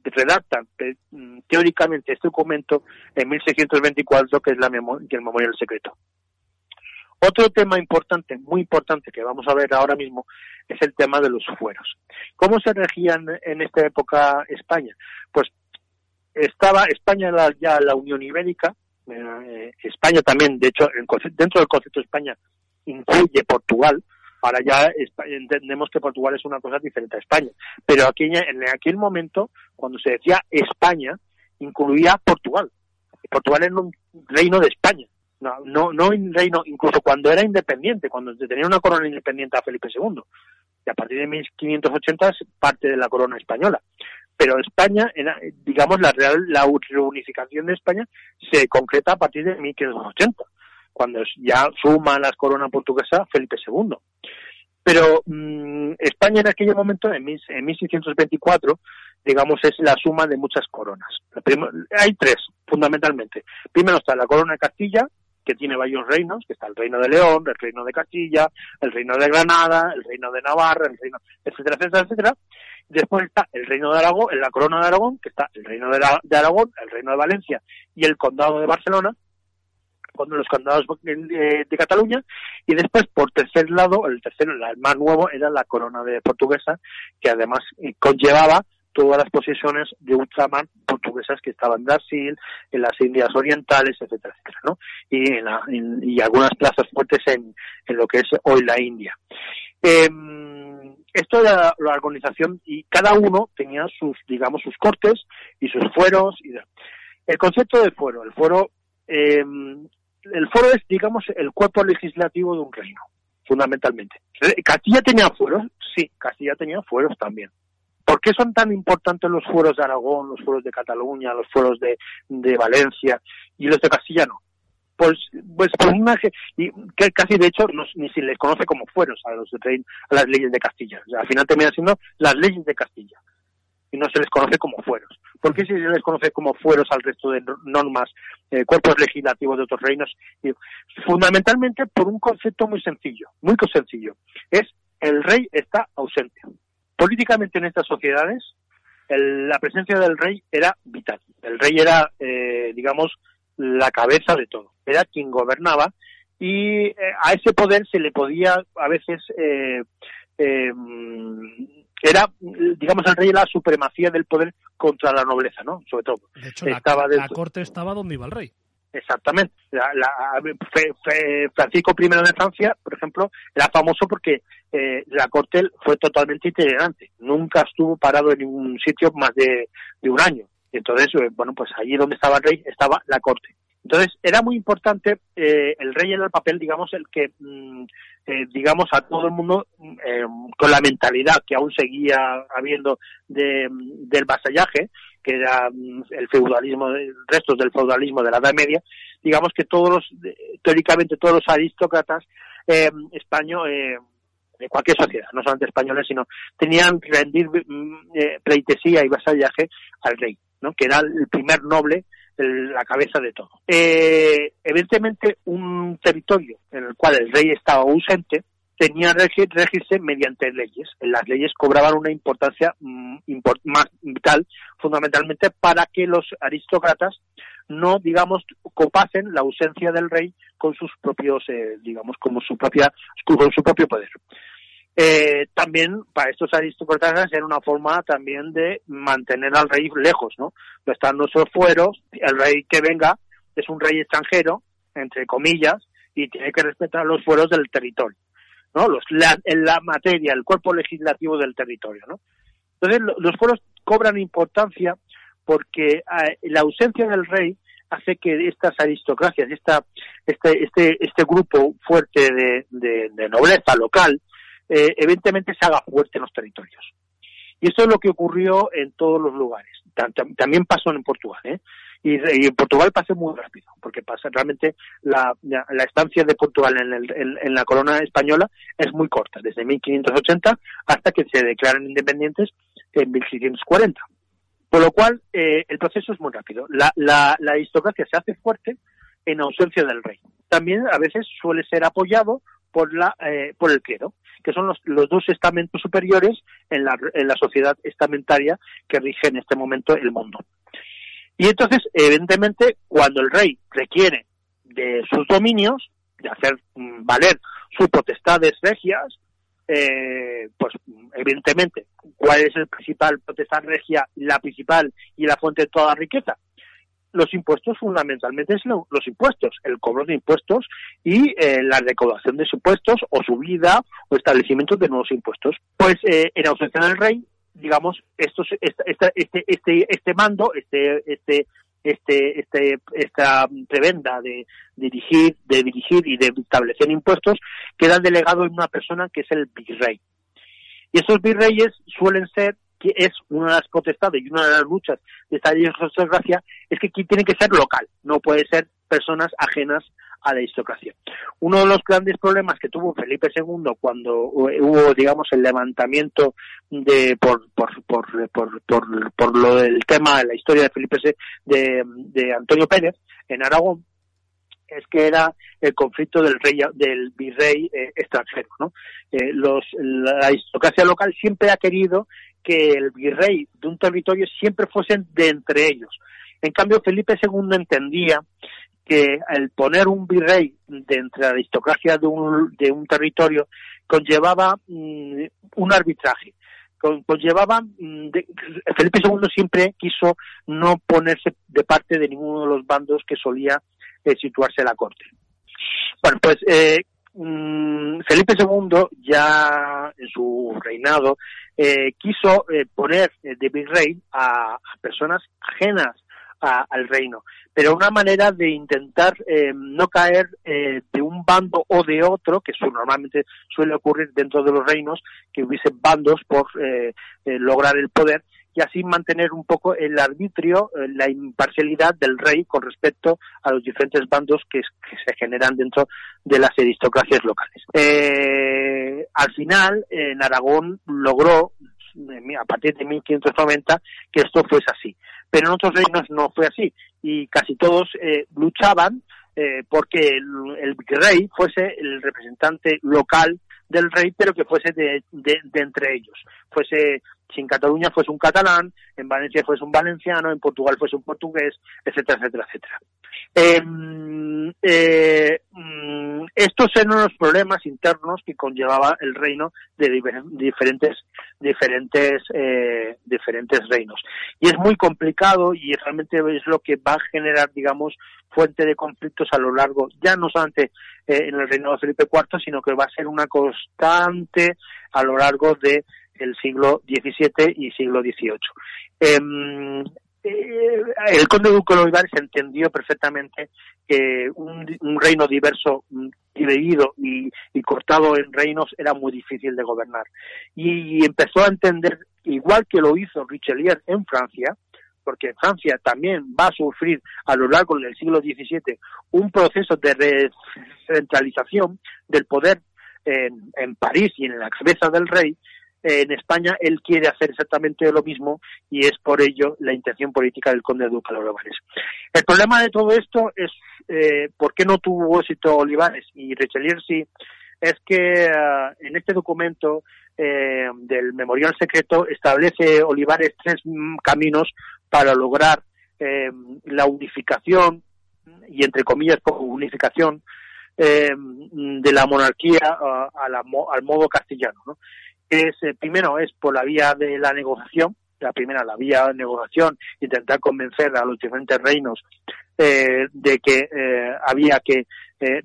redacta eh, teóricamente este documento en 1624, que es la el memorial secreto. Otro tema importante, muy importante, que vamos a ver ahora mismo, es el tema de los fueros. ¿Cómo se regían en esta época España? Pues estaba España ya la Unión Ibérica, eh, España también, de hecho, dentro del concepto de España incluye Portugal, Ahora ya entendemos que Portugal es una cosa diferente a España. Pero aquí, en aquel momento, cuando se decía España, incluía Portugal. Portugal era un reino de España. No, no, no un reino, incluso cuando era independiente, cuando tenía una corona independiente a Felipe II. Y a partir de 1580 es parte de la corona española. Pero España, digamos, la real, la reunificación de España se concreta a partir de 1580 cuando ya suma las coronas portuguesas Felipe II. Pero mm, España en aquel momento, en, 1624, digamos, es la suma de muchas coronas. hay tres, fundamentalmente. Primero está la corona de Castilla, que tiene varios reinos, que está el reino de León, el reino de Castilla, el reino de Granada, el reino de Navarra, el reino, etcétera, etcétera, etcétera. Después está el reino de Aragón, en la corona de Aragón, que está el reino de Aragón, el reino de Valencia y el condado de Barcelona, con los condados de, de, Cataluña, y después, por tercer lado, el tercero, el más nuevo, era la corona de portuguesa, que además conllevaba todas las posesiones de ultramar portuguesas que estaban en Brasil, en las Indias Orientales, etcétera, etcétera, ¿no? Y, en la, en, y algunas plazas fuertes en, en, lo que es hoy la India. Eh, esto era la organización y cada uno tenía sus, digamos, sus cortes y sus fueros. Y el concepto del fuero, el fuero, eh, el fuero es, digamos, el cuerpo legislativo de un reino, fundamentalmente. Castilla tenía fueros, sí, Castilla tenía fueros también. ¿Por qué son tan importantes los fueros de Aragón, los fueros de Cataluña, los fueros de, de Valencia y los de Castilla no? Pues, pues por una y que casi de hecho no, ni se les conoce como fueros a los a las leyes de Castilla. Al final termina siendo las leyes de Castilla y no se les conoce como fueros. ¿Por qué se les conoce como fueros al resto de normas, eh, cuerpos legislativos de otros reinos? Fundamentalmente por un concepto muy sencillo, muy sencillo. Es el rey está ausente políticamente en estas sociedades el, la presencia del rey era vital. El rey era, eh, digamos, la cabeza de todo. Era quien gobernaba y eh, a ese poder se le podía a veces eh, eh, era digamos el rey la supremacía del poder contra la nobleza no sobre todo de hecho estaba la, la corte estaba donde iba el rey Exactamente. La, la, fe, fe, Francisco I de Francia, por ejemplo, era famoso porque eh, la corte fue totalmente itinerante. Nunca estuvo parado en ningún sitio más de, de un año. Entonces, eh, bueno, pues allí donde estaba el rey estaba la corte. Entonces, era muy importante, eh, el rey era el papel, digamos, el que, mm, eh, digamos, a todo el mundo, eh, con la mentalidad que aún seguía habiendo de, del vasallaje, que era mm, el feudalismo, restos del feudalismo de la Edad Media, digamos que todos los, teóricamente todos los aristócratas eh, españoles, de cualquier sociedad, no solamente españoles, sino tenían rendir mm, eh, pleitesía y vasallaje al rey, ¿no? que era el primer noble la cabeza de todo. Eh, evidentemente, un territorio en el cual el rey estaba ausente tenía que regirse mediante leyes. Las leyes cobraban una importancia mm, más vital, fundamentalmente para que los aristócratas no, digamos, copasen la ausencia del rey con sus propios, eh, digamos, como su propia, con su propio poder. Eh, también para estos aristócratas era una forma también de mantener al rey lejos, ¿no? No están nuestros fueros, el rey que venga es un rey extranjero, entre comillas, y tiene que respetar los fueros del territorio, ¿no? Los, la, en la materia, el cuerpo legislativo del territorio, ¿no? Entonces, los fueros cobran importancia porque eh, la ausencia del rey hace que estas aristocracias, esta, este, este, este grupo fuerte de, de nobleza local, eh, evidentemente se haga fuerte en los territorios. Y eso es lo que ocurrió en todos los lugares. También pasó en Portugal, ¿eh? Y, en Portugal pasó muy rápido, porque pasa realmente la, la estancia de Portugal en, el, en, en, la corona española es muy corta, desde 1580 hasta que se declaran independientes en 1640. Por lo cual, eh, el proceso es muy rápido. La, la, la aristocracia se hace fuerte en ausencia del rey. También a veces suele ser apoyado por, la, eh, por el clero que son los, los dos estamentos superiores en la, en la sociedad estamentaria que rige en este momento el mundo. Y entonces, evidentemente, cuando el rey requiere de sus dominios, de hacer mm, valer sus potestades regias, eh, pues evidentemente, ¿cuál es el principal potestad regia, la principal y la fuente de toda riqueza? Los impuestos fundamentalmente es los impuestos, el cobro de impuestos y eh, la recaudación de impuestos o subida o establecimiento de nuevos impuestos. Pues eh, en ausencia del rey, digamos, estos, este, este, este, este mando, este, este, este, este, esta prebenda de dirigir, de dirigir y de establecer impuestos queda delegado en una persona que es el virrey. Y esos virreyes suelen ser que es una de las potestades y una de las luchas de esta aristocracia, es que tiene que ser local, no puede ser personas ajenas a la aristocracia. Uno de los grandes problemas que tuvo Felipe II cuando hubo, digamos, el levantamiento de por por, por, por, por, por lo del tema de la historia de Felipe de, de Antonio Pérez en Aragón, es que era el conflicto del rey del virrey eh, extranjero no eh, los la aristocracia local siempre ha querido que el virrey de un territorio siempre fuesen de entre ellos. En cambio Felipe II entendía que el poner un virrey de entre la aristocracia de un, de un territorio conllevaba mm, un arbitraje. Conllevaba mm, Felipe II siempre quiso no ponerse de parte de ninguno de los bandos que solía eh, situarse la corte. Bueno, pues eh, mm, Felipe II ya en su reinado eh, quiso poner de virrey a, personas ajenas al reino, pero una manera de intentar no caer de un bando o de otro, que eso normalmente suele ocurrir dentro de los reinos, que hubiese bandos por lograr el poder, y así mantener un poco el arbitrio, eh, la imparcialidad del rey con respecto a los diferentes bandos que, se generan dentro de las aristocracias locales. Eh, al final, en Aragón logró, a partir de 1590, que esto fuese así. Pero en otros reinos no fue así y casi todos eh, luchaban porque el, rey fuese el representante local del rey, pero que fuese de, de, entre ellos. Fuese, si en Cataluña fuese un catalán, en Valencia fuese un valenciano, en Portugal fuese un portugués, etcétera, etcétera, etcétera. Em, eh, mm, estos eran los problemas internos que conllevaba el reino de diferentes, diferentes, eh, diferentes reinos. Y es muy complicado y realmente es lo que va a generar, digamos, fuente de conflictos a lo largo, ya no solamente eh, en el reinado de Felipe IV, sino que va a ser una constante a lo largo del siglo XVII y siglo XVIII. Em, eh, el conde Duque de Olivares entendió perfectamente que un, reino diverso, mm, dividido y, y, cortado en reinos era muy difícil de gobernar. Y empezó a entender, igual que lo hizo Richelieu en Francia, porque Francia también va a sufrir a lo largo del siglo XVII un proceso de recentralización del poder en, en París y en la cabeza del rey, en España él quiere hacer exactamente lo mismo y es por ello la intención política del conde Duque de Olivares. El problema de todo esto es eh, por qué no tuvo éxito Olivares y Richelieu sí, es que eh, en este documento eh, del memorial secreto establece Olivares tres caminos para lograr eh, la unificación y entre comillas unificación eh, de la monarquía al modo castellano. ¿no? Es, eh, primero es por la vía de la negociación, la primera, la vía de negociación, intentar convencer a los diferentes reinos de que había que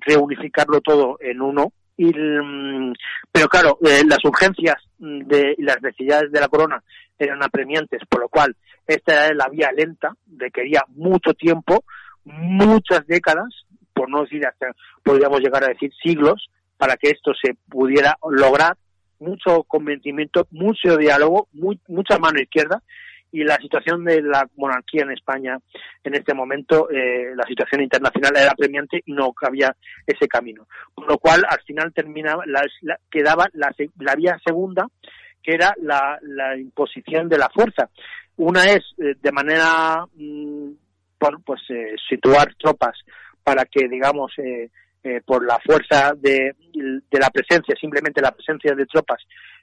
reunificarlo todo en uno, y, mm, pero claro, las urgencias de, y las necesidades de la corona eran apremiantes, por lo cual esta era la vía lenta, requería mucho tiempo, muchas décadas, por no decir hasta, podríamos llegar a decir siglos, para que esto se pudiera lograr, mucho convencimiento, mucho diálogo, mucha mano izquierda, y la situación de la monarquía en España en este momento, eh, la situación internacional era apremiante y no cabía ese camino. Con lo cual, al final terminaba, quedaba la, la vía segunda, que era la, la imposición de la fuerza. Una es eh, de manera, mm, pues eh, situar tropas para que, digamos, eh, por la fuerza de, de, la presencia, simplemente la presencia de tropas,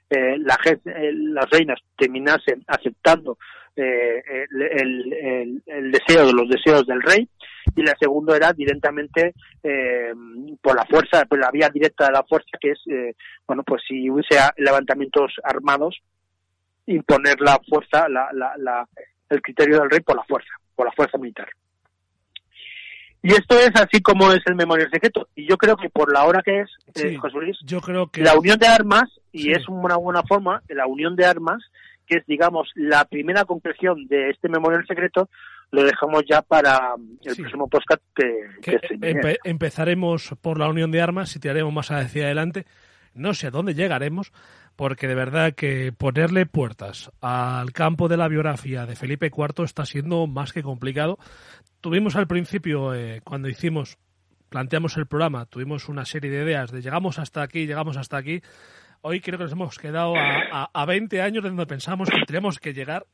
la, las reinas terminasen aceptando el, el, deseo de los deseos del rey y la segunda era directamente por la fuerza, por la vía directa de la fuerza, que es, bueno, pues si hubiese levantamientos armados, imponer la fuerza, la, la, el criterio del rey por la fuerza, por la fuerza militar. Y esto es así como es el memorial secreto. Y yo creo que por la hora que es, eh, José Luis, yo creo que... la unión de armas, y es una buena forma, la unión de armas, que es, digamos, la primera concreción de este memorial secreto, lo dejamos ya para el próximo podcast que, que, empezaremos por la unión de armas y tiraremos más hacia adelante. No sé a dónde llegaremos, porque de verdad que ponerle puertas al campo de la biografía de Felipe IV está siendo más que complicado. Tuvimos al principio, eh, cuando hicimos, planteamos el programa, tuvimos una serie de ideas de llegamos hasta aquí, llegamos hasta aquí. Hoy creo que nos hemos quedado a, a, 20 años de donde pensamos que tenemos que llegar.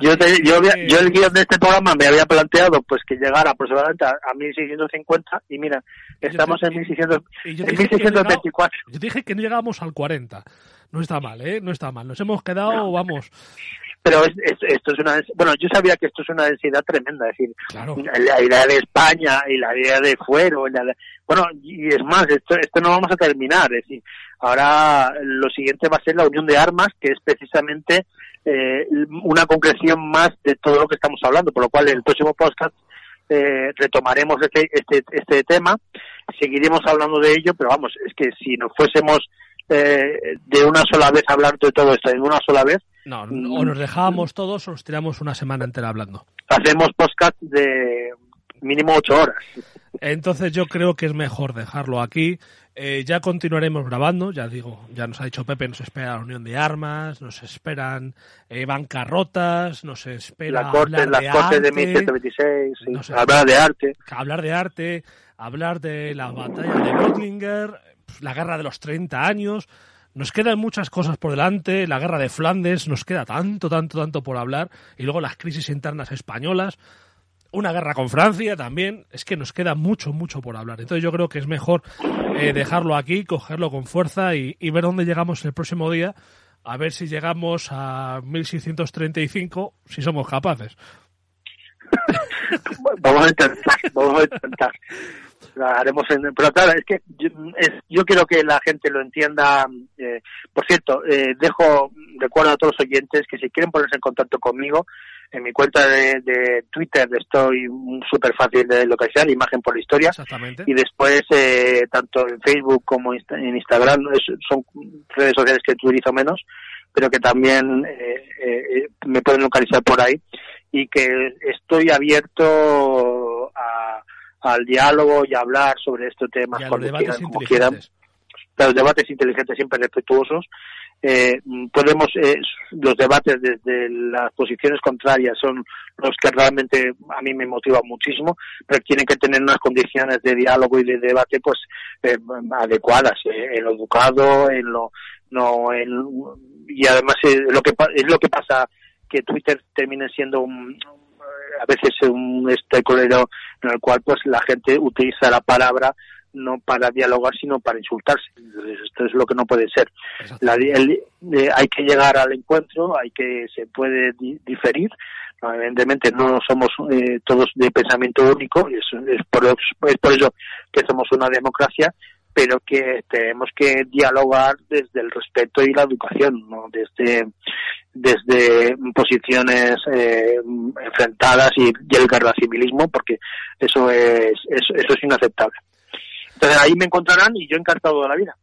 Yo, yo, yo, el guion de este programa me había planteado pues que llegara aproximadamente a, 1650 y mira, estamos en, 1600, en 1624. yo dije que no llegábamos al 40. No está mal, ¿eh? No está mal. Nos hemos quedado, vamos, pero esto es una bueno yo sabía que esto es una densidad tremenda es decir la idea de España y la idea de fuero bueno y es más esto esto no vamos a terminar es decir ahora lo siguiente va a ser la unión de armas que es precisamente eh, una concreción más de todo lo que estamos hablando por lo cual en el próximo podcast eh, retomaremos este, este este tema seguiremos hablando de ello pero vamos es que si nos fuésemos eh, de una sola vez hablar de todo esto de una sola vez no, o nos dejábamos todos o nos tiramos una semana entera hablando. Hacemos podcast de mínimo ocho horas. Entonces yo creo que es mejor dejarlo aquí. Eh, ya continuaremos grabando, ya digo, ya nos ha dicho Pepe, nos espera la unión de armas, nos esperan eh, bancarrotas, nos espera la corte, hablar las cortes de 1126, hablar de arte. Hablar de arte, hablar de la batalla de Notlinger, la guerra de los 30 años, nos quedan muchas cosas por delante, la guerra de Flandes, nos queda tanto, tanto, tanto por hablar, y luego las crisis internas españolas, una guerra con Francia también, es que nos queda mucho, mucho por hablar. Entonces yo creo que es mejor eh, dejarlo aquí, cogerlo con fuerza y, ver dónde llegamos el próximo día, a ver si llegamos a 1635, si somos capaces. vamos a intentar, vamos a intentar haremos en, pero claro es que yo, es, yo quiero que la gente lo entienda eh, por cierto eh, dejo recuerdo a todos los oyentes que si quieren ponerse en contacto conmigo en mi cuenta de, de Twitter estoy súper fácil de localizar imagen por la historia. Y después eh, tanto en Facebook como en Instagram son redes sociales que utilizo menos pero que también eh, eh, me pueden localizar por ahí. Y que estoy abierto a al diálogo y a hablar sobre estos temas cuando quieran, como quieran. Los debates inteligentes siempre respetuosos. Eh, podemos, eh, los debates desde las posiciones contrarias son los que realmente a mí me motivan muchísimo, pero tienen que tener unas condiciones de diálogo y de debate pues eh, adecuadas, eh, en lo educado, en lo no en, y además lo que es lo que pasa que Twitter termine siendo un, a veces un estecolero en el cual pues la gente utiliza la palabra no para dialogar sino para insultarse. Esto es lo que no puede ser. Eh, hay que llegar al encuentro hay que se puede diferir. Evidentemente no somos eh, todos de pensamiento único es, es, por, es por eso que somos una democracia pero que tenemos que dialogar desde el respeto y la educación, ¿no? desde, desde posiciones eh, enfrentadas y, el civilismo, porque eso es, eso, es inaceptable. Entonces ahí me encontrarán y yo encantado de la vida.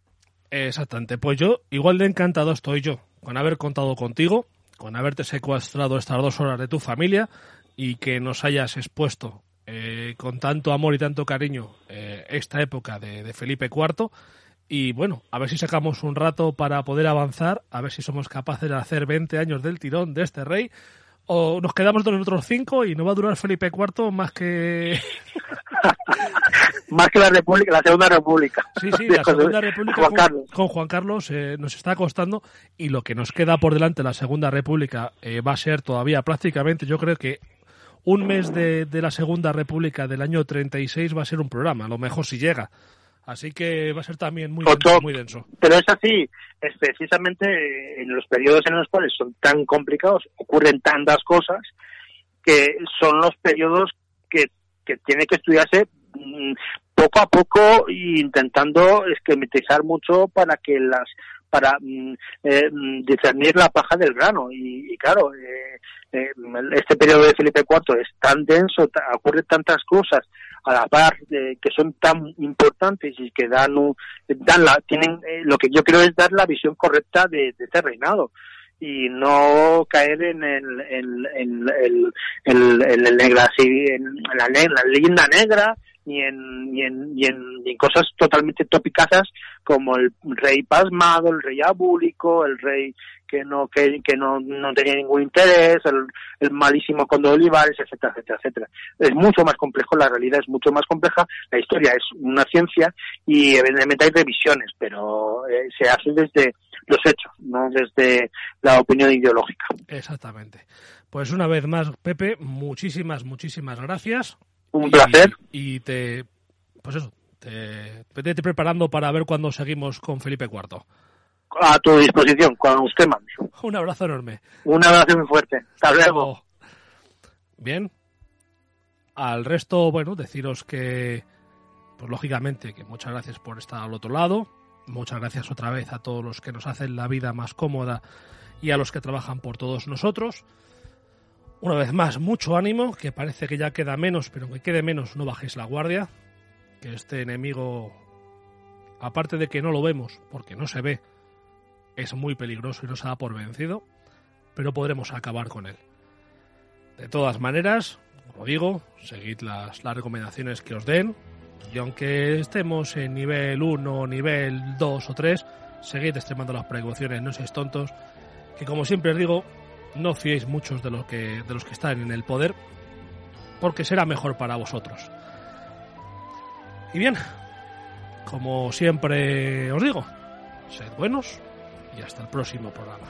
Exactamente, pues yo igual de encantado estoy yo con haber contado contigo, con haberte secuestrado estas dos horas de tu familia y que nos hayas expuesto eh, con tanto amor y tanto cariño eh, esta época de, Felipe IV. Y bueno, a ver si sacamos un rato para poder avanzar, a ver si somos capaces de hacer 20 años del tirón de este rey, o nos quedamos con otros cinco y no va a durar Felipe IV más que... más que la República, la Segunda República. Sí, sí, la Segunda República con, Juan Carlos eh, nos está costando y lo que nos queda por delante la Segunda República va a ser todavía prácticamente, yo creo que un mes de, de, la Segunda República del año 36 va a ser un programa, a lo mejor si llega. Así que va a ser también muy, denso, muy denso. Pero es así, es precisamente en los periodos en los cuales son tan complicados, ocurren tantas cosas, que son los periodos que, que tiene que estudiarse mm, poco a poco e intentando esquematizar mucho para que las para mm, eh, mm, discernir la paja del grano. Y, claro, eh, eh, este periodo de Felipe IV es tan denso, ocurren tantas cosas a la par que son tan importantes y que dan, dan la, tienen, lo que yo creo es dar la visión correcta de, este reinado y no caer en el, en, negra, en la, la leyenda negra ni en, ni en, ni en, cosas totalmente topicazas como el rey pasmado, el rey abúlico, el rey que no que, que no, no tenía ningún interés, el, el malísimo conde de Olivares, etcétera, etcétera, etcétera. Es mucho más complejo, la realidad es mucho más compleja, la historia es una ciencia y evidentemente hay revisiones, pero eh, se hace desde los hechos, no desde la opinión ideológica. Exactamente. Pues una vez más, Pepe, muchísimas, muchísimas gracias. Un placer. Y te, pues eso, te, vete preparando para ver cuándo seguimos con Felipe IV. A tu disposición, cuando usted mande. Un abrazo enorme. Un abrazo muy fuerte. Hasta luego. Bien. Al resto, bueno, deciros que, pues lógicamente, que muchas gracias por estar al otro lado. Muchas gracias otra vez a todos los que nos hacen la vida más cómoda y a los que trabajan por todos nosotros. Una vez más, mucho ánimo, que parece que ya queda menos, pero que quede menos, no bajéis la guardia. Que este enemigo, aparte de que no lo vemos, porque no se ve, es muy peligroso y nos da por vencido, pero podremos acabar con él. De todas maneras, como digo, seguid las, las recomendaciones que os den, y aunque estemos en nivel 1, nivel 2 o 3, seguid extremando las precauciones, no seáis tontos, que como siempre os digo, no fiéis muchos de los que, de los que están en el poder, porque será mejor para vosotros. Y bien, como siempre os digo, sed buenos y hasta el próximo programa.